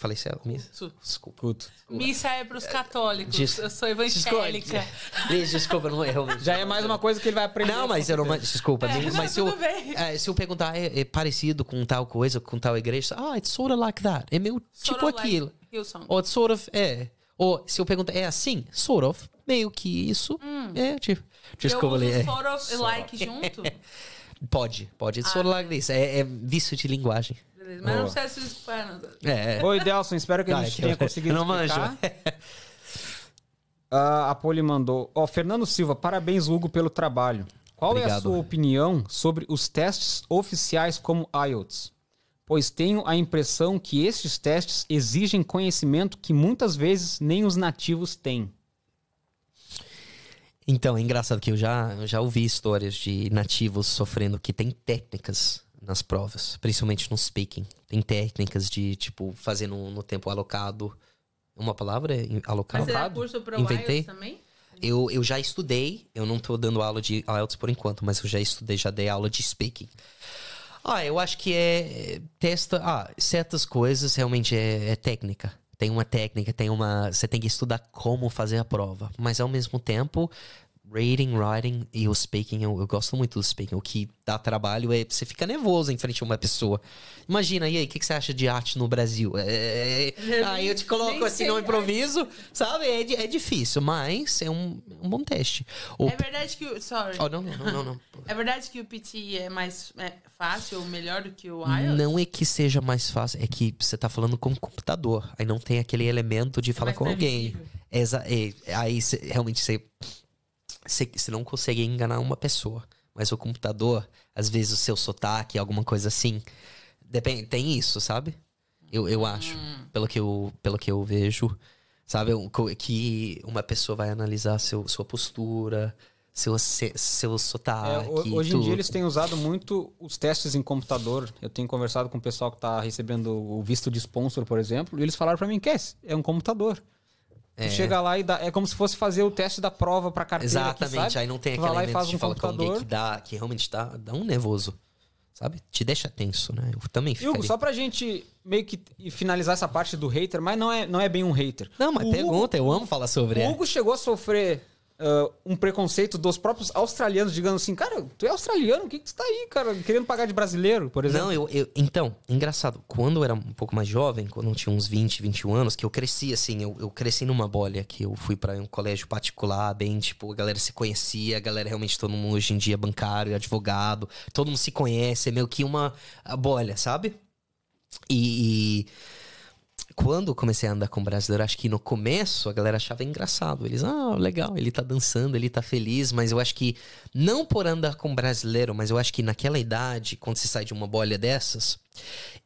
Falei certo? Missa? Desculpa. Culto. Missa é pros católicos. Des- Eu sou evangélica. Liz, desculpa, não é realmente. Já é mais uma coisa que ele vai aprender. Não, mas eu não. Desculpa, É, mas não, se, eu, é, se eu perguntar, é, é parecido com tal coisa, com tal igreja? Ah, it's sort of like that. É meio Sort tipo of like aquilo. Hillsong. Ou it's sort of, é. Ou se eu perguntar, é assim? Sort of. Meio que isso. É, tipo. Desculpa, Hum. eu uso é. sort of e like junto. Pode, pode. It's Ah, sort of like this. É, é vício de linguagem. Beleza, mas eu não sei se foi. É, é. Oi, Delson, espero que a Ah, gente é que tenha eu- conseguido eu não manjo. explicar. Ah, a Poli mandou. Ó, Fernando Silva, parabéns, Hugo, pelo trabalho. Qual é a Obrigado. sua opinião sobre os testes oficiais como IELTS? Pois tenho a impressão que estes testes exigem conhecimento que muitas vezes nem os nativos têm. Então, é engraçado que eu já, eu já ouvi histórias de nativos sofrendo que tem técnicas nas provas, principalmente no speaking. Tem técnicas de, tipo, fazer no, no tempo alocado. Uma palavra? é Alocado? Mas você dá Alocado? curso pro Inventei. IELTS também? Eu, eu já estudei, eu não tô dando aula de IELTS por enquanto, mas eu já estudei, já dei aula de speaking. Ah, eu acho que é. é, Testa. Ah, certas coisas realmente é, é técnica. Tem uma técnica, tem uma. Você tem que estudar como fazer a prova. Mas ao mesmo tempo, reading, writing e o speaking, eu, eu gosto muito do speaking. O que dá trabalho é você fica nervoso em frente a uma pessoa. Imagina, e aí, o que, que você acha de arte no Brasil? É, é, aí eu te coloco assim no improviso, sabe? É, é difícil, mas é um, um bom teste. O- É verdade que o. Sorry. Oh, não, não, não, não. É verdade que o PT é mais é, fácil ou melhor do que o IELTS? Não é que seja mais fácil, é que você tá falando com o computador. Aí não tem aquele elemento de falar com alguém. Exa é, aí realmente você, você não consegue enganar uma pessoa. Mas o computador, às vezes o seu sotaque, alguma coisa assim, depende, tem isso, sabe? Eu, eu acho, Hum. pelo que eu, pelo que eu vejo, sabe? Que uma pessoa vai analisar seu, sua postura, seu, se- seu É, sotaque. ho- hoje em tudo. dia eles têm usado muito os testes em computador. Eu tenho conversado com o pessoal que está recebendo o visto de sponsor, por exemplo, e eles falaram para mim que é, é um computador. É. Chega lá e dá, é como se fosse fazer o teste da prova para carteira. aqui, Exatamente, sabe? aí não tem aquele elemento faz de um falar com alguém computador. que dá, que realmente dá, dá um nervoso, sabe? Te deixa tenso, né? Eu também E Hugo, só pra gente meio que finalizar essa parte do hater, mas não é, não é bem um hater. Não, mas O Hugo- pergunta, eu amo falar sobre O é. Hugo chegou a sofrer ah, um preconceito dos próprios australianos, digando assim, cara, tu é australiano, o que, que tu tá aí, cara, querendo pagar de brasileiro, por exemplo? Não, eu, eu- Então, engraçado, quando eu era um pouco mais jovem, quando eu tinha uns 20, 21 anos, que eu cresci assim, eu, eu cresci numa bolha, que eu fui pra um colégio particular, bem, tipo, a galera se conhecia, a galera realmente, todo mundo hoje em dia é bancário, advogado, todo mundo se conhece, é meio que uma bolha, sabe? E, e quando eu comecei a andar com brasileiro, acho que no começo a galera achava engraçado. Eles, ah, legal, ele tá dançando, ele tá feliz, mas eu acho que não por andar com brasileiro, mas eu acho que naquela idade, quando você sai de uma bolha dessas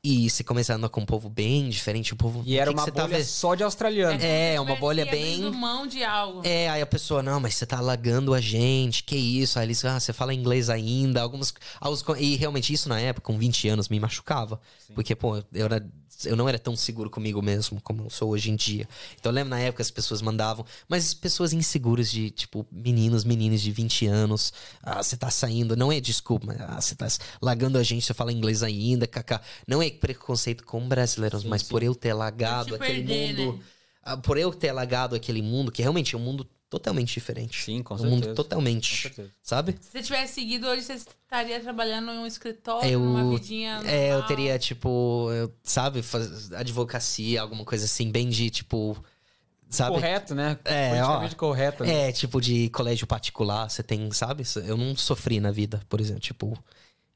e você começa a andar com um povo bem diferente, um povo. E era "O que que uma você tá bolha vendo?" só de australiano. É, Se uma bolha bem- mão de algo. É, aí a pessoa, não, mas você tá alagando a gente, que isso? Aí eles, ah, você fala inglês ainda, alguns, alguns- E realmente isso na época, com 20 anos, me machucava. Porque, pô, eu, era, eu não era tão seguro comigo mesmo como eu sou hoje em dia. Então eu lembro na época as pessoas mandavam, mas pessoas inseguras de, tipo, meninos, meninas de 20 anos, ah, você tá saindo, não é desculpa, mas ah, você tá lagando a gente, você fala inglês ainda, kaká. Não é preconceito com brasileiros, mas por eu ter lagado Por te aquele perder, mundo. né? Ah, por eu ter alagado aquele mundo, que realmente é um mundo totalmente diferente. Sim, com um certeza. mundo Com totalmente, certeza. sabe? Se você tivesse seguido hoje, você estaria trabalhando em um escritório, Eu, numa vidinha é, eu normal. teria, tipo, eu- sabe, faz, advocacia, alguma coisa assim, bem de, tipo, sabe? Correto, né? É, ó, correto. né? É, tipo, de colégio particular, você tem, sabe? Eu não sofri na vida, por exemplo, tipo,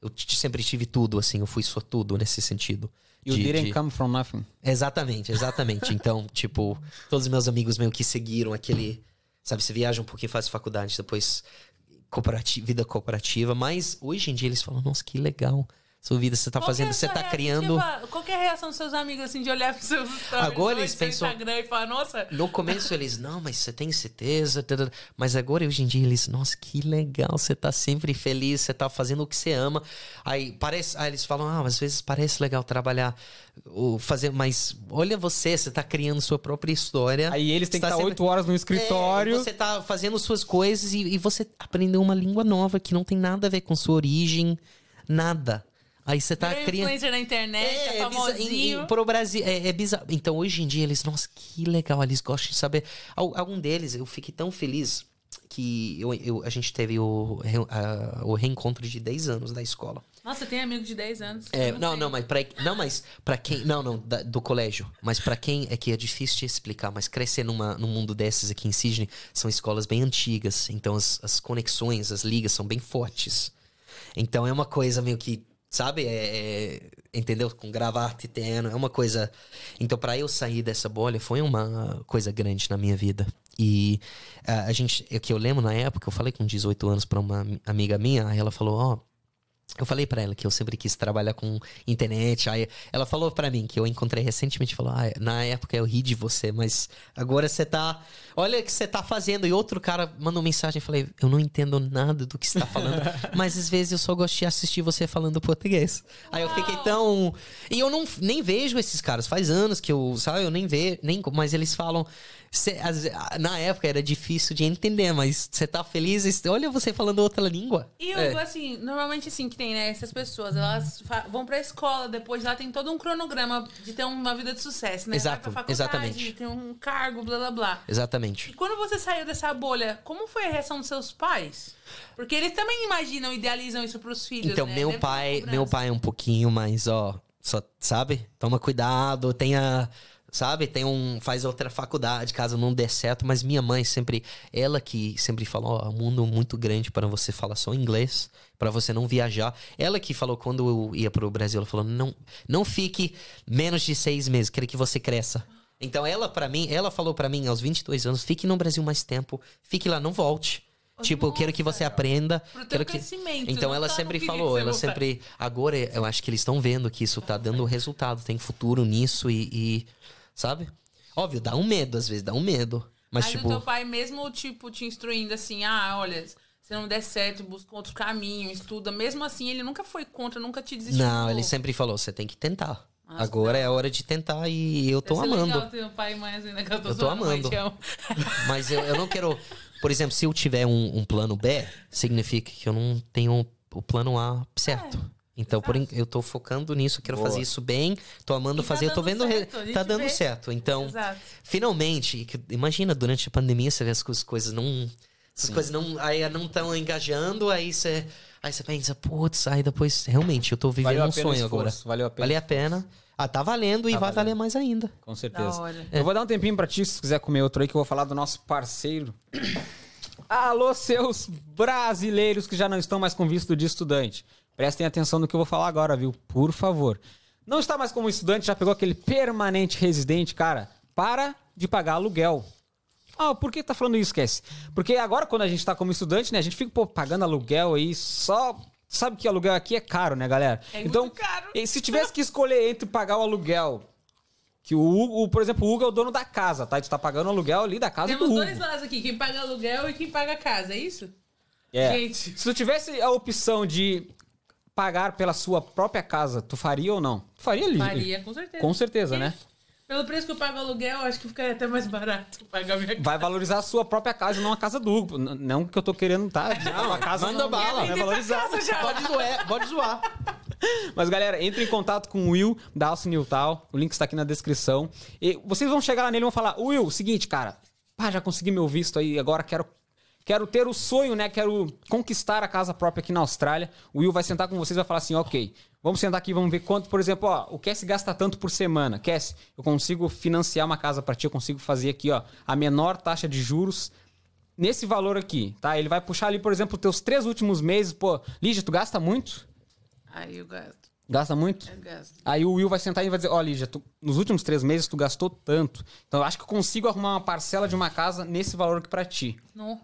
eu sempre tive tudo, assim, eu fui sortudo nesse sentido. You de- didn't de- come from nothing. Exatamente, exatamente. Então, tipo, todos os meus amigos meio que seguiram aquele. Sabe, você viaja um pouquinho, faz faculdade, depois cooperati- vida cooperativa. Mas hoje em dia eles falam, nossa, que legal. Sua vida, você tá é fazendo, a você tá reação? criando. Tipo, Qual que é a reação dos seus amigos, assim, de olhar pros seus stories Agora no eles seu pensam- Instagram e falar, nossa... No começo eles, não, mas você tem certeza? Tadã. Mas agora, hoje em dia, eles, nossa, que legal, você tá sempre feliz, você tá fazendo o que você ama. Aí parece, aí eles falam, ah, às vezes parece legal trabalhar, ou fazer, mas olha você, você tá criando sua própria história. Aí eles têm que tá estar oito horas no escritório. É, você tá fazendo suas coisas e, e você aprendeu uma língua nova que não tem nada a ver com sua origem, nada. Aí você tá criando. influencer na internet, é, bizarro. famosinho. Em- em- pro Brasil, é, é bizarro. Então, hoje em dia, eles, nossa, que legal, eles gostam de saber. Al- Algum deles, eu fiquei tão feliz que eu, eu- a gente teve o, a- o reencontro de 10 anos da escola. Nossa, tem amigo de 10 anos. É, não, sei. não, mas pra, não, mas para quem, não, não, da- do colégio, mas pra quem é que é difícil de explicar, mas crescer numa, num mundo desses aqui em Sydney são escolas bem antigas, então as, as conexões, as ligas são bem fortes. Então é uma coisa meio que, sabe, é, é- entendeu? Com gravata terno, é uma coisa. Então pra eu sair dessa bolha foi uma coisa grande na minha vida. E ah, a gente, é que eu lembro na época, eu falei com 18 anos pra uma ami- amiga minha, aí ela falou, ó, eu falei pra ela que eu sempre quis trabalhar com internet. Aí ela falou pra mim que eu encontrei recentemente, falou: "Ah, na época eu ri de você, mas agora você tá, olha o que você tá fazendo". E outro cara mandou mensagem, eu falei: "Eu não entendo nada do que você tá falando, mas às vezes eu só gosto de assistir você falando português". Aí eu fiquei tão e eu não nem vejo esses caras, faz anos que eu, sabe, eu nem vejo, nem mas eles falam Cê- na época era difícil de entender, mas você tá feliz? Olha você falando outra língua. E É. eu, assim, normalmente assim que tem, né? Essas pessoas, elas vão pra escola, depois lá tem todo um cronograma de ter uma vida de sucesso, né? Exato, Vai pra faculdade, exatamente. tem um cargo, blá blá blá. Exatamente. E quando você saiu dessa bolha, como foi a reação dos seus pais? Porque eles também imaginam, idealizam isso pros filhos, Então, né? meu Deve pai, meu pai é um pouquinho mais, ó, só, sabe? Toma cuidado, tenha, sabe? Tem um, faz outra faculdade, caso não der certo, mas minha mãe sempre, ela que sempre falou, ó, o mundo muito grande para você falar só inglês, para você não viajar. Ela que falou quando eu ia pro Brasil, ela falou, não, não fique menos de seis meses, quero que você cresça. Então ela para mim, ela falou para mim aos 22 anos, fique no Brasil mais tempo, fique lá, não volte. Tipo, eu quero que você aprenda. Pro teu quero que... crescimento, Então ela tá, sempre falou, ela sempre. Agora eu acho que eles estão vendo que isso tá dando resultado, tem futuro nisso e. e- sabe? Óbvio, dá um medo, às vezes, dá um medo. Mas, Mas tipo. o teu pai mesmo, tipo, te instruindo assim, ah, olha, se não der certo, busca outro caminho, estuda. Mesmo assim, ele nunca foi contra, nunca te desestimulou. Não, ele sempre falou, você tem que tentar. Nossa, Agora é a hora de tentar e eu tô Deve amando. Legal ter um pai assim, né, que eu tô, Eu tô amando. Mas eu, eu não quero. Por exemplo, se eu tiver um, um plano B, significa que eu não tenho o plano A certo. Então, por, eu tô focando nisso, quero Boa. fazer isso bem, tô amando tá fazer, eu tô vendo. certo, tá dando vê. certo. Então, Exato. finalmente, imagina, durante a pandemia, você vê as coisas, não. Essas coisas não. Aí não estão engajando, aí você. Aí você pensa, putz, aí depois, realmente, eu tô vivendo Valeu um sonho agora. valeu a pena. Valeu a pena. Ah, tá valendo e Tá vai valendo. valer mais ainda. Com certeza. Eu vou dar um tempinho pra ti, se quiser comer outro aí, que eu vou falar do nosso parceiro. Alô, seus brasileiros que já não estão mais com visto de estudante. Prestem atenção no que eu vou falar agora, viu? Por favor. Não está mais como estudante, já pegou aquele permanente residente, cara? Para de pagar aluguel. Ah, por que tá falando isso, Cassie? Porque agora, quando a gente tá como estudante, né? A gente fica pô, pagando aluguel aí só. Sabe que aluguel aqui é caro, né, galera? É muito então, caro. e se tivesse que escolher entre pagar o aluguel que o Hugo, por exemplo, o Hugo é o dono da casa, tá? Tu tá pagando aluguel ali da casa Temos do Hugo. dois lados aqui, quem paga aluguel e quem paga a casa, é isso? É. Gente. Se tu tivesse a opção de pagar pela sua própria casa, tu faria ou não? Tu faria ali. Faria, com certeza. Com certeza, né? Pelo preço que eu pago aluguel, acho que ficaria até mais barato pagar minha casa. Vai valorizar a sua própria casa e não a casa do Não que eu tô querendo, tá? Não, a casa manda não, bala. Vai tua valorizar. casa já. Pode zoar, pode zoar. Mas, galera, entre em contato com o Will da Alce Newtal. O link está aqui na descrição. E vocês vão chegar lá nele e vão falar: Will, seguinte, cara, pá, já consegui meu visto aí, agora quero. Quero ter o sonho, né? Quero conquistar a casa própria aqui na Austrália. O Will vai sentar com vocês e vai falar assim: ok, vamos sentar aqui, vamos ver quanto, por exemplo, ó, o Cass gasta tanto por semana. Cass, eu consigo financiar uma casa pra ti, eu consigo fazer aqui, ó, a menor taxa de juros nesse valor aqui, tá? Ele vai puxar ali, por exemplo, os teus três últimos meses. Pô, Lígia, tu gasta muito? Aí eu gasto, Gasta muito? eu gasto. Aí o Will vai sentar e vai dizer: Ó, Lígia, tu- nos últimos três meses tu gastou tanto. Então eu acho que eu consigo arrumar uma parcela de uma casa nesse valor aqui pra ti. Não.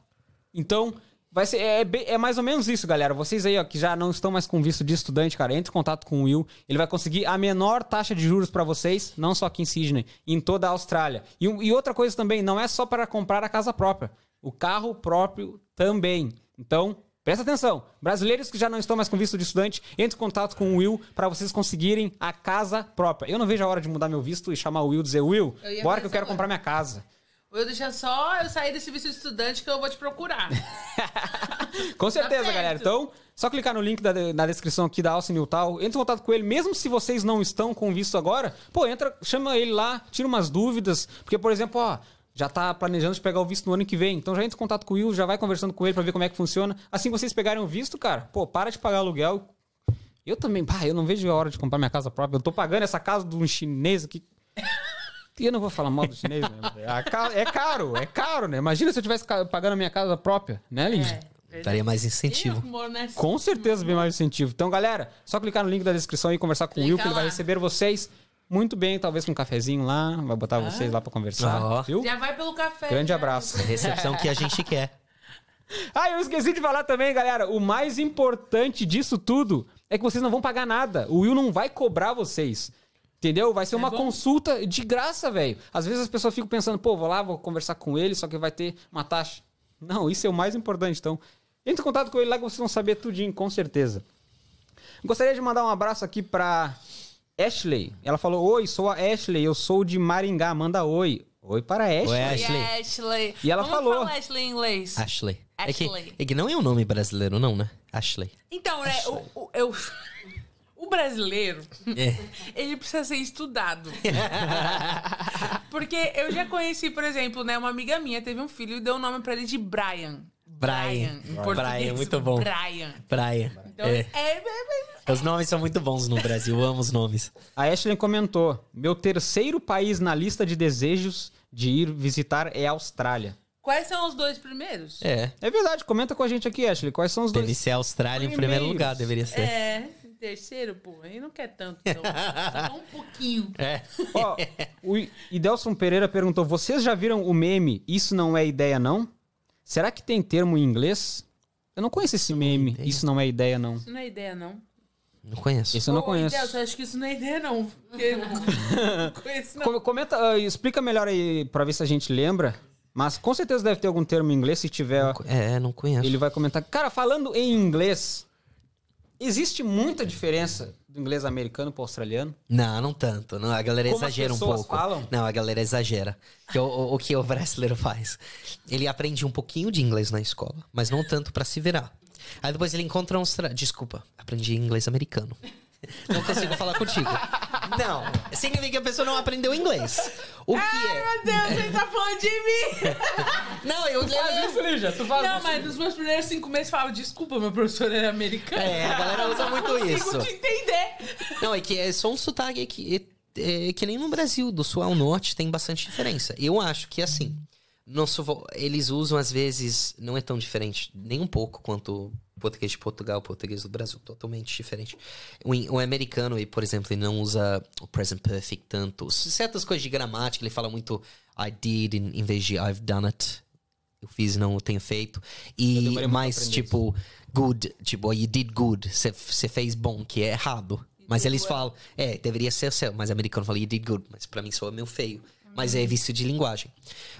Então, Vai ser, é, é mais ou menos isso, galera. Vocês aí, ó, que já não estão mais com visto de estudante, cara, entre em contato com o Will. Ele vai conseguir a menor taxa de juros pra vocês, não só aqui em Sydney, em toda a Austrália. E, e outra coisa também, não é só para comprar a casa própria. O carro próprio também. Então, presta atenção. Brasileiros que já não estão mais com visto de estudante, entre em contato com o Will pra vocês conseguirem a casa própria. Eu não vejo a hora de mudar meu visto e chamar o Will e dizer, Will, bora que eu quero agora. comprar minha casa. Eu deixar só eu sair desse visto de estudante que eu vou te procurar. Com certeza, Tá galera. Então, só clicar no link da, na descrição aqui da Alcine Tal. Entre em contato com ele, mesmo se vocês não estão com visto agora. Pô, entra, chama ele lá, tira umas dúvidas. Porque, por exemplo, ó, já tá planejando de pegar o visto no ano que vem. Então já entra em contato com o Will, já vai conversando com ele pra ver como é que funciona. Assim que vocês pegarem o visto, cara, pô, para de pagar aluguel. Eu também, pá, eu não vejo a hora de comprar minha casa própria. Eu tô pagando essa casa de um chinês aqui. E eu não vou falar mal do chinês, né? A ca- É caro, é caro, né? Imagina se eu tivesse ca- pagando a minha casa própria, né, Lígia? É. Daria mais incentivo. Nessa- Com certeza bem mais incentivo. Então, galera, só clicar no link da descrição e conversar com o Will, Clica que ele vai receber vocês muito bem, talvez com um cafezinho lá, vai botar vocês lá pra conversar, viu? Já vai pelo café. Grande já. abraço. É a recepção que a gente quer. Ah, eu esqueci de falar também, galera. O mais importante disso tudo é que vocês não vão pagar nada. O Will não vai cobrar vocês. Entendeu? Vai ser uma bom. consulta de graça, velho. Às vezes as pessoas ficam pensando, pô, vou lá, vou conversar com ele, só que vai ter uma taxa. Não, isso é o mais importante. Então, entre em contato com ele lá que vocês vão saber tudinho, com certeza. Gostaria de mandar um abraço aqui pra Ashley. Ela falou: Oi, sou a Ashley, eu sou de Maringá. Manda oi. Oi para a Ashley. Oi, E Ashley. Ashley. E ela Como falou. fala Ashley em inglês? Ashley. É que, Ashley. é que não é um nome brasileiro, não, né? Ashley. Então, né, o, o, eu- o brasileiro, É. ele precisa ser estudado. Porque eu já conheci, por exemplo, né, uma amiga minha teve um filho e deu o nome pra ele de Brian. Brian. em Brian, português. muito bom. Brian. Praia. Então, É. é, é, é- Os nomes são muito bons no Brasil, eu amo os nomes. A Ashley comentou: Meu terceiro país na lista de desejos de ir visitar é a Austrália. Quais são os dois primeiros? É. É verdade, comenta com a gente aqui, Ashley. Quais são os Deve dois? ser a Austrália em Primeiros. primeiro lugar, deveria ser. É, terceiro, pô, aí não quer tanto, não. Só um pouquinho. É. Ó, o Idelson Pereira perguntou: Vocês já viram o meme Isso não é ideia, não? Será que tem termo em inglês? Eu não conheço esse meme. Isso não é ideia, não. Isso não é ideia, não. Não conheço. Isso eu não Ô, conheço. Deus, eu acho que isso não é ideia, não. Eu não conheço, não. Com- Comenta, ah, explica melhor aí pra ver se a gente lembra. Mas com certeza deve ter algum termo em inglês. Se tiver, É, não conheço. ele vai comentar. Cara, falando em inglês, existe muita diferença do inglês americano pro australiano? Não, não tanto. Não, a galera Como as exagera um pouco. falam? Não, a galera exagera. Que o, o, o que o brasileiro faz? Ele aprende um pouquinho de inglês na escola, mas não tanto pra se virar. Aí depois ele encontra um... Austra... Desculpa, aprendi inglês americano. Não consigo falar contigo. Não, significa que a pessoa não aprendeu inglês. O que Ai, é? meu Deus, ele tá falando de mim! Não, eu... Lígia. Tu faz Não, mas nos meus primeiros cinco meses eu falava, desculpa, meu professor era americano. É, a galera usa muito Não isso. consigo te entender. Não, é que é só um sotaque que, é, é que nem no Brasil, do sul ao norte tem bastante diferença. Eu acho que assim, nosso, vo- eles usam às vezes, não é tão diferente, nem um pouco quanto português de Portugal, o português do Brasil, totalmente diferente. O, o americano, ele, por exemplo, ele não usa o present perfect tanto. Certas coisas de gramática, ele fala muito I did em, vez de I've done it. Eu fiz, não tenho feito. E mais, tipo, good, tipo, you did good. Você fez bom, que é errado. Mas eles falam, é, deveria ser o seu, mas americano fala, you did good. Mas pra mim soa meio feio. Mas é vício de linguagem.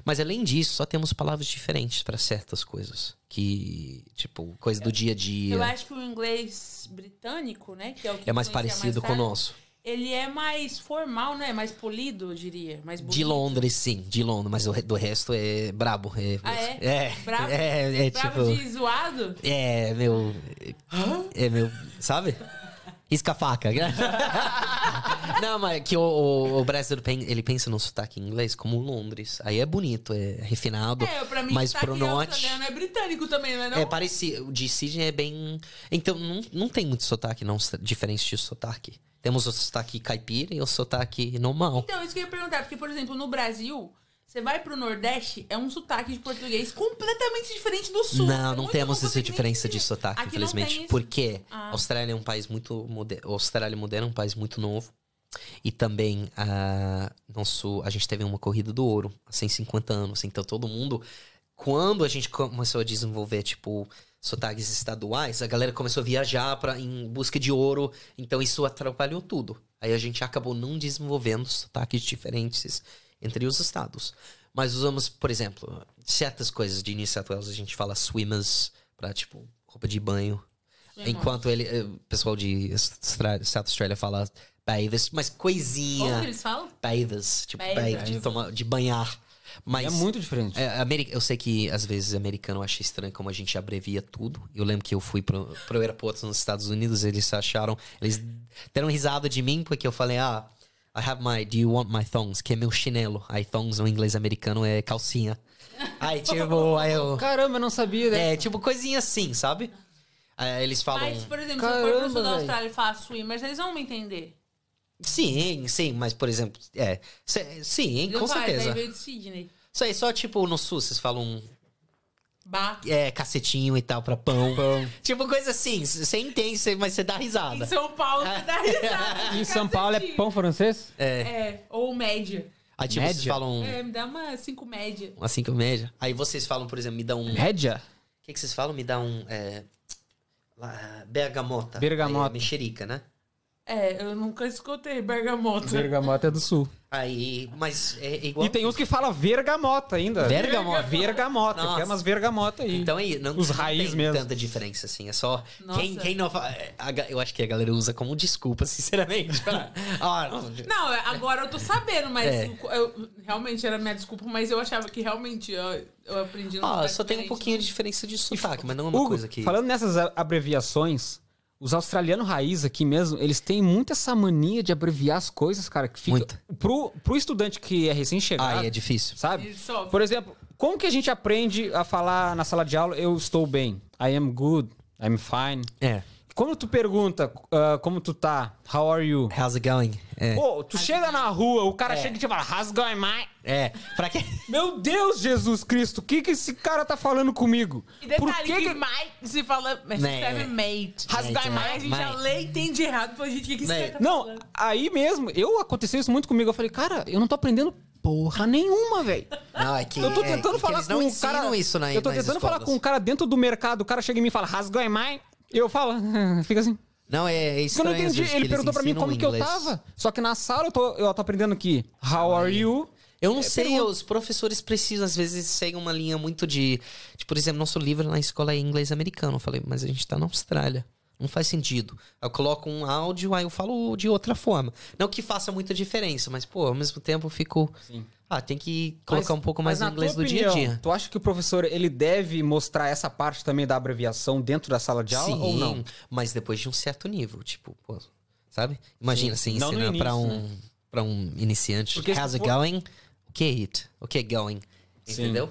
Mas além disso, só temos palavras diferentes pra certas coisas. Que, tipo, coisa do dia a dia. Eu acho que o inglês britânico, né? Que é, o que É mais parecido com o tarde, nosso. Ele é mais formal, né? Mais polido, eu diria. Mais bonito. De Londres, sim, de Londres, mas o do resto é brabo. É, Ah, é? É, Bravo? é, é Bravo tipo. de zoado? É, meu. É, meu. Sabe? Risca a faca. Não, mas que o, o, o brasileiro ele pensa no sotaque em inglês como Londres. Aí é bonito, é refinado. É, pra mim, mas pro norte. é britânico também, não é não? É parecido. O de Sydney é bem. Então, não, não tem muito sotaque, não, diferente de sotaque. Temos o sotaque caipira e o sotaque normal. Então, isso que eu ia perguntar, porque, por exemplo, no Brasil, você vai pro Nordeste, é um sotaque de português completamente diferente do Sul. Não, não temos essa nem diferença de sotaque, Aqui infelizmente. Porque Ah. a Austrália é um país muito moderno. A Austrália moderna é um país muito novo. E também a, nosso, a gente teve uma corrida do ouro há 150 anos. Então todo mundo quando a gente começou a desenvolver, tipo, sotaques estaduais, a galera começou a viajar pra, em busca de ouro, então isso atrapalhou tudo. Aí a gente acabou não desenvolvendo sotaques diferentes entre os estados. Mas usamos, por exemplo, certas coisas de New South Wales, a gente fala swimmers pra, tipo, roupa de banho. Enquanto ele, eh, o pessoal de South Australia fala bathers, mas coisinha. Como eles falam? Bathers, tipo, Bathers. bathe, de, tomar, de banhar. Mas É muito diferente. é, eu sei que às vezes americano acha estranho como a gente abrevia tudo. Eu lembro que eu fui pro, pro aeroporto nos Estados Unidos, eles acharam, eles deram risada de mim porque eu falei, ah, I have my, do you want my thongs? Que é meu chinelo. Aí thongs no inglês americano é calcinha. Aí tipo, aí eu... Caramba, eu não sabia, né? É, tipo coisinha assim, sabe? Aí eles falam... Mas, por exemplo, se eu for pro sul da. Austrália e falar swimmers, eles vão me entender. Sim, sim, mas por exemplo, é, sim, Eu com falo, certeza. Aí veio de Sydney. Isso aí, só tipo no sul, vocês falam Bah. é, cacetinho e tal pra pão. Tipo coisa assim, você entende, mas você dá risada. Em São Paulo, você dá risada. Em São Paulo é pão francês? É, ou média. Aí tipo, vocês Média? falam É, me dá uma cinco média. assim que média. Aí vocês falam, por exemplo, me dá um. O Rédia? que, que vocês falam? Me dá um. É, bergamota. Bergamota. É mexerica, né? É, eu nunca escutei bergamota. Bergamota é do sul. Aí. Mas é igual. E tem uns que falam vergamota ainda. Vergamota? Vergamota. Nossa. Tem umas vergamota aí. Então aí, não, Os não raiz tem mesmo. tanta diferença, assim. É só. Nossa. Quem, quem não. é, eu acho que a galera usa como desculpa, sinceramente. pra- ah, não. Não, agora eu tô sabendo, mas É. eu- realmente era minha desculpa, mas eu achava que realmente eu, eu aprendi no Ah, só tem um pouquinho de diferença de sotaque, mas não é uma Hugo, coisa que. falando nessas a- abreviações, os australianos raiz aqui mesmo, eles têm muito essa mania de abreviar as coisas, cara, que fica... Muito. Pro, pro estudante que é recém-chegado, Ah, é difícil. sabe? Por exemplo, como que a gente aprende a falar na sala de aula, eu estou bem, I am good, I'm fine. É. Quando tu pergunta ah, como tu tá, how are you? How's it going? É. Pô, tu chega na rua, o cara chega e te fala, how's it going, mate? É. Pra quê? Meu Deus, Jesus Cristo, o que que esse cara tá falando comigo? E detalhe Por que, que que... Mike se fala, mas Né, escreve é. mate. Mate, Rasgar é. mais, a gente já lê e entende errado. Falei, gente, o que, que esse Né. cara tá Não, falando? aí mesmo, eu aconteceu isso muito comigo. Eu falei, cara, eu não tô aprendendo porra nenhuma, velho. Não, é que. Eu tô é, tentando que falar com um cara. isso na eu tô tentando falar escolas. com um cara dentro do mercado, o cara chega em mim e fala, mãe. Eu falo, fica assim. Não, é, é Porque eu estranho. não entendi. Ele perguntou pra mim como que eu tava. Só que na sala eu tô, eu tô aprendendo aqui. How are you? Eu não É, sei, pergunta. os professores precisam, às vezes, seguem uma linha muito de. de, por exemplo, nosso livro na escola é inglês americano. Eu falei, mas a gente tá na Austrália. Não faz sentido. Eu coloco um áudio, aí eu falo de outra forma. Não que faça muita diferença, mas, pô, ao mesmo tempo eu fico. Sim. Ah, tem que colocar Mas- um pouco mais na inglês do dia a dia. Tu acha que o professor ele deve mostrar essa parte também da abreviação dentro da sala de aula Sim, ou não? mas depois de um certo nível, tipo, pô, sabe? Imagina Sim, assim, pra início, um para um iniciante, Porque how's it for- going? O que é it? O que é going? Sim. Entendeu?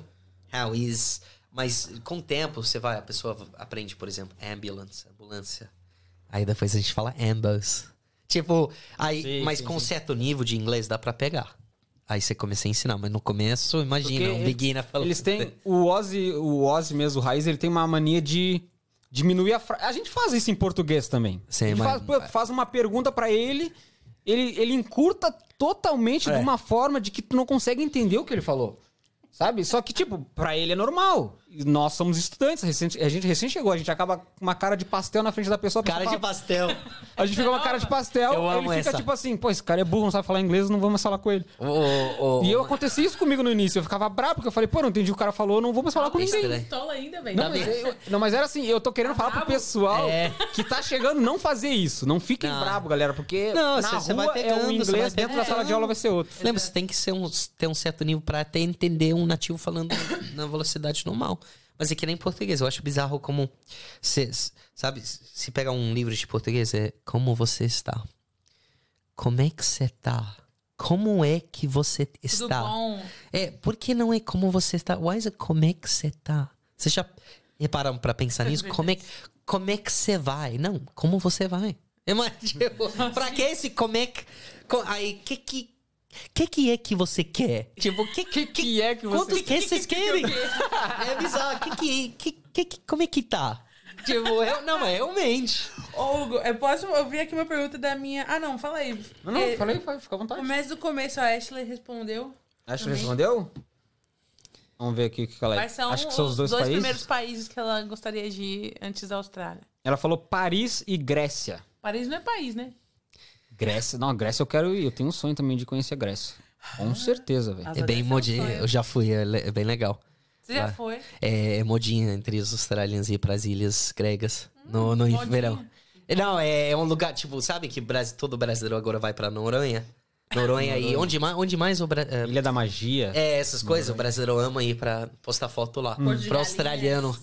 How is mas com o tempo você vai, a pessoa aprende, por exemplo, ambulance, ambulância. Aí depois a gente fala ambos. Tipo, aí, Sim, mas sim, com um sim. certo nível de inglês dá pra pegar. Aí você começa a ensinar, mas no começo, imagina, Porque um beginner falando. Eles têm. O Ozzy, o Ozzy mesmo, o Raiz, ele tem uma mania de diminuir a frase. A gente faz isso em português também. Sim, a gente mas- faz, faz uma pergunta pra ele, ele, ele encurta totalmente É. de uma forma de que tu não consegue entender o que ele falou. Sabe? Só que, tipo, pra ele é normal. Nós somos estudantes, recente- a gente recém chegou, a gente acaba com uma cara de pastel na frente da pessoa. Cara de fala- pastel. A gente fica com uma cara de pastel, Eu amo ele fica essa. tipo assim, pô, esse cara é burro, não sabe falar inglês, não vamos falar com ele. O- o- o- E eu acontecia isso comigo no início. Eu ficava bravo, porque eu falei, pô, não entendi o que o cara falou, não vou mais falar com É ninguém. ainda, velho. Não, mas, eu- não, mas era assim, eu tô querendo falar pro bravo? pessoal É. que tá chegando não fazer isso. Não fiquem Não. bravo, galera, porque Não, na você- você rua vai é pegando, um você inglês, vai dentro da sala de aula vai ser outro. Lembra, você tem que ser um, ter um certo nível pra até entender um nativo falando na velocidade normal. Mas é que nem português. Eu acho bizarro como. Cê, sabe, se pegar um livro de português, é como você está. Como é que você tá? Como é que você Tudo está? bom. É, por que não é como você está? Why is it como é que você tá? Vocês já repararam pra pensar nisso? Como é, como é que você vai? Não, como você vai? Imagina, pra que esse como é que... Aí, que que... Que que é que você quer? Tipo, que que, que é que você Quantos que vocês querem? É bizarro. Que que, que, que, como é que tá? Tipo, eu, não, mas realmente. Ô, Hugo, eu posso ouvir aqui uma pergunta da minha. Ah, não, fala aí. Não, não, É, falei, falei, fica à vontade. Começo do começo, a Ashley respondeu. Que também. respondeu? Vamos ver aqui o que ela é. Quais são, Acho que são os dois, países. primeiros países que ela gostaria de ir antes da Austrália? Ela falou Paris e Grécia. Paris não é país, né? Grécia, não, Grécia eu quero ir. Eu tenho um sonho também de conhecer a Grécia. Com certeza, velho. É bem modinha. Eu já fui, é, le- é bem legal. Você já foi? É, é modinha entre os australianos ir para as ilhas gregas no, no modinha. verão. É, Não, é, é um lugar, tipo, sabe que Brasi- todo brasileiro agora vai pra Noronha? Noronha e onde mais, onde mais o Bra- é, Ilha da Magia. É, essas coisas, o brasileiro ama ir pra postar foto lá. Porto de Pro Galinhas. australiano.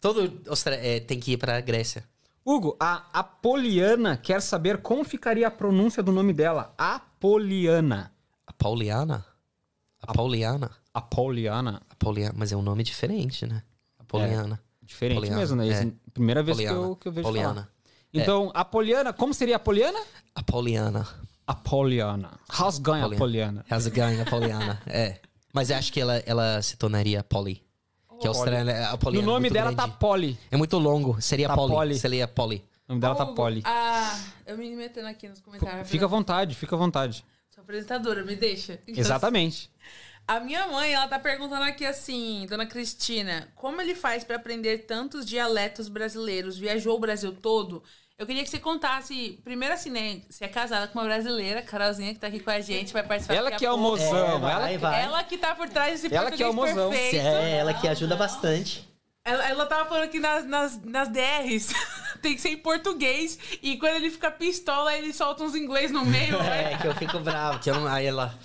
Todo austra- é, tem que ir pra Grécia. Hugo, a Apoliana quer saber como ficaria a pronúncia do nome dela. Apoliana. A Pauliana? A Pauliana? Apoliana. A Pauliana, mas é um nome diferente, né? A Pauliana. Diferente Poliana, mesmo, né? é. Esse- Primeira vez que Poliana. eu, que eu vejo Poliana. falar. Então, Apoliana, como seria Apoliana? A Pauliana. Apoliana. How's going, Poliana. Apoliana? How's going, a Pauliana? é. Mas acho que ela, ela se tornaria Polly. Que a Austrália, a No Poliana é nome dela grande. tá Poli. É muito longo. Seria Tá Polly. Polly. Seria Polly. O nome dela tá Poli. Ah, eu me metendo aqui nos comentários. Fica à vontade, fica à vontade. Sou apresentadora, me deixa. Então, Exatamente. A minha mãe, ela tá perguntando aqui assim, dona Cristina, como ele faz pra aprender tantos dialetos brasileiros? Viajou o Brasil todo? Eu queria que você contasse, primeiro assim, né? Você é casada com uma brasileira, Carolzinha, que tá aqui com a gente, vai participar Ela que é o mozão. vai, ela, vai. Ela que tá por trás desse Ela que é o mozão. perfeito. É, ela que ajuda bastante. Ela, ela tava falando que nas, nas, nas DRs tem que ser em português e quando ele fica pistola, ele solta uns inglês no meio, né? É, que eu fico bravo. Que eu não, aí ela...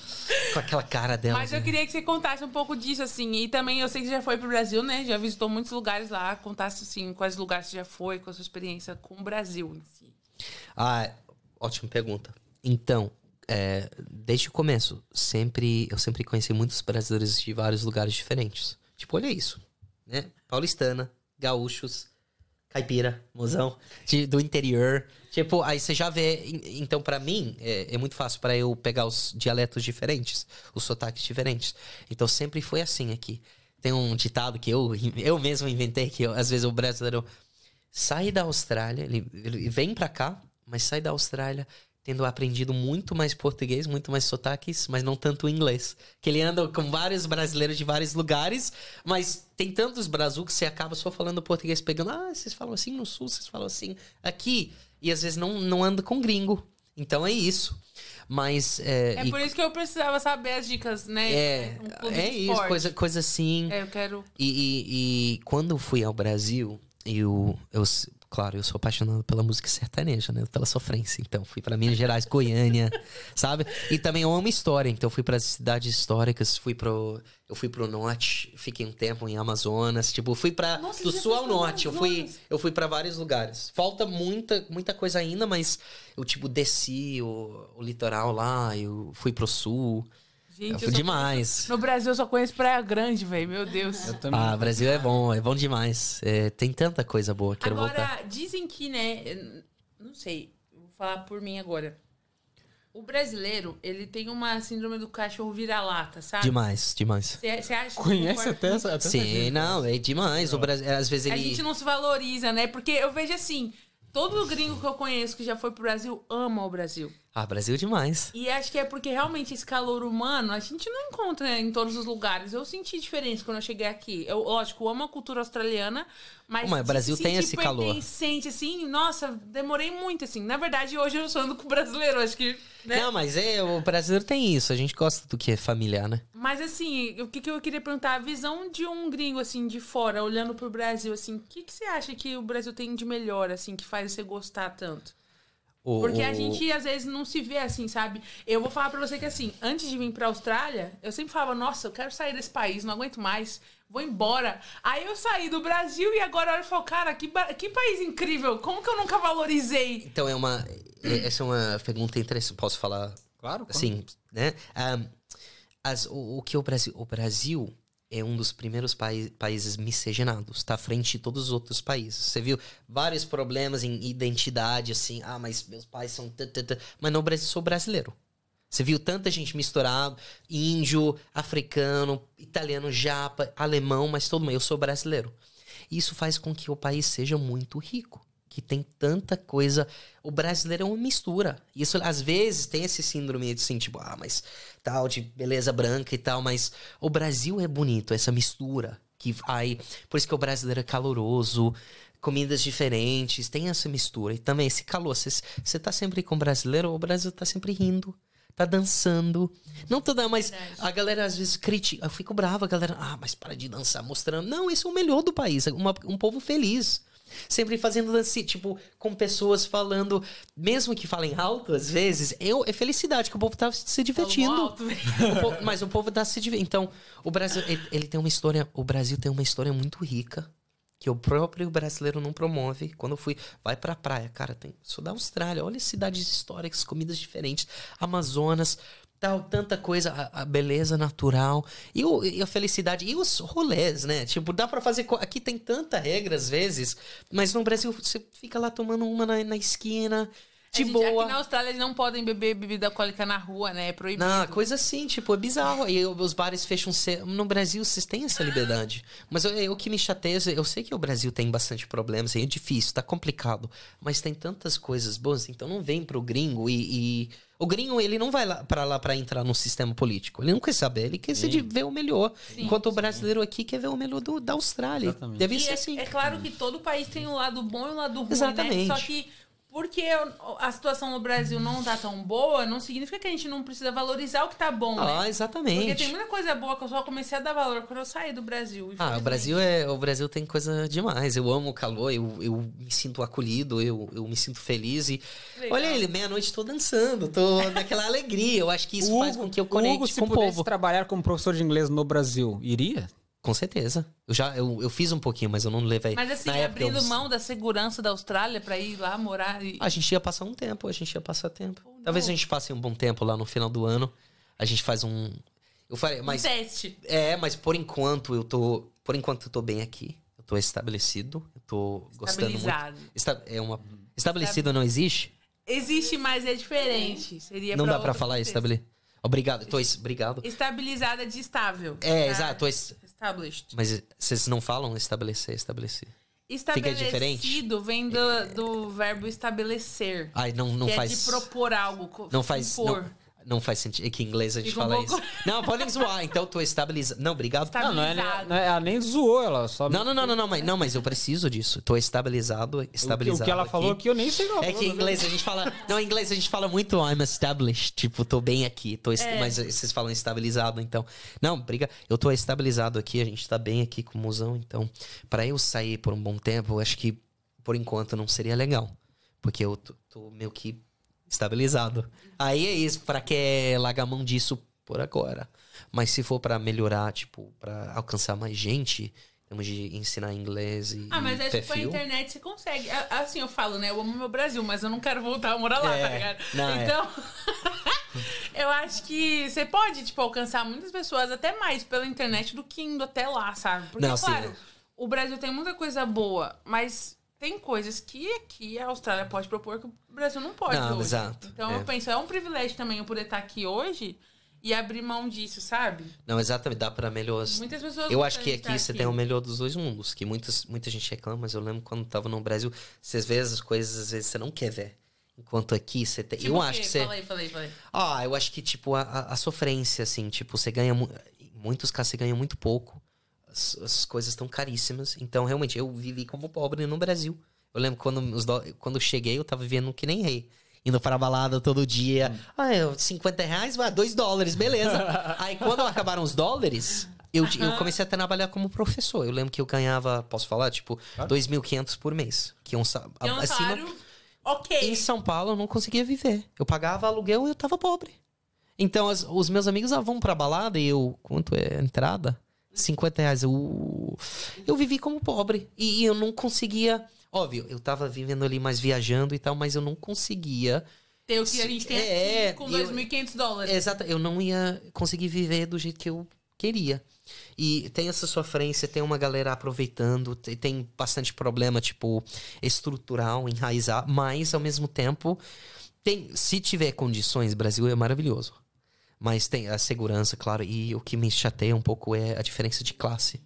Com aquela cara dela. Mas eu queria que você contasse um pouco disso, assim. E também eu sei que você já foi pro Brasil, né? Já visitou muitos lugares lá. Contasse, assim, quais lugares você já foi, com a sua experiência com o Brasil em si. Ah, ótima pergunta. Então, é, desde o começo, sempre eu sempre conheci muitos brasileiros de vários lugares diferentes. Tipo, olha isso, né? Paulistana, gaúchos, caipira, mozão, de- do interior. Tipo, aí você já vê. en- Então, pra mim, é, é muito fácil pra eu pegar os dialetos diferentes, os sotaques diferentes. Então, sempre foi assim aqui. Tem um ditado que eu, eu mesmo inventei, que eu- às vezes o brasileiro sai da Austrália, ele, ele vem pra cá, mas sai da Austrália tendo aprendido muito mais português, muito mais sotaques, mas não tanto inglês. Que ele anda com vários brasileiros de vários lugares, mas tem tantos Brasil que você acaba só falando português, pegando, ah, vocês falam assim no sul, vocês falam assim aqui, e às vezes não, não anda com gringo. Então é isso. Mas. É, É e- por isso que eu precisava saber as dicas, né? é, Um é isso, esporte. coisa, coisa assim. É, eu quero... E, e- e quando eu fui ao Brasil, eu, eu, claro, eu sou apaixonado pela música sertaneja, né? Pela sofrência. Então, fui pra Minas Gerais, Goiânia, sabe? E também eu amo história, então fui para cidades históricas, fui pro, eu fui pro norte, fiquei um tempo em Amazonas, tipo, fui para do sul ao norte, eu fui, eu fui para vários lugares. Falta muita, muita coisa ainda, mas eu tipo desci o, o litoral lá, eu fui pro sul. Gente, eu demais. No Brasil eu só conheço Praia Grande, velho. Meu Deus. Eu também. Ah, Brasil é bom, é bom demais. É, tem tanta coisa boa, quero agora, voltar. dizem que, né? Não sei, vou falar por mim agora. O brasileiro, ele tem uma síndrome do cachorro vira-lata, sabe? Demais, demais. Você você acha que Conhece até essa. Até Sim, não, é demais. O Brasil, às vezes A ele. gente não se valoriza, né? Porque eu vejo assim, todo gringo que eu conheço que já foi pro Brasil ama o Brasil. Ah, Brasil demais. E acho que é porque realmente esse calor humano a gente não encontra né, em todos os lugares. Eu senti diferença quando eu cheguei aqui. Eu, lógico, eu amo a cultura australiana, mas. Mas o Brasil tem esse calor. pertencente, assim, nossa, demorei muito, assim. Na verdade, hoje eu sou ando com o brasileiro, acho que. Né? Não, mas é, o brasileiro tem isso. A gente gosta do que é familiar, né? Mas assim, o que, que eu queria perguntar? A visão de um gringo, assim, de fora, olhando pro Brasil, assim, o que, que você acha que o Brasil tem de melhor, assim, que faz você gostar tanto? O, Porque a gente, às vezes, não se vê assim, sabe? Eu vou falar pra você que, assim, antes de vir pra Austrália, eu sempre falava, nossa, eu quero sair desse país, não aguento mais, vou embora. Aí eu saí do Brasil e agora eu falo, cara, que, que país incrível, como que eu nunca valorizei? Então é uma. é- Essa é uma pergunta interessante. Posso falar Claro, claro. assim, né? Ahm, as, o, o que o Brasil. O Brasil é um dos primeiros países miscigenados. Está à frente de todos os outros países. Você viu vários problemas em identidade, assim. Ah, mas meus pais são. tã, tã, tã. Mas no Brasil, sou brasileiro. Você viu tanta gente misturado, índio, africano, italiano, japa, alemão, mas todo mundo. Eu sou brasileiro. Isso faz com que o país seja muito rico. Que tem tanta coisa. O brasileiro é uma mistura. Isso às vezes tem esse síndrome de assim, tipo, ah, mas tal, de beleza branca e tal, mas o Brasil é bonito, essa mistura. Que aí, por isso que o brasileiro é caloroso, comidas diferentes, tem essa mistura. E também esse calor. Você tá sempre com o brasileiro, o Brasil tá sempre rindo tá dançando. Não toda, mas a galera às vezes critica. Eu fico brava, a galera, ah, mas para de dançar, mostrando. Não, isso é o melhor do país. Uma, um povo feliz. Sempre fazendo assim, tipo, com pessoas falando, mesmo que falem alto, às vezes, eu, é felicidade, que o povo tá se divertindo. Alto, o povo, mas o povo tá se divertindo. Então, o Brasil, ele, ele tem uma história, o Brasil tem uma história muito rica que o próprio brasileiro não promove. Quando eu fui, vai pra praia, cara, tem, sou da Austrália, olha cidades históricas, comidas diferentes, Amazonas, tal, tanta coisa, a, a beleza natural e, o, e, a felicidade e os rolês, né? Tipo, dá para fazer. Aqui tem tanta regra às vezes, mas no Brasil você fica lá tomando uma na, na esquina de gente, boa. Aqui na Austrália eles não podem beber bebida alcoólica na rua, né? É proibido. Não, coisa assim, tipo, é bizarro. E os bares fecham cedo. No Brasil, vocês têm essa liberdade. Mas o que me chateia, eu sei que o Brasil tem bastante problemas, é difícil, tá complicado. Mas tem tantas coisas boas, então não vem pro gringo e... e... O gringo, ele não vai lá para lá para entrar no sistema político. Ele não quer saber, ele quer sim. ver o melhor. Sim, Enquanto sim. o brasileiro aqui quer ver o melhor do, da Austrália. Exatamente. Deve e ser é, assim. É claro que todo país tem um lado bom e um lado ruim, Exatamente. né? Só que porque a situação no Brasil não tá tão boa, não significa que a gente não precisa valorizar o que tá bom, né? Ah, exatamente. Porque tem muita coisa boa que eu só comecei a dar valor quando eu saí do Brasil. Ah, o Brasil é. O Brasil tem coisa demais. Eu amo o calor, eu, eu me sinto acolhido, eu, eu me sinto feliz. E Legal. olha ele, meia-noite tô dançando, tô naquela alegria. Eu acho que isso Hugo, faz com que eu conecte Hugo, com o povo. trabalhar como professor de inglês no Brasil, iria? Com certeza. Eu já eu, eu fiz um pouquinho, mas eu não levei. Mas assim, Na abrindo eu... mão da segurança da Austrália para ir lá morar. E... A gente ia passar um tempo, a gente ia passar tempo. Oh, Talvez a gente passe um bom tempo lá no final do ano. A gente faz um. Eu falei, mas. Um teste. É, mas por enquanto eu tô. Por enquanto eu tô bem aqui. Eu tô estabelecido. Eu tô gostando muito. Esta... É uma... Estabelecido não existe? Existe, mas é diferente. Seria não dá para falar estabelecido. Obrigado, tô obrigado. Estabilizada de estável. É, tá? exato. Es... Established. Mas vocês não falam estabelecer, estabelecer. Estabelecido Fica diferente? vem do, do verbo estabelecer. Ai, não, não que faz. É de propor algo. Não faz. Não, não faz sentido. É que em inglês a gente Fica fala um isso. Não, podem zoar. Então eu tô estabilizado. Não, obrigado. Não, não, é, não é, ela nem zoou, ela só. Não, não, não, não, não, mas, não, mas eu preciso disso. Tô estabilizado. estabilizado o, que ela aqui. falou aqui eu nem sei não. É que em inglês a gente fala. Não, em inglês a gente fala muito I'm established. Tipo, tô bem aqui. Tô est... é. Mas vocês falam estabilizado, então. Não, briga. Eu tô estabilizado aqui, a gente tá bem aqui com o musão. Então, para eu sair por um bom tempo, eu acho que por enquanto não seria legal. Porque eu tô, tô meio que estabilizado. Aí é isso, para que largar mão disso por agora. Mas se for para melhorar, tipo, para alcançar mais gente, temos de ensinar inglês e Ah, mas acho que com a internet você consegue. Assim, eu falo, né? Eu amo meu Brasil, mas eu não quero voltar a morar lá, é, tá ligado? Não, é. então, é. eu acho que você pode, tipo, alcançar muitas pessoas até mais pela internet do que indo até lá, sabe? Porque, não, claro, sim. o Brasil tem muita coisa boa, mas tem coisas que aqui a Austrália pode propor que o Brasil não pode não, hoje. Exato. Então é. eu penso, é um privilégio também eu poder estar aqui hoje e abrir mão disso, sabe? Não, exatamente, dá para melhor. Muitas pessoas Eu acho que aqui você aqui. tem o melhor dos dois mundos, que muitas, muita gente reclama, mas eu lembro quando tava no Brasil, vocês vê as coisas às vezes você não quer ver. Enquanto aqui você tem. Tipo eu acho que você. Falei, falei, falei. Ah, eu acho que, tipo, a, a, a sofrência, assim, tipo, você ganha. Em muitos casos você ganha muito pouco. As, as coisas estão caríssimas. Então, realmente, eu vivi como pobre no Brasil. Eu lembro quando, os do... quando eu cheguei, eu tava vivendo que nem rei. Indo para a balada todo dia. Hum. Ah, 50 reais, vai, 2 dólares, beleza. Aí quando acabaram os dólares, eu, eu comecei a trabalhar como professor. Eu lembro que eu ganhava, posso falar, tipo, claro. 2.500 por mês. Que é um, é um acima... salário ok. Em São Paulo eu não conseguia viver. Eu pagava aluguel e eu tava pobre. Então as, os meus amigos ah, vão pra balada e eu. Quanto é a entrada? 50 reais. Eu, eu vivi como pobre. E, eu não conseguia Óbvio, eu tava vivendo ali mais viajando e tal, mas eu não conseguia. Ter o que a gente tem é, aqui com 2.500 dólares. Exato, eu não ia conseguir viver do jeito que eu queria. E tem essa sofrência, tem uma galera aproveitando, tem bastante problema, tipo, estrutural, enraizar, mas ao mesmo tempo, tem, se tiver condições, Brasil é maravilhoso. Mas tem a segurança, claro, e o que me chateia um pouco é a diferença de classe.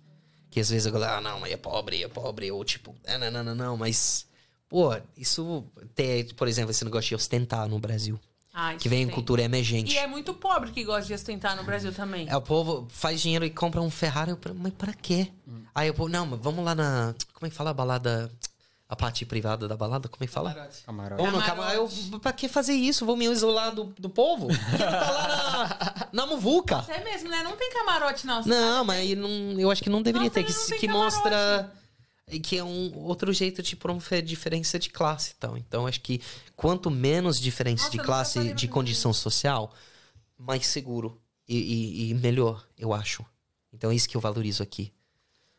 Que às vezes a galera, ah, não, mas é pobre, é pobre. Ou tipo, ah, não, não, não, não, mas Pô, isso tem, por exemplo, esse negócio de ostentar no Brasil. Ah, Que vem em tem. cultura emergente. E é muito pobre que gosta de ostentar no Brasil também. É, o povo faz dinheiro e compra um Ferrari. Eu, mas pra quê? Aí o povo, não, mas vamos lá na. Como é que fala a balada? A parte privada da balada? Como é que fala? Camarote. Ou no Camarote. camarote. Eu, pra que fazer isso? Vou me isolar do, do povo? Quero tá lá na, na muvuca. É mesmo, né? Não tem camarote, não. Não, mas aí não, eu acho que não deveria Nossa, ter. Que, não que camarote. mostra que é um outro jeito de promover diferença de classe. Então, então acho que quanto menos diferença Nossa, de classe, de condição social, mais seguro e, e- e melhor, eu acho. Então é isso que eu valorizo aqui.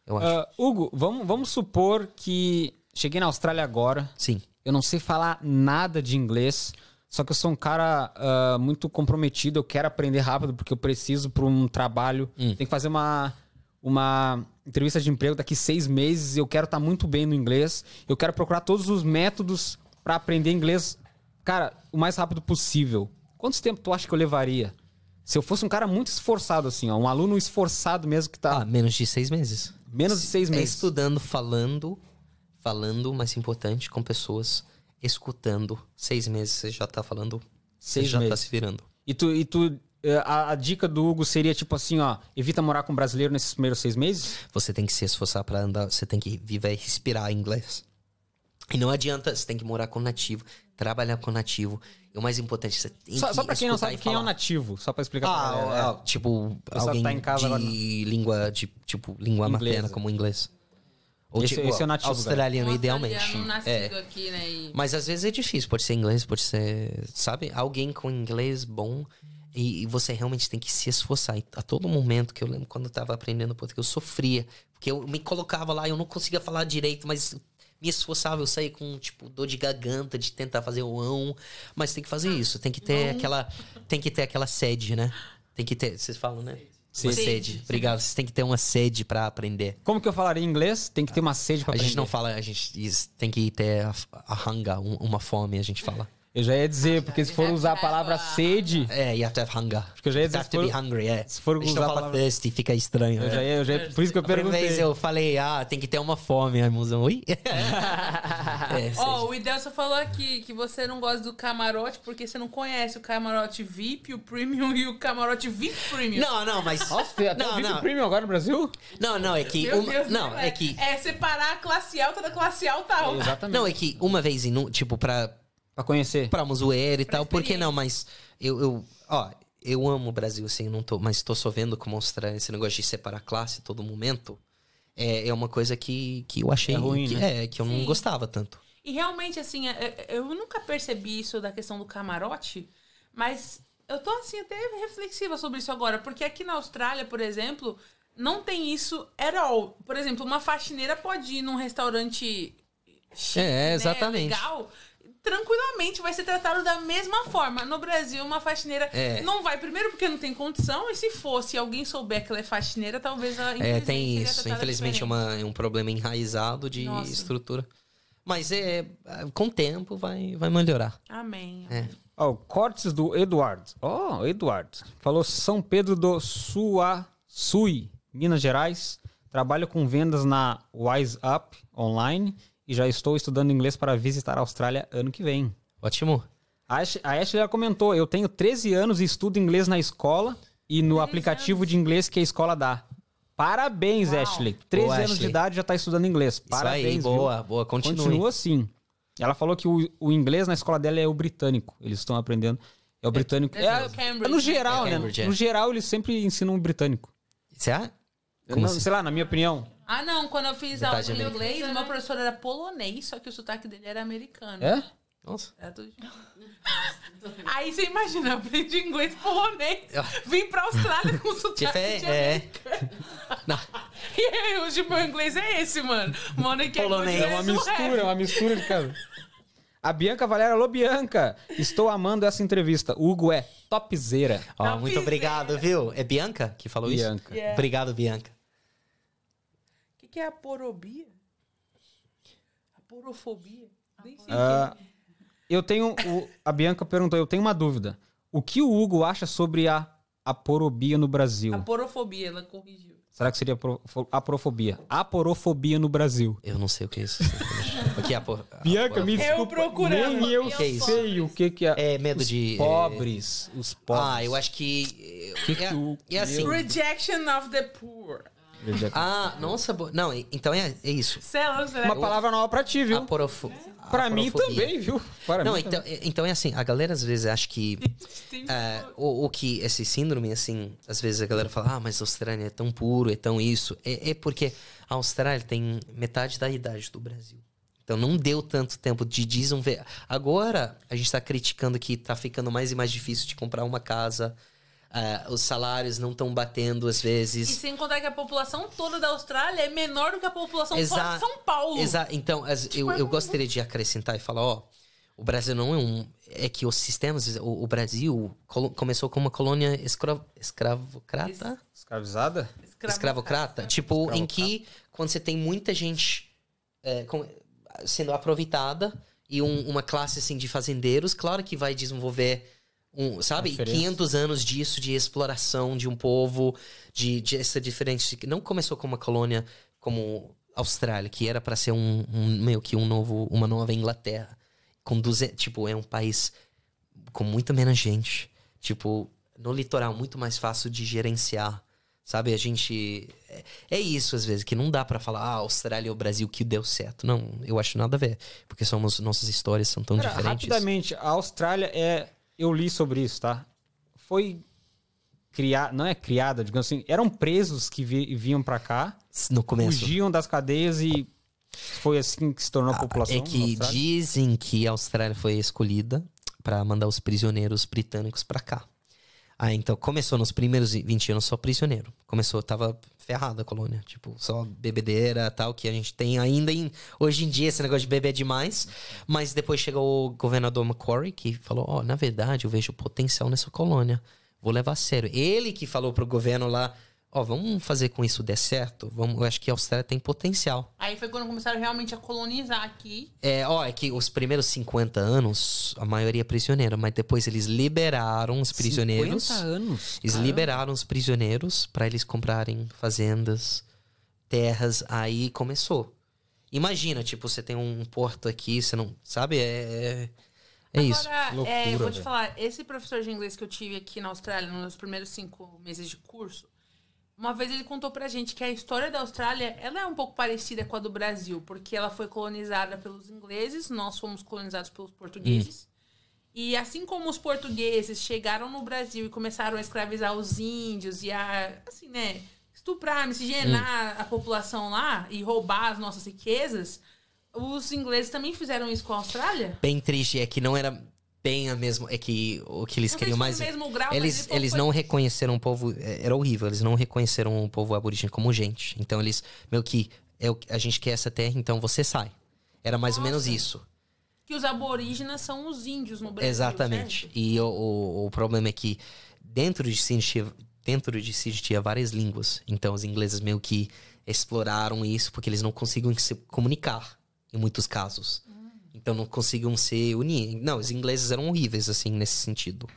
Eu acho. Ah, Hugo, vamos, vamos supor que cheguei na Austrália agora. Sim. Eu não sei falar nada de inglês. Só que eu sou um cara ah, muito comprometido. Eu quero aprender rápido porque eu preciso para um trabalho. Tem que fazer uma, uma entrevista de emprego daqui seis meses. Eu quero estar muito bem no inglês. Eu quero procurar todos os métodos para aprender inglês, cara, o mais rápido possível. Quanto tempo tu acha que eu levaria? Se eu fosse um cara muito esforçado, assim, ó, um aluno esforçado mesmo que tá Ah, menos de seis meses. menos de seis É meses. estudando, falando, falando, mais importante, com pessoas, escutando. Seis meses você já tá falando, você Seis já tá se virando. E tu, e tu eh, a, a dica do Hugo seria tipo assim, ó, evita morar com brasileiro nesses primeiros seis meses? Você tem que se esforçar pra andar, você tem que viver e respirar inglês. E não adianta, você tem que morar com nativo, trabalhar com nativo. E o mais importante, você tem Só, que só pra quem não sabe quem é o nativo, só pra explicar pra Ah, galera. ah, tipo, pessoal alguém tá em casa de agora língua, de, tipo, língua Inglesa. materna, como inglês. Ou Esse- tipo, esse é o nativo, australiano, Um idealmente. australiano É. aqui, né? E... Mas às vezes é difícil, pode ser inglês, pode ser, sabe? Alguém com inglês bom e, e você realmente tem que se esforçar. E a todo momento que eu lembro quando eu tava aprendendo português, eu sofria. Porque eu me colocava lá, eu não conseguia falar direito, mas me esforçava, eu saía com, tipo, dor de garganta de tentar fazer o ão. Mas tem que fazer isso, tem que ter aquela, tem que ter aquela sede, né? Tem que ter, vocês falam, né? Uma Sede. sede. Obrigado. Você tem que ter uma sede pra aprender. Como que eu falaria em inglês? Tem que ter uma sede pra A aprender. gente não fala, a gente tem que ter a, a um- uma fome, a gente fala. Eu já ia dizer, porque se for usar a palavra sede, É, you have to have hunger. Acho que eu já ia You dizer, have se to be for- hungry, é. se for usar a palavra- thirsty, fica estranho. eu é. já ia, eu já ia- por isso que eu A primeira vez perguntei. eu falei, ah, tem que ter uma fome, aí mozão, ui? é, Ó, o Idelson falou aqui que você não gosta do camarote porque você não conhece o camarote VIP, o Premium e o camarote VIP Premium. Não, não, mas... Nossa, tem até não, o VIP não, Premium agora no Brasil? não, não, é que... Meu uma- Deus, não, não é que... É separar a classe alta da classe alta alta. Exatamente. Não, é que uma vez, em tipo, pra, Pra conhecer. pra zoeira e Pra tal, por que não? Mas eu, eu, ó, eu amo o Brasil, assim, não tô, mas tô só vendo como mostrar esse negócio de separar classe todo momento. É, é uma coisa que, que eu achei É ruim, que, né? é, que eu Sim. não gostava tanto. E realmente, assim, é- é- eu nunca percebi isso da questão do camarote, mas eu tô, assim, até reflexiva sobre isso agora, porque aqui na Austrália, por exemplo, não tem isso at all. Por exemplo, uma faxineira pode ir num restaurante chique, É, né, exatamente. legal, tranquilamente vai ser tratado da mesma forma. No Brasil, uma faxineira É. não vai, primeiro porque não tem condição, e se fosse alguém souber que ela é faxineira, talvez a É, tem isso. Infelizmente é, uma, é um problema enraizado de Nossa. estrutura. Mas é, com o tempo vai, vai melhorar. Amém. É. Ó, o cortes do Eduardo. Ó, Eduardo. Falou São Pedro do Suaçui, Minas Gerais. Trabalho com vendas na Wise Up online e já estou estudando inglês para visitar a Austrália ano que vem. Ótimo. A Ash- a Ashley já comentou, eu tenho 13 anos e estudo inglês na escola e no aplicativo de inglês que a escola dá. Parabéns, Uau. Ashley. 13 Boa, anos de Ashley. idade já tá estudando inglês. Isso Parabéns, aí, viu? boa, boa. Continue. Continua assim. Ela falou que o, o inglês na escola dela é o britânico. Eles estão aprendendo. É o britânico. É, ser o Cambridge, é no né? geral, É né? Cambridge, é. No geral, eles sempre ensinam o britânico. Eu Como não- assim? Sei lá, na minha opinião. Ah, não. Quando eu fiz Metade aula de inglês, o meu professor era polonês, só que o sotaque dele era americano. É? Nossa. Era tudo... Aí você imagina, eu aprendi inglês polonês, vim pra Austrália com sotaque Diferente, de é. E aí, hoje meu inglês é esse, mano. Mano, que Polonês. É uma mistura, é uma mistura de casa. A Bianca Valera, alô Bianca, estou amando essa entrevista. O Hugo é topzera. Ó, muito obrigado, viu? É Bianca que falou Bianca. isso? Yeah. Obrigado, Bianca. O que, é a porobia? A porofobia? Nem sei o que é. eu tenho. o- a Bianca perguntou: eu tenho uma dúvida. O que o Hugo acha sobre a aporobia no Brasil? A porofobia, ela corrigiu. Será que seria apro- aprofobia? Aporofobia no Brasil. Eu não sei o que é isso. o que é apor... Bianca, me Eu desculpa. procurando. Nem eu Que é sei o que, que é. É medo os de... Pobres. Os pobres. Ah, eu acho que... Que é, que o- é assim... Rejection of the poor. Ah, nossa, bo- não, então é, é isso. Céu, será Uma palavra nova pra ti, viu? Aporofo... Pra mim também, viu? Para Não, mim então, é- então é assim, a galera às vezes acha que é, o, o que esse síndrome, assim, às vezes a galera fala, ah, mas a Austrália é tão puro, é tão isso. É, é porque a Austrália tem metade da idade do Brasil. Então não deu tanto tempo de desenvolver. Agora a gente tá criticando que tá ficando mais e mais difícil de comprar uma casa. É, os salários não estão batendo às E vezes. sem contar que a população toda da Austrália é menor do que a população Exa- de São Paulo. Exa então, as- eu, eu gostaria de acrescentar e falar, ó, o Brasil não é um. É que os sistemas. O, o Brasil começou como uma colônia escra, escravocrata? Escravizada? Escravocrata? Tipo, em que quando você tem muita gente é, com- sendo aproveitada e um- uma classe assim de fazendeiros, claro que vai desenvolver. Um, sabe, Diferença. 500 anos disso, de exploração de um povo, de, de essa diferença. que Não começou como uma colônia como Austrália, que era para ser um, um- meio que um novo, uma nova Inglaterra. Com 200, tipo, é um país com muito menos gente. Tipo, no litoral, muito mais fácil de gerenciar. Sabe, a gente. É, é isso, às vezes, que não dá pra falar, ah, Austrália ou Brasil que deu certo. Não, eu acho nada a ver. Porque somos, nossas histórias são tão Cara, diferentes. rapidamente, a Austrália é. Eu li sobre isso, tá? Foi criada. Não é criada, digamos assim. Eram presos que vi- vinham pra cá, No começo. fugiam das cadeias e foi assim que se tornou a população. É que dizem que a Austrália foi escolhida pra mandar os prisioneiros britânicos pra cá. Ah, então começou nos primeiros 20 anos só prisioneiro. Começou, tava ferrada a colônia. Tipo, só bebedeira tal, que a gente tem ainda em, hoje em dia esse negócio de beber demais. Mas depois chegou o governador Macquarie que falou: Ó, na verdade eu vejo potencial nessa colônia. Vou levar a sério. Ele que falou pro governo lá: Ó, vamos fazer com isso der certo. Vamos, eu acho que a Austrália tem potencial. Aí foi quando começaram realmente a colonizar aqui. É, ó, é que os primeiros 50 anos, a maioria é prisioneira, mas depois eles liberaram os prisioneiros. 50 anos. Eles caramba. liberaram os prisioneiros para eles comprarem fazendas, terras, aí começou. Imagina, tipo, você tem um porto aqui, você não. Sabe? É. É isso. Agora, Loucura, é, eu vou te velho. falar, esse professor de inglês que eu tive aqui na Austrália, nos meus primeiros cinco meses de curso, uma vez ele contou pra gente que a história da Austrália, ela é um pouco parecida com a do Brasil, porque ela foi colonizada pelos ingleses, nós fomos colonizados pelos portugueses. E assim como os portugueses chegaram no Brasil e começaram a escravizar os índios e a, assim, né, estuprar, miscigenar a população lá e roubar as nossas riquezas, os ingleses também fizeram isso com a Austrália? Bem triste, é que não era bem a mesma. É que o que eles Não queriam foi mais. mesmo grau, Eles, eles que não reconheceram o povo. é, Era horrível, eles não reconheceram o povo aborígene como gente. Então eles, meio que, é o, a gente quer essa terra, então você sai. Era mais ou menos Nossa. isso. que os aborígenes são os índios no Brasil. Exatamente. certo? E o, o, o problema é que dentro de Sydney tinha, dentro de Sydney tinha várias línguas. Então os ingleses meio que exploraram isso porque eles não conseguiam se comunicar em muitos casos. Então não conseguiam se unir. Não, os ingleses eram horríveis assim nesse sentido.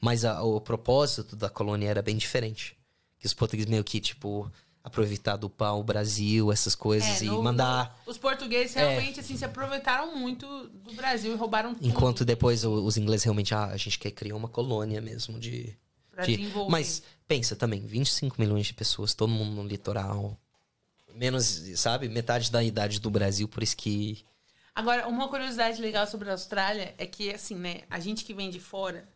Mas a- o propósito da colônia era bem diferente. Que os portugueses meio que tipo aproveitar do pau o Brasil, essas coisas É, e no- mandar os portugueses realmente assim, se aproveitaram muito do Brasil e roubaram tudo Enquanto depois os ingleses realmente, ah, a gente quer criar uma colônia mesmo de. pra de- desenvolver. Mas pensa também, 25 milhões de pessoas, todo mundo no litoral. Menos, sabe, metade da idade do Brasil, por isso que. Agora, uma curiosidade legal sobre a Austrália é que, assim, né, a gente que vem de fora,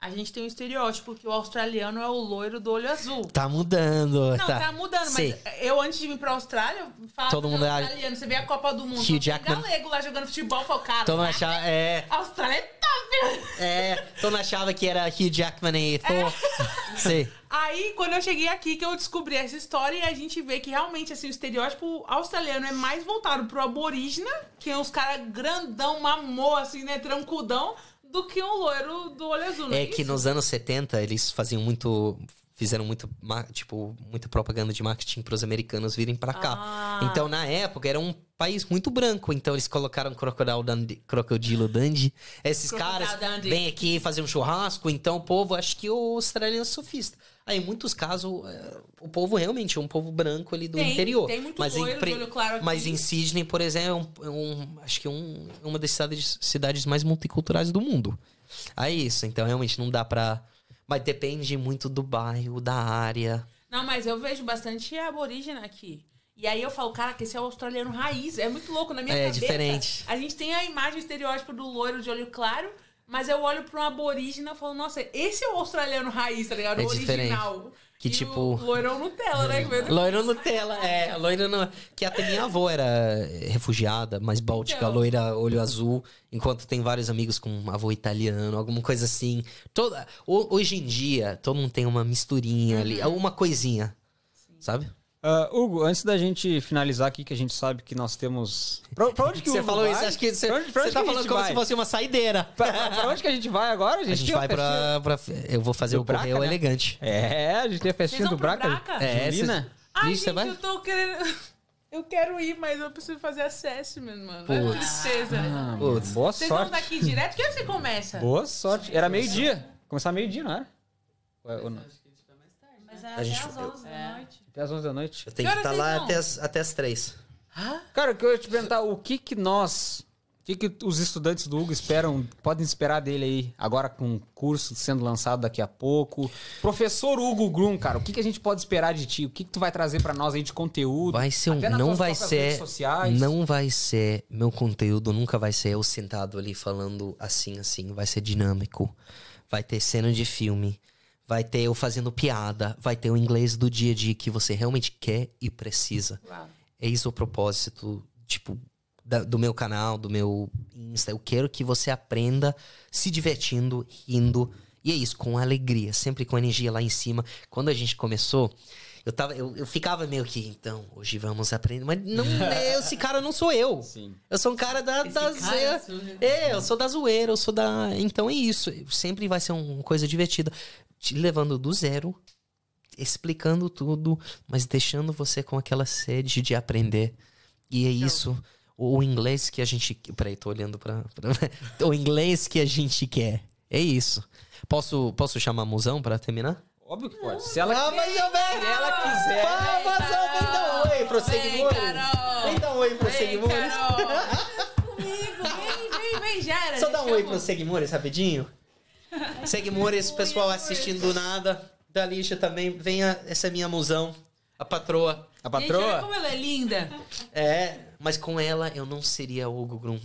a gente tem um estereótipo que o australiano é o loiro do olho azul. Tá mudando. Não, tá, mudando, Sei. mas eu antes de vir pra Austrália, falava Todo mundo é- australiano. Você vê a Copa do Mundo, Hugh Jackman. galego lá jogando futebol, falo, cara, Todo mundo achava, é, Austrália é top! é, todo mundo achava que era Hugh Jackman e Thor. É. Sei. Aí, quando eu cheguei aqui, que eu descobri essa história e a gente vê que realmente, assim, o estereótipo australiano é mais voltado pro aborígena, que é uns caras grandão, mamô, assim, né, trancudão, do que um loiro do olho azul, é, É que nos anos 70 eles faziam muito. fizeram muito, tipo, muita propaganda de marketing para os americanos virem para cá. Ah. Então, na época, era um país muito branco. Então, eles colocaram Crocodile Dundee, Crocodilo Dundee. Esses Crocodile caras Dundee. vêm aqui fazer um churrasco. Então, o povo, acho que o australiano é sofista. Aí, em muitos casos, é, o povo realmente é um povo branco ali do Tem- interior. tem muito mas, em loiro de olho claro aqui. mas em Sydney, por exemplo, é um, é um- acho que é um, é uma das cidades, cidades mais multiculturais do mundo. Aí, isso. Então, realmente, não dá pra... Mas depende muito do bairro, da área. Não, mas eu vejo bastante aborígena aqui. E aí eu falo, cara, que esse é o australiano raiz. É muito louco na minha É, cabeça. diferente. A gente tem a imagem estereótipo do loiro de olho claro, mas eu olho pra um aborígena e falo, nossa, esse é o australiano raiz, tá ligado? É o diferente. original. Que E tipo- O loirão Nutella, né? Loira Nutella, é. Loira no... Que até minha avó era refugiada, mas báltica, Então. loira, olho azul. Enquanto tem vários amigos com um avô italiano, alguma coisa assim. Toda... ho- Hoje em dia, todo mundo tem uma misturinha ali, Uhum. uma coisinha. Sabe? Ah, Hugo, antes da gente finalizar aqui, que a gente sabe que nós temos. Pra, pra onde que o Você Hugo falou vai? isso, acho que você, Pra onde, pra você onde tá que a falando como vai? se fosse uma saideira. Pra, pra- onde que a gente vai agora? A gente, A gente vai pra, pra- Eu vou fazer Do o correio Braca, né? elegante. É, a gente tem a Vocês festinha vão do Braca. Braca? É, Julina. Ai, gente, você vai? eu tô querendo... Eu quero ir, mas eu preciso fazer assessment, mano. É Putz. tristeza. Ah, Putz. boa Vocês vão sorte. daqui direto? Que hora você começa? Boa sorte. Era meio-dia. Começar meio-dia, não era? Ou- ou não? Mas é A até gente- às 11 da noite. Até às 11 da noite. Eu tenho Que estar lá vocês vão? até as, até as três. Cara, o que eu ia te perguntar, o que que nós, o que que os estudantes do Hugo esperam, podem esperar dele aí, agora com o curso sendo lançado daqui a pouco? Professor Hugo Grum, cara, o que que a gente pode esperar de ti? O que que tu vai trazer pra nós aí de conteúdo? Vai ser um. Não vai ser. sociais? Não vai ser. Meu conteúdo nunca vai ser eu sentado ali falando assim, assim. Vai ser dinâmico. Vai ter cena de filme. Vai ter eu fazendo piada. Vai ter o inglês do dia a dia que você realmente quer e precisa. Uau. É isso o propósito, tipo, da- do meu canal, do meu Insta. Eu quero que você aprenda se divertindo, rindo. E é isso, com alegria, sempre com energia lá em cima. Quando a gente começou, eu, tava, eu, eu ficava meio que, então, hoje vamos aprender. Mas não, é, esse cara não sou eu. Sim. Eu sou um cara da, Esse da cara zoeira. sou eu. É, eu sou da zoeira, eu sou da. Então é isso. Sempre vai ser uma coisa divertida. Te levando do zero, explicando tudo, mas deixando você com aquela sede de aprender. E é isso. O, inglês que a gente. Peraí, tô olhando pra, pra- O inglês que a gente quer. É isso. Posso, posso chamar a Musão pra terminar? Óbvio que pode. Se ela, Ah, mas eu bem! se ela quiser. Ah, vem dar um oi pros seguidores! Vem dar um oi pros seguidores! Comigo, vem, vem, vem, já era. Só dá um oi pros seguidores rapidinho. Seguidores, pessoal assistindo do nada. Da lixa também. Venha, essa é minha musão. A patroa. A Gente, olha patroa? como ela é linda. É, mas com ela eu não seria o Hugo Grum.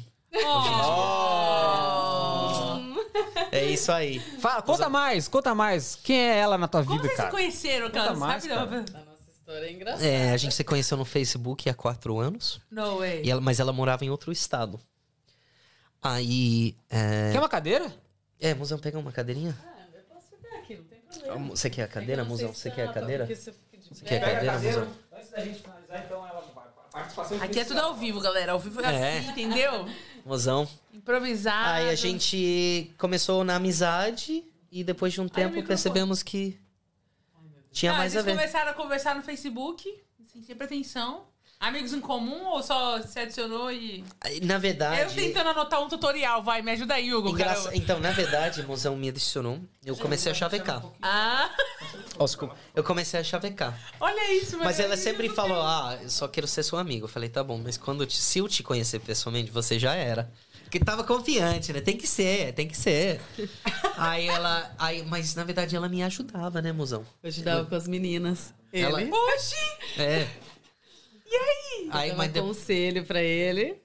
É isso aí. Fala, conta mais, conta mais. Quem é ela na tua Como vida, vocês se cara? conheceram, Conta Carlos? mais, Rapidão. A nossa história é engraçada. É, a gente se conheceu no Facebook há quatro anos. No way. E ela, mas ela morava em outro estado. Aí. É, Quer uma cadeira? é musão, pega uma cadeirinha? Ah, eu posso ficar aqui, não tem problema. Você quer a cadeira, É que eu não sei musão? se Você quer a cadeira? Você quer a cadeira, musão? Antes da gente finalizar, então, ela Aqui é tudo ao vivo, galera. Ao vivo é, É. assim, entendeu? Musão. Improvisado. Aí a gente começou na amizade e depois de um tempo microfone. percebemos que tinha Ah, mais a eles ver. começaram a conversar no Facebook, assim, sem pretensão. Amigos em comum ou só se adicionou e. Na verdade. Eu tentando anotar um tutorial, vai, me ajuda aí, Hugo. engraça- cara. Então, na verdade, o musão me adicionou. Eu comecei a chavecar. Ah, Ó, desculpa. Eu comecei a chavecar. olha isso, Mas ela eu sempre falou: quero- Ah, eu só quero ser seu amigo. Eu falei: Tá bom, mas quando eu te- se eu te conhecer pessoalmente, você já era. Porque tava confiante, né? Tem que ser, tem que ser. aí ela. Aí, mas na verdade ela me ajudava, né, musão? Eu ajudava com as meninas. Ele. Ela- Oxi! É. E aí? Aí, dava mas de- conselho pra ele.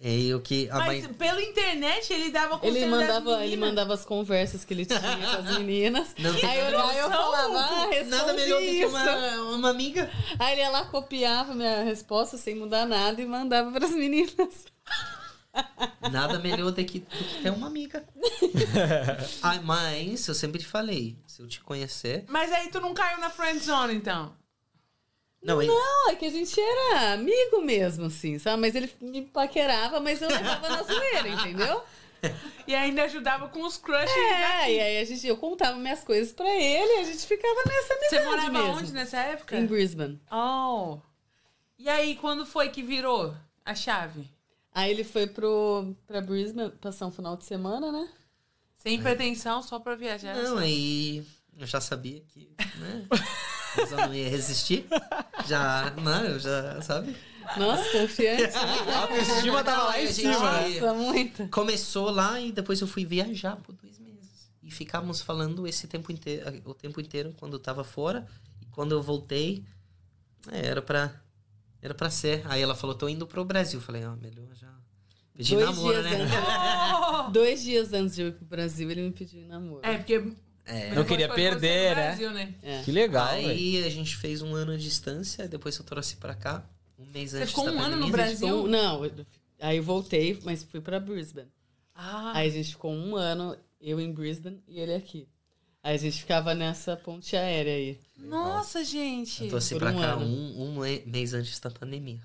é eu que. A Mas mãe... pela internet ele dava conselho Ele das mandava, ele mandava as conversas que ele tinha com as meninas. Não aí, eu, aí eu falava, ah, Nada melhor do que uma, uma amiga. Aí ele ia lá, copiava minha resposta sem mudar nada e mandava pras meninas. Nada melhor do que, do que ter uma amiga. Ai, mas eu sempre te falei, se eu te conhecer. Mas aí tu não caiu na friend zone, então. Não, ele- Não, é que a gente era amigo mesmo, assim, sabe? Mas ele me paquerava, mas eu levava na zoeira, entendeu? E ainda ajudava com os crushes. É, e aí a gente, eu contava minhas coisas pra ele e a gente ficava nessa amizade Você morava mesmo. onde nessa época? Em Brisbane. Oh. E aí, quando foi que virou a chave? Aí ele foi pro, pra Brisbane passar um final de semana, né? Sem pretensão, só pra viajar. Não, aí eu já sabia que, né? Mas eu não ia resistir. Já, não, eu já, sabe? Nossa, confiante. A autoestima tava lá em cima. Nossa, muito. Começou lá e depois eu fui viajar por dois meses. E ficávamos falando esse tempo inteiro, o tempo inteiro quando eu tava fora. E quando eu voltei, é, era pra, era pra ser. Aí ela falou, tô indo pro Brasil. Eu Falei, ó, melhor já pedir Dois namoro, dias né? Oh! Dois dias antes de eu ir pro Brasil, ele me pediu namoro. É, porque. É. Não queria perder, né? Brasil, né? É. Que legal. Aí a gente fez um ano de distância, depois eu trouxe pra cá. Um mês Você antes ficou um ano no. Brasil? Não, eu- aí eu voltei, mas fui pra Brisbane. Ah, Aí a gente ficou um ano, eu em Brisbane e ele aqui. Aí a gente ficava nessa ponte aérea aí. nossa, gente. Eu trouxe Por pra um cá um, um mês antes da pandemia.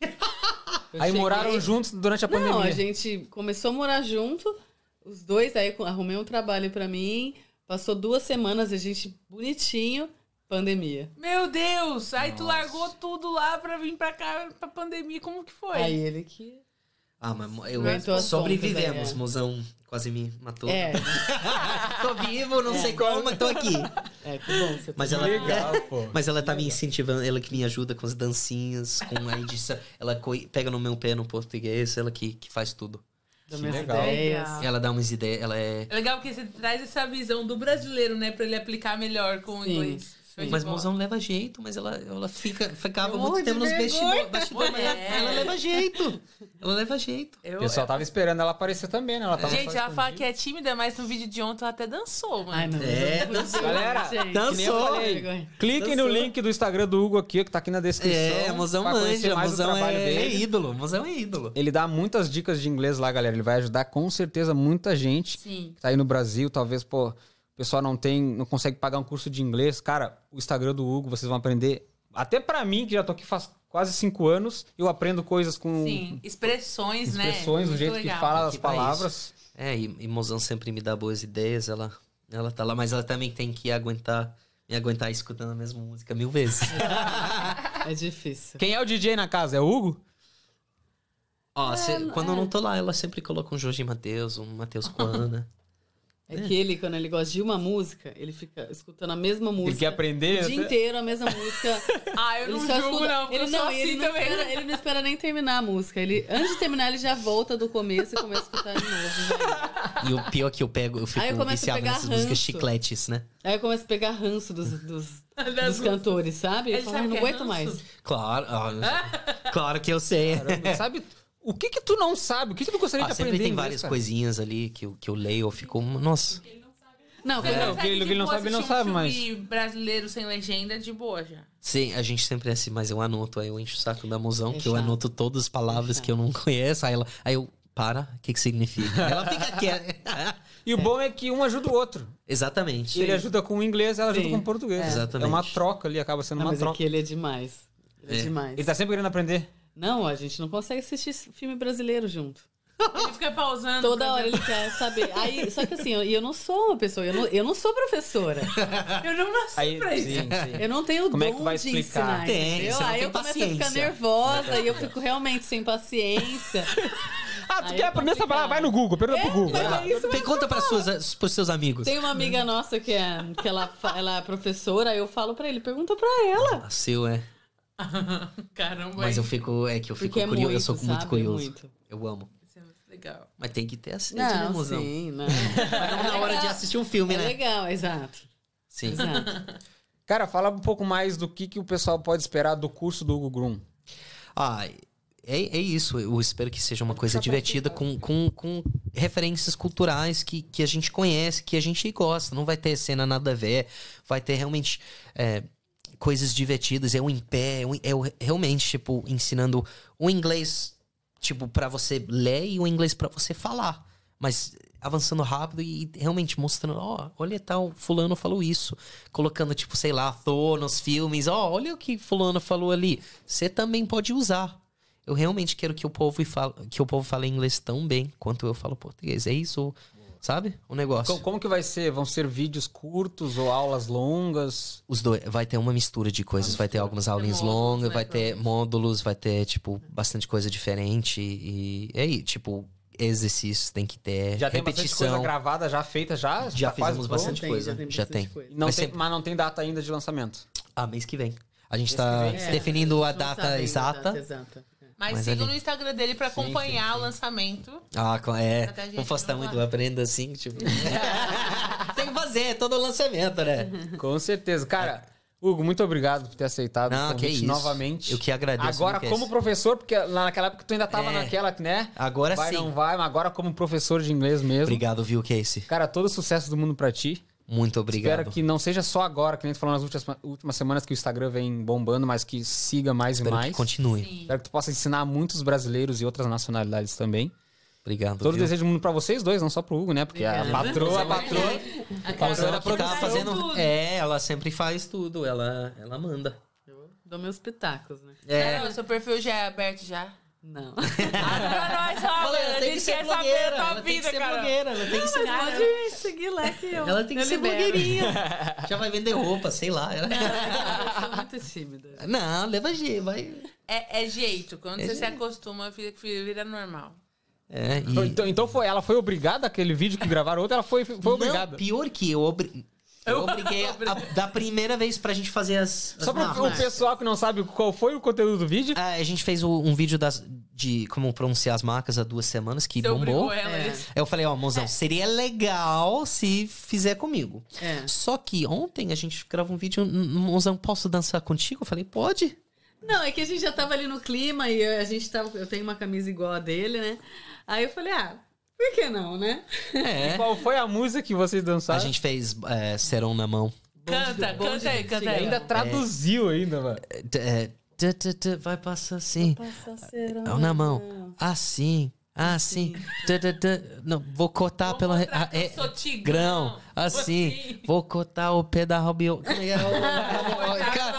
Eu Aí cheguei- moraram juntos durante a pandemia. Não, a gente começou a morar junto, os dois, aí arrumei um trabalho pra mim, passou duas semanas, a gente bonitinho, pandemia. Meu Deus! Aí tu largou tudo lá pra vir pra cá, pra pandemia. Como que foi? Aí ele que. Ah, mas eu sobrevivemos, aí, é. mozão quase me matou. É, tô vivo, não sei como, mas tô aqui. é, que bom. Você Mas tá- ela, Legal, pô. mas ela tá me incentivando, ela que me ajuda com as dancinhas, com a edição. Ela coi- pega no meu pé no português, ela que, que faz tudo. Dá minhas legal. ideias. Ela dá umas ideias, ela é. É legal porque você traz essa visão do brasileiro, né? Pra ele aplicar melhor com o Sim, inglês. Show Mas mozão leva jeito, mas ela, ela fica, ficava Eu muito tempo nos bastidores. É. ela leva jeito. Ela leva jeito. Eu- O pessoal tava esperando ela aparecer também, né? Ela tava Gente, só ela fala que é tímida, mas no vídeo de ontem ela até dançou, mano. Ai, não. É, dançou. Galera, gente. Dançou. falei. Cliquem no Dançou. link do Instagram do Hugo aqui, que tá aqui na descrição. É, mozão manja, mozão é, é ídolo. Mozão é ídolo. Ele dá muitas dicas de inglês lá, galera. Ele vai ajudar com certeza muita gente Sim. que tá aí no Brasil. Talvez, pô, o pessoal não tem, não consegue pagar um curso de inglês. Cara, o Instagram do Hugo, vocês vão aprender. Até pra mim, que já tô aqui faz quase cinco anos, eu aprendo coisas com Sim. Expressões, né? expressões, do Muito jeito legal. que fala as palavras. É, e, e mozão sempre me dá boas ideias, ela, ela tá lá, mas ela também tem que aguentar, me aguentar escutando a mesma música mil vezes. É difícil. Quem é o DJ na casa? É o Hugo? Ó, cê- quando eu não tô lá, ela sempre coloca um Jorge Matheus, um Matheus Coana. É que ele, quando ele gosta de uma música, ele fica escutando a mesma música. Ele quer aprender? O dia inteiro a mesma música. Ah, eu Ele não julgo, escuta- não. Ele eu sou não, assim ele não, também. espera, ele não espera nem terminar a música. Ele, antes de terminar, ele já volta do começo e começa a escutar de novo. vai. e o pior que eu pego, eu fico Aí eu começo a viciado pegar nessas músicas ranço. chicletes, né? Aí eu começo a pegar ranço dos, dos, Das dos cantores, sabe? Eu Ele falo, sabe "Ai, não é aguento ranço? mais. Claro, ó, claro que eu sei. Caramba, sabe? O que que tu não sabe? O que que tu gostaria Ah, de sempre aprender tem inglês, várias cara? coisinhas ali que eu, que eu leio, eu fico, nossa. Não, É, quando- o que ele- que não tipo, sabe, ele não assistir um sabe, mas- brasileiro sem legenda, de boa já. Sim, a gente sempre é assim, mas eu anoto, aí eu encho o saco da mozão, É que eu anoto todas as palavras É que eu não conheço, aí, ela, aí eu, para, o que que significa? Ela fica quieta. E o bom é que um ajuda o outro. Exatamente. Ele ajuda com o inglês, ela ajuda Sim. com o português. É. Exatamente. É uma troca ali, acaba sendo Não, uma mas troca. aqui ele é demais. Ele é, É. demais. Ele tá sempre querendo aprender. Não, a gente não consegue assistir filme brasileiro junto. Ele fica pausando. Toda hora ele quer saber. Aí, só que assim, eu, eu não sou uma pessoa, eu não, eu não sou professora. Eu não nasci Aí, pra isso. sim, sim. Eu não tenho Como é dom que vai de explicar? ensinar, Tem, entendeu? você não Aí tem eu começo a ficar paciência. nervosa e eu fico realmente sem paciência. Ah, tu Aí quer é aprender essa palavra? Vai no Google, pergunta pro Google. é isso Tem conta para suas, pros seus amigos. Tem uma amiga nossa que, é, que ela, ela é professora, aí eu falo pra ele, pergunta pra ela. A seu é. Caramba, Mas eu fico, é que eu fico Porque é curioso, eu muito, sou muito sabe? curioso. Muito. Eu amo. Isso é muito legal. Mas tem que ter a sede, né, Não, mozão? sim, não. Mas não na hora de assistir um filme, É né? legal, exato. Sim. exato. Cara, fala um pouco mais do que, que o pessoal pode esperar do curso do Hugo Grum. Ah, é, é isso. Eu espero que seja uma coisa divertida com, com, com referências culturais que, que a gente conhece, que a gente gosta. Não vai ter cena nada a ver. Vai ter realmente é, coisas divertidas. É um em pé. É, um- é realmente, tipo, ensinando o inglês, tipo, para você ler e o inglês para você falar. Mas avançando rápido e realmente mostrando, ó, olha tal, fulano falou isso. Colocando, tipo, sei lá, ator nos filmes, ó, olha o que fulano falou ali. Você também pode usar. Eu realmente quero que o povo fale, que o povo fale inglês tão bem quanto eu falo português. É isso, sabe? O negócio. Como, como que vai ser? Vão ser vídeos curtos ou aulas longas? Os dois, vai ter uma mistura de coisas, vai ter algumas aulinhas módulos, longas, né, vai ter módulos, vai ter, tipo, bastante coisa diferente e, e aí, tipo, exercícios tem que ter, Já tem bastante coisa repetição. gravada, já feita, já? Já Tá fizemos bastante tem, coisa, já tem já tem. coisa. Não Mas tem, sempre- Mas não tem data ainda de lançamento. Ah, mês que vem. A gente tá vem, é. definindo a Não data exata. data exata. É. Mas, Mas sigam ali- no Instagram dele pra acompanhar o lançamento. Ah, é. Até a gente Vou postar muito, lá. eu aprendo assim, tipo. tem que fazer, todo lançamento, né? Com certeza. Cara, Hugo, muito obrigado por ter aceitado Não, o que convite isso. novamente. Eu que agradeço. Agora, Lucas. como professor, porque lá naquela época tu ainda tava É. naquela, né? Agora vai, sim. não vai, mas agora como professor de inglês mesmo. Obrigado, viu, Casey? Cara, todo o sucesso do mundo pra ti. Muito obrigado. Espero que não seja só agora, que nem tu falou nas últimas, últimas semanas que o Instagram vem bombando, mas que siga mais Espero e mais. que continue. Espero que tu possa ensinar muitos brasileiros e outras nacionalidades também. Obrigado. Todo o viu? desejo do mundo pra vocês dois, não só pro Hugo, né? Porque a Obrigada. patroa, a patroa. A Carol que tá faz fazendo. tudo. É, ela sempre faz tudo. Ela, ela manda. Eu dou meus pitacos, né? É. Carol, seu perfil já é aberto já? Não. Ah, nós, ó, Ela a tem que gente ser quer saber blogueira. Ela tem que ser blogueira. Ela tem que ser. Pode seguir lá que eu. Ela tem que eu ser libero. blogueirinha. Já vai vender roupa, sei lá. Ela- Eu sou muito tímida. Não, leva G, vai. É, é jeito. Quando É você se jeito. acostuma, vira, normal. É, e... Então, então foi, ela foi obrigada aquele vídeo que gravaram ontem, ela foi, foi obrigada. Não, pior que eu, obri... eu obriguei a, a- da primeira vez pra gente fazer as. as Só para o pessoal que não sabe qual foi o conteúdo do vídeo. Ah, a gente fez o- um vídeo das, de como pronunciar as marcas há duas semanas que Você bombou. ela É. Eu falei, ó, mozão, seria legal se fizer comigo. É. Só que ontem a gente gravou um vídeo, "M- mozão, posso dançar contigo? Eu falei, pode. Não, é que a gente já tava ali no clima e a gente tava. Eu tenho uma camisa igual a dele, né? Aí eu falei, ah, por que não, né? É. Qual foi a música que vocês A dançaram? gente fez é, Serão na Mão. Canta, bom canta aí, canta aí. ainda traduziu ainda, mano. É, é, tã, tã, tã, vai passar assim. Não, na mão. Assim. Assim. Tã. Não, vou cortar Vou pela. ah, eu é, sou tigrão. grão. Assim. Assim. Vou cortar o pé da é é? Cara.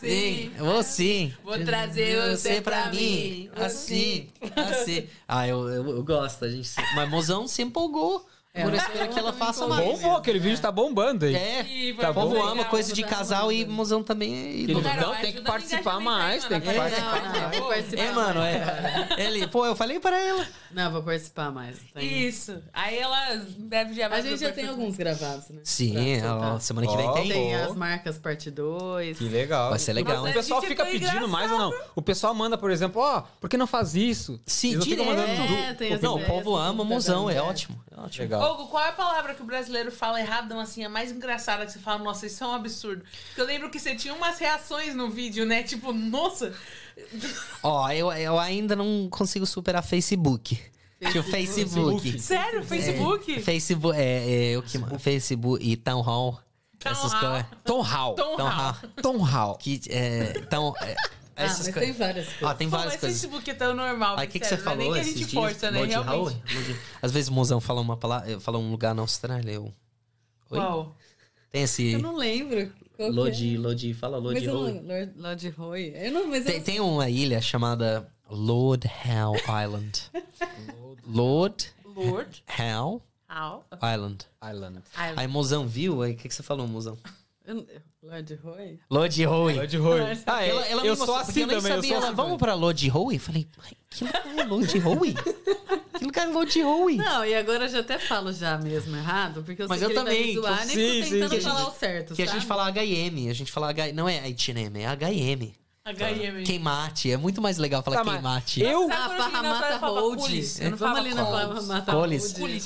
Assim. Sim, vou sim. Vou trazer você pra mim. Assim, assim. Ah, eu, eu, eu gosto. A gente, mas mozão se empolgou. Agora eu espero que ela faça mais. Bombou, aquele vídeo tá bombando aí. É, tá bom, legal, ama coisa de tá casal e mozão também é Ele, ídolo. Carol, não, tem que participar mais, tem que participar. Não, não. É, mano, é. Ele, pô, eu falei pra ela. Não, vou participar mais. Tem- Isso. Aí ela breve já A gente já tem alguns gravados, né? Sim, ó, semana que vem tem. Tem as marcas parte 2. Que legal. Vai ser legal, O hein? pessoal fica pedindo mais ou não? O pessoal manda, por exemplo, ó, por que não faz isso? Sim, não direto. mandando tudo. É, Não, o povo ama tá mozão, é é. ótimo. É ótimo. Legal. Hugo, qual é a palavra que o brasileiro fala errado, assim, a mais engraçada que você fala, nossa, isso é um absurdo? Porque eu lembro que você tinha umas reações no vídeo, né? Tipo, nossa, Ó, eu, eu ainda não consigo superar Facebook. Que o Facebook. sério, Facebook? Facebook, é, é o que Facebook e Town Hall. Town essas Hall. Tom Hall. Tom Town Hall. Hall. Tom Hall. Que, é, então, é, Ah, essas mas coisas. tem várias coisas. Ah, tem Pô, várias mas coisas. Facebook é tão normal, Aí o que, que você não é falou nem que a gente dias? força, né? Lodi? Realmente. Lodi- Às vezes o mozão fala uma palavra, fala um lugar na Austrália, eu... Oi? Qual? Tem esse... Eu não lembro. Lodi, Lodi, fala é. Lodi Mas Hall. não Lord, Lord Roy. Eu não, mas Tem, eu... tem uma ilha chamada Lord Howe Island. Lord Lord. Howe How? Island. Island. Aí mozão viu, aí o que, que você falou, mozão? eu Lord Roy? Lord Howe. Lord Roy. Ah, Ela, ela me eu sou assim eu nem também, eu sabia. Ela, assim vamos pra Howe? Eu falei, "Ai, que lugar é Lord Howe? que lugar é Lord Howe? Não, e agora eu já até falo já mesmo errado, porque eu Mas sei eu que ele vai também, zoar, eu- nem sim, tô sim, tentando a falar gente- o certo, Que a gente sabe? fala HM, a gente fala H... Não é H&M, é HM. H&M. Queimate, é muito mais legal falar Tá, queimate. eu- Ah, na Parra Mata não Vamos ali na. Parra Mata. Hold.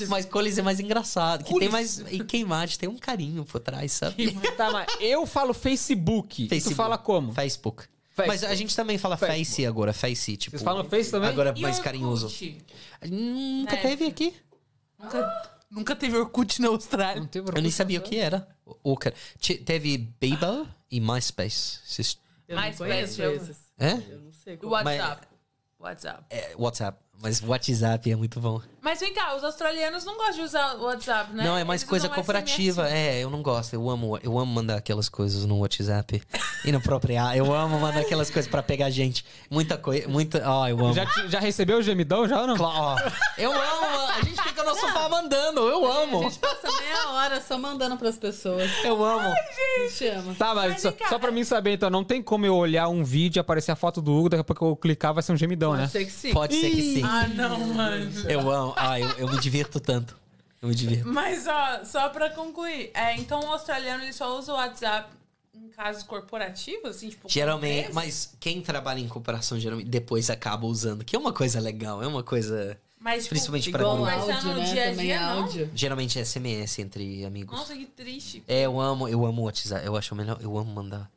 Mas Colis é mais engraçado. Que tem mais. E queimate tem um carinho por trás, sabe? Tá, mas eu falo Facebook. Facebook. Tu fala como? Facebook. Facebook. Mas a gente também fala Facebook. Face agora, Face, tipo. Vocês falam Face também? Agora E mais Orkut? carinhoso. Nunca Na teve aqui. Nunca, nunca teve Orkut na Austrália. Não teve Eu nem sabia o que era. O. Te- Teve Bebo e MySpace. Vocês- Eu não Mais conheço esses. É? Eu não sei O. WhatsApp. WhatsApp. É, WhatsApp. Mas WhatsApp é muito bom. Mas vem cá, os australianos não gostam de usar o WhatsApp, né? Não, é mais Eles coisa corporativa. É, eu não gosto. Eu amo, eu amo mandar aquelas coisas no WhatsApp e no próprio ar. Eu amo mandar aquelas coisas pra pegar gente. Muita coisa, muita. Ó, eu amo. Já, já recebeu o gemidão já ou não? Claro, ó. Eu amo. A gente fica no sofá mandando. Eu A amo. gente passa meia hora só mandando pras pessoas. Eu amo. Chama. Tá, mas, Mas só, cá. só pra mim saber, então, não tem como eu olhar um vídeo e aparecer a foto do Hugo, daqui a pouco eu clicar, vai ser um gemidão, né? Pode ser que sim. Pode ser que sim. Ah, não, mano. Eu amo. Ah, eu, eu me divirto tanto. Eu me divirto. Mas, ó, só pra concluir. É, então, o australiano, ele só usa o WhatsApp em casos corporativos, assim, tipo... Geralmente, mas quem trabalha em cooperação geralmente depois acaba usando, que é uma coisa legal, é uma coisa. Mas, tipo, Principalmente pra Igual grupo. Conversando áudio, no né? dia a Também dia, não? áudio. Geralmente é SMS entre amigos. Nossa, que triste. É, eu amo, eu amo o WhatsApp. Eu acho melhor, eu amo mandar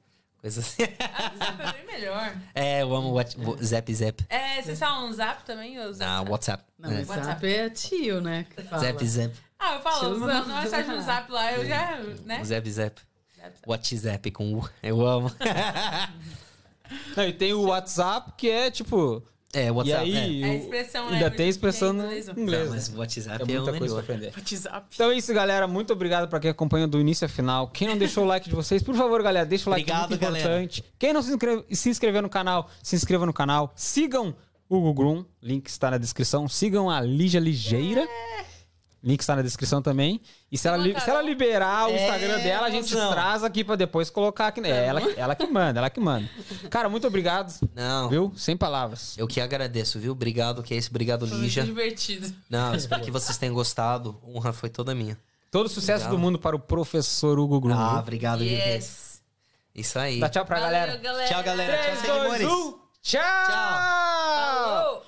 coisas assim. Ah, WhatsApp é bem melhor. É, eu amo o What- Zap Zap. É, vocês falam Zap também? Ou Zap? Na WhatsApp. Não, é. o Zap é tio, né? Zap Zap. Ah, eu falo, Tiozão. manda uma mensagem no Zap lá, eu já, né? O Zap Zap. Zap, zap. WhatsApp com U. Eu amo. Não, e tem o WhatsApp, que é tipo. É, e WhatsApp. aí. É a expressão, né? Ainda tem em expressão no é inglês. é. Não, né? mas o WhatsApp É é, muita coisa pra aprender. WhatsApp. Então é isso, galera. Muito obrigado pra quem acompanha do início ao final. Quem não deixou o like de vocês, por favor, galera, deixa o like. Obrigado, muito galera. importante. Quem não se, inscreve, se inscreveu no canal, se inscreva no canal. Sigam o Google link está na descrição. Sigam a Lígia Ligeira. Link está na descrição também. E se ela, li- se ela liberar o É, Instagram dela, a gente mozão. traz aqui pra depois colocar aqui. É ela, ela que manda, ela que manda. Cara, muito obrigado. Não. Viu? Sem palavras. Eu que agradeço, viu? Obrigado, que é esse. Obrigado, Foi Lígia. divertido. Não, espero que vocês tenham gostado. A honra foi toda minha. Todo o sucesso Obrigado. do mundo para o professor Hugo Grum. Ah, obrigado, gente. Yes. Isso aí. Dá tchau pra Valeu, galera. galera. Tchau, galera. 3, Tchau, 2, seguidores. 1. Tchau! Falou.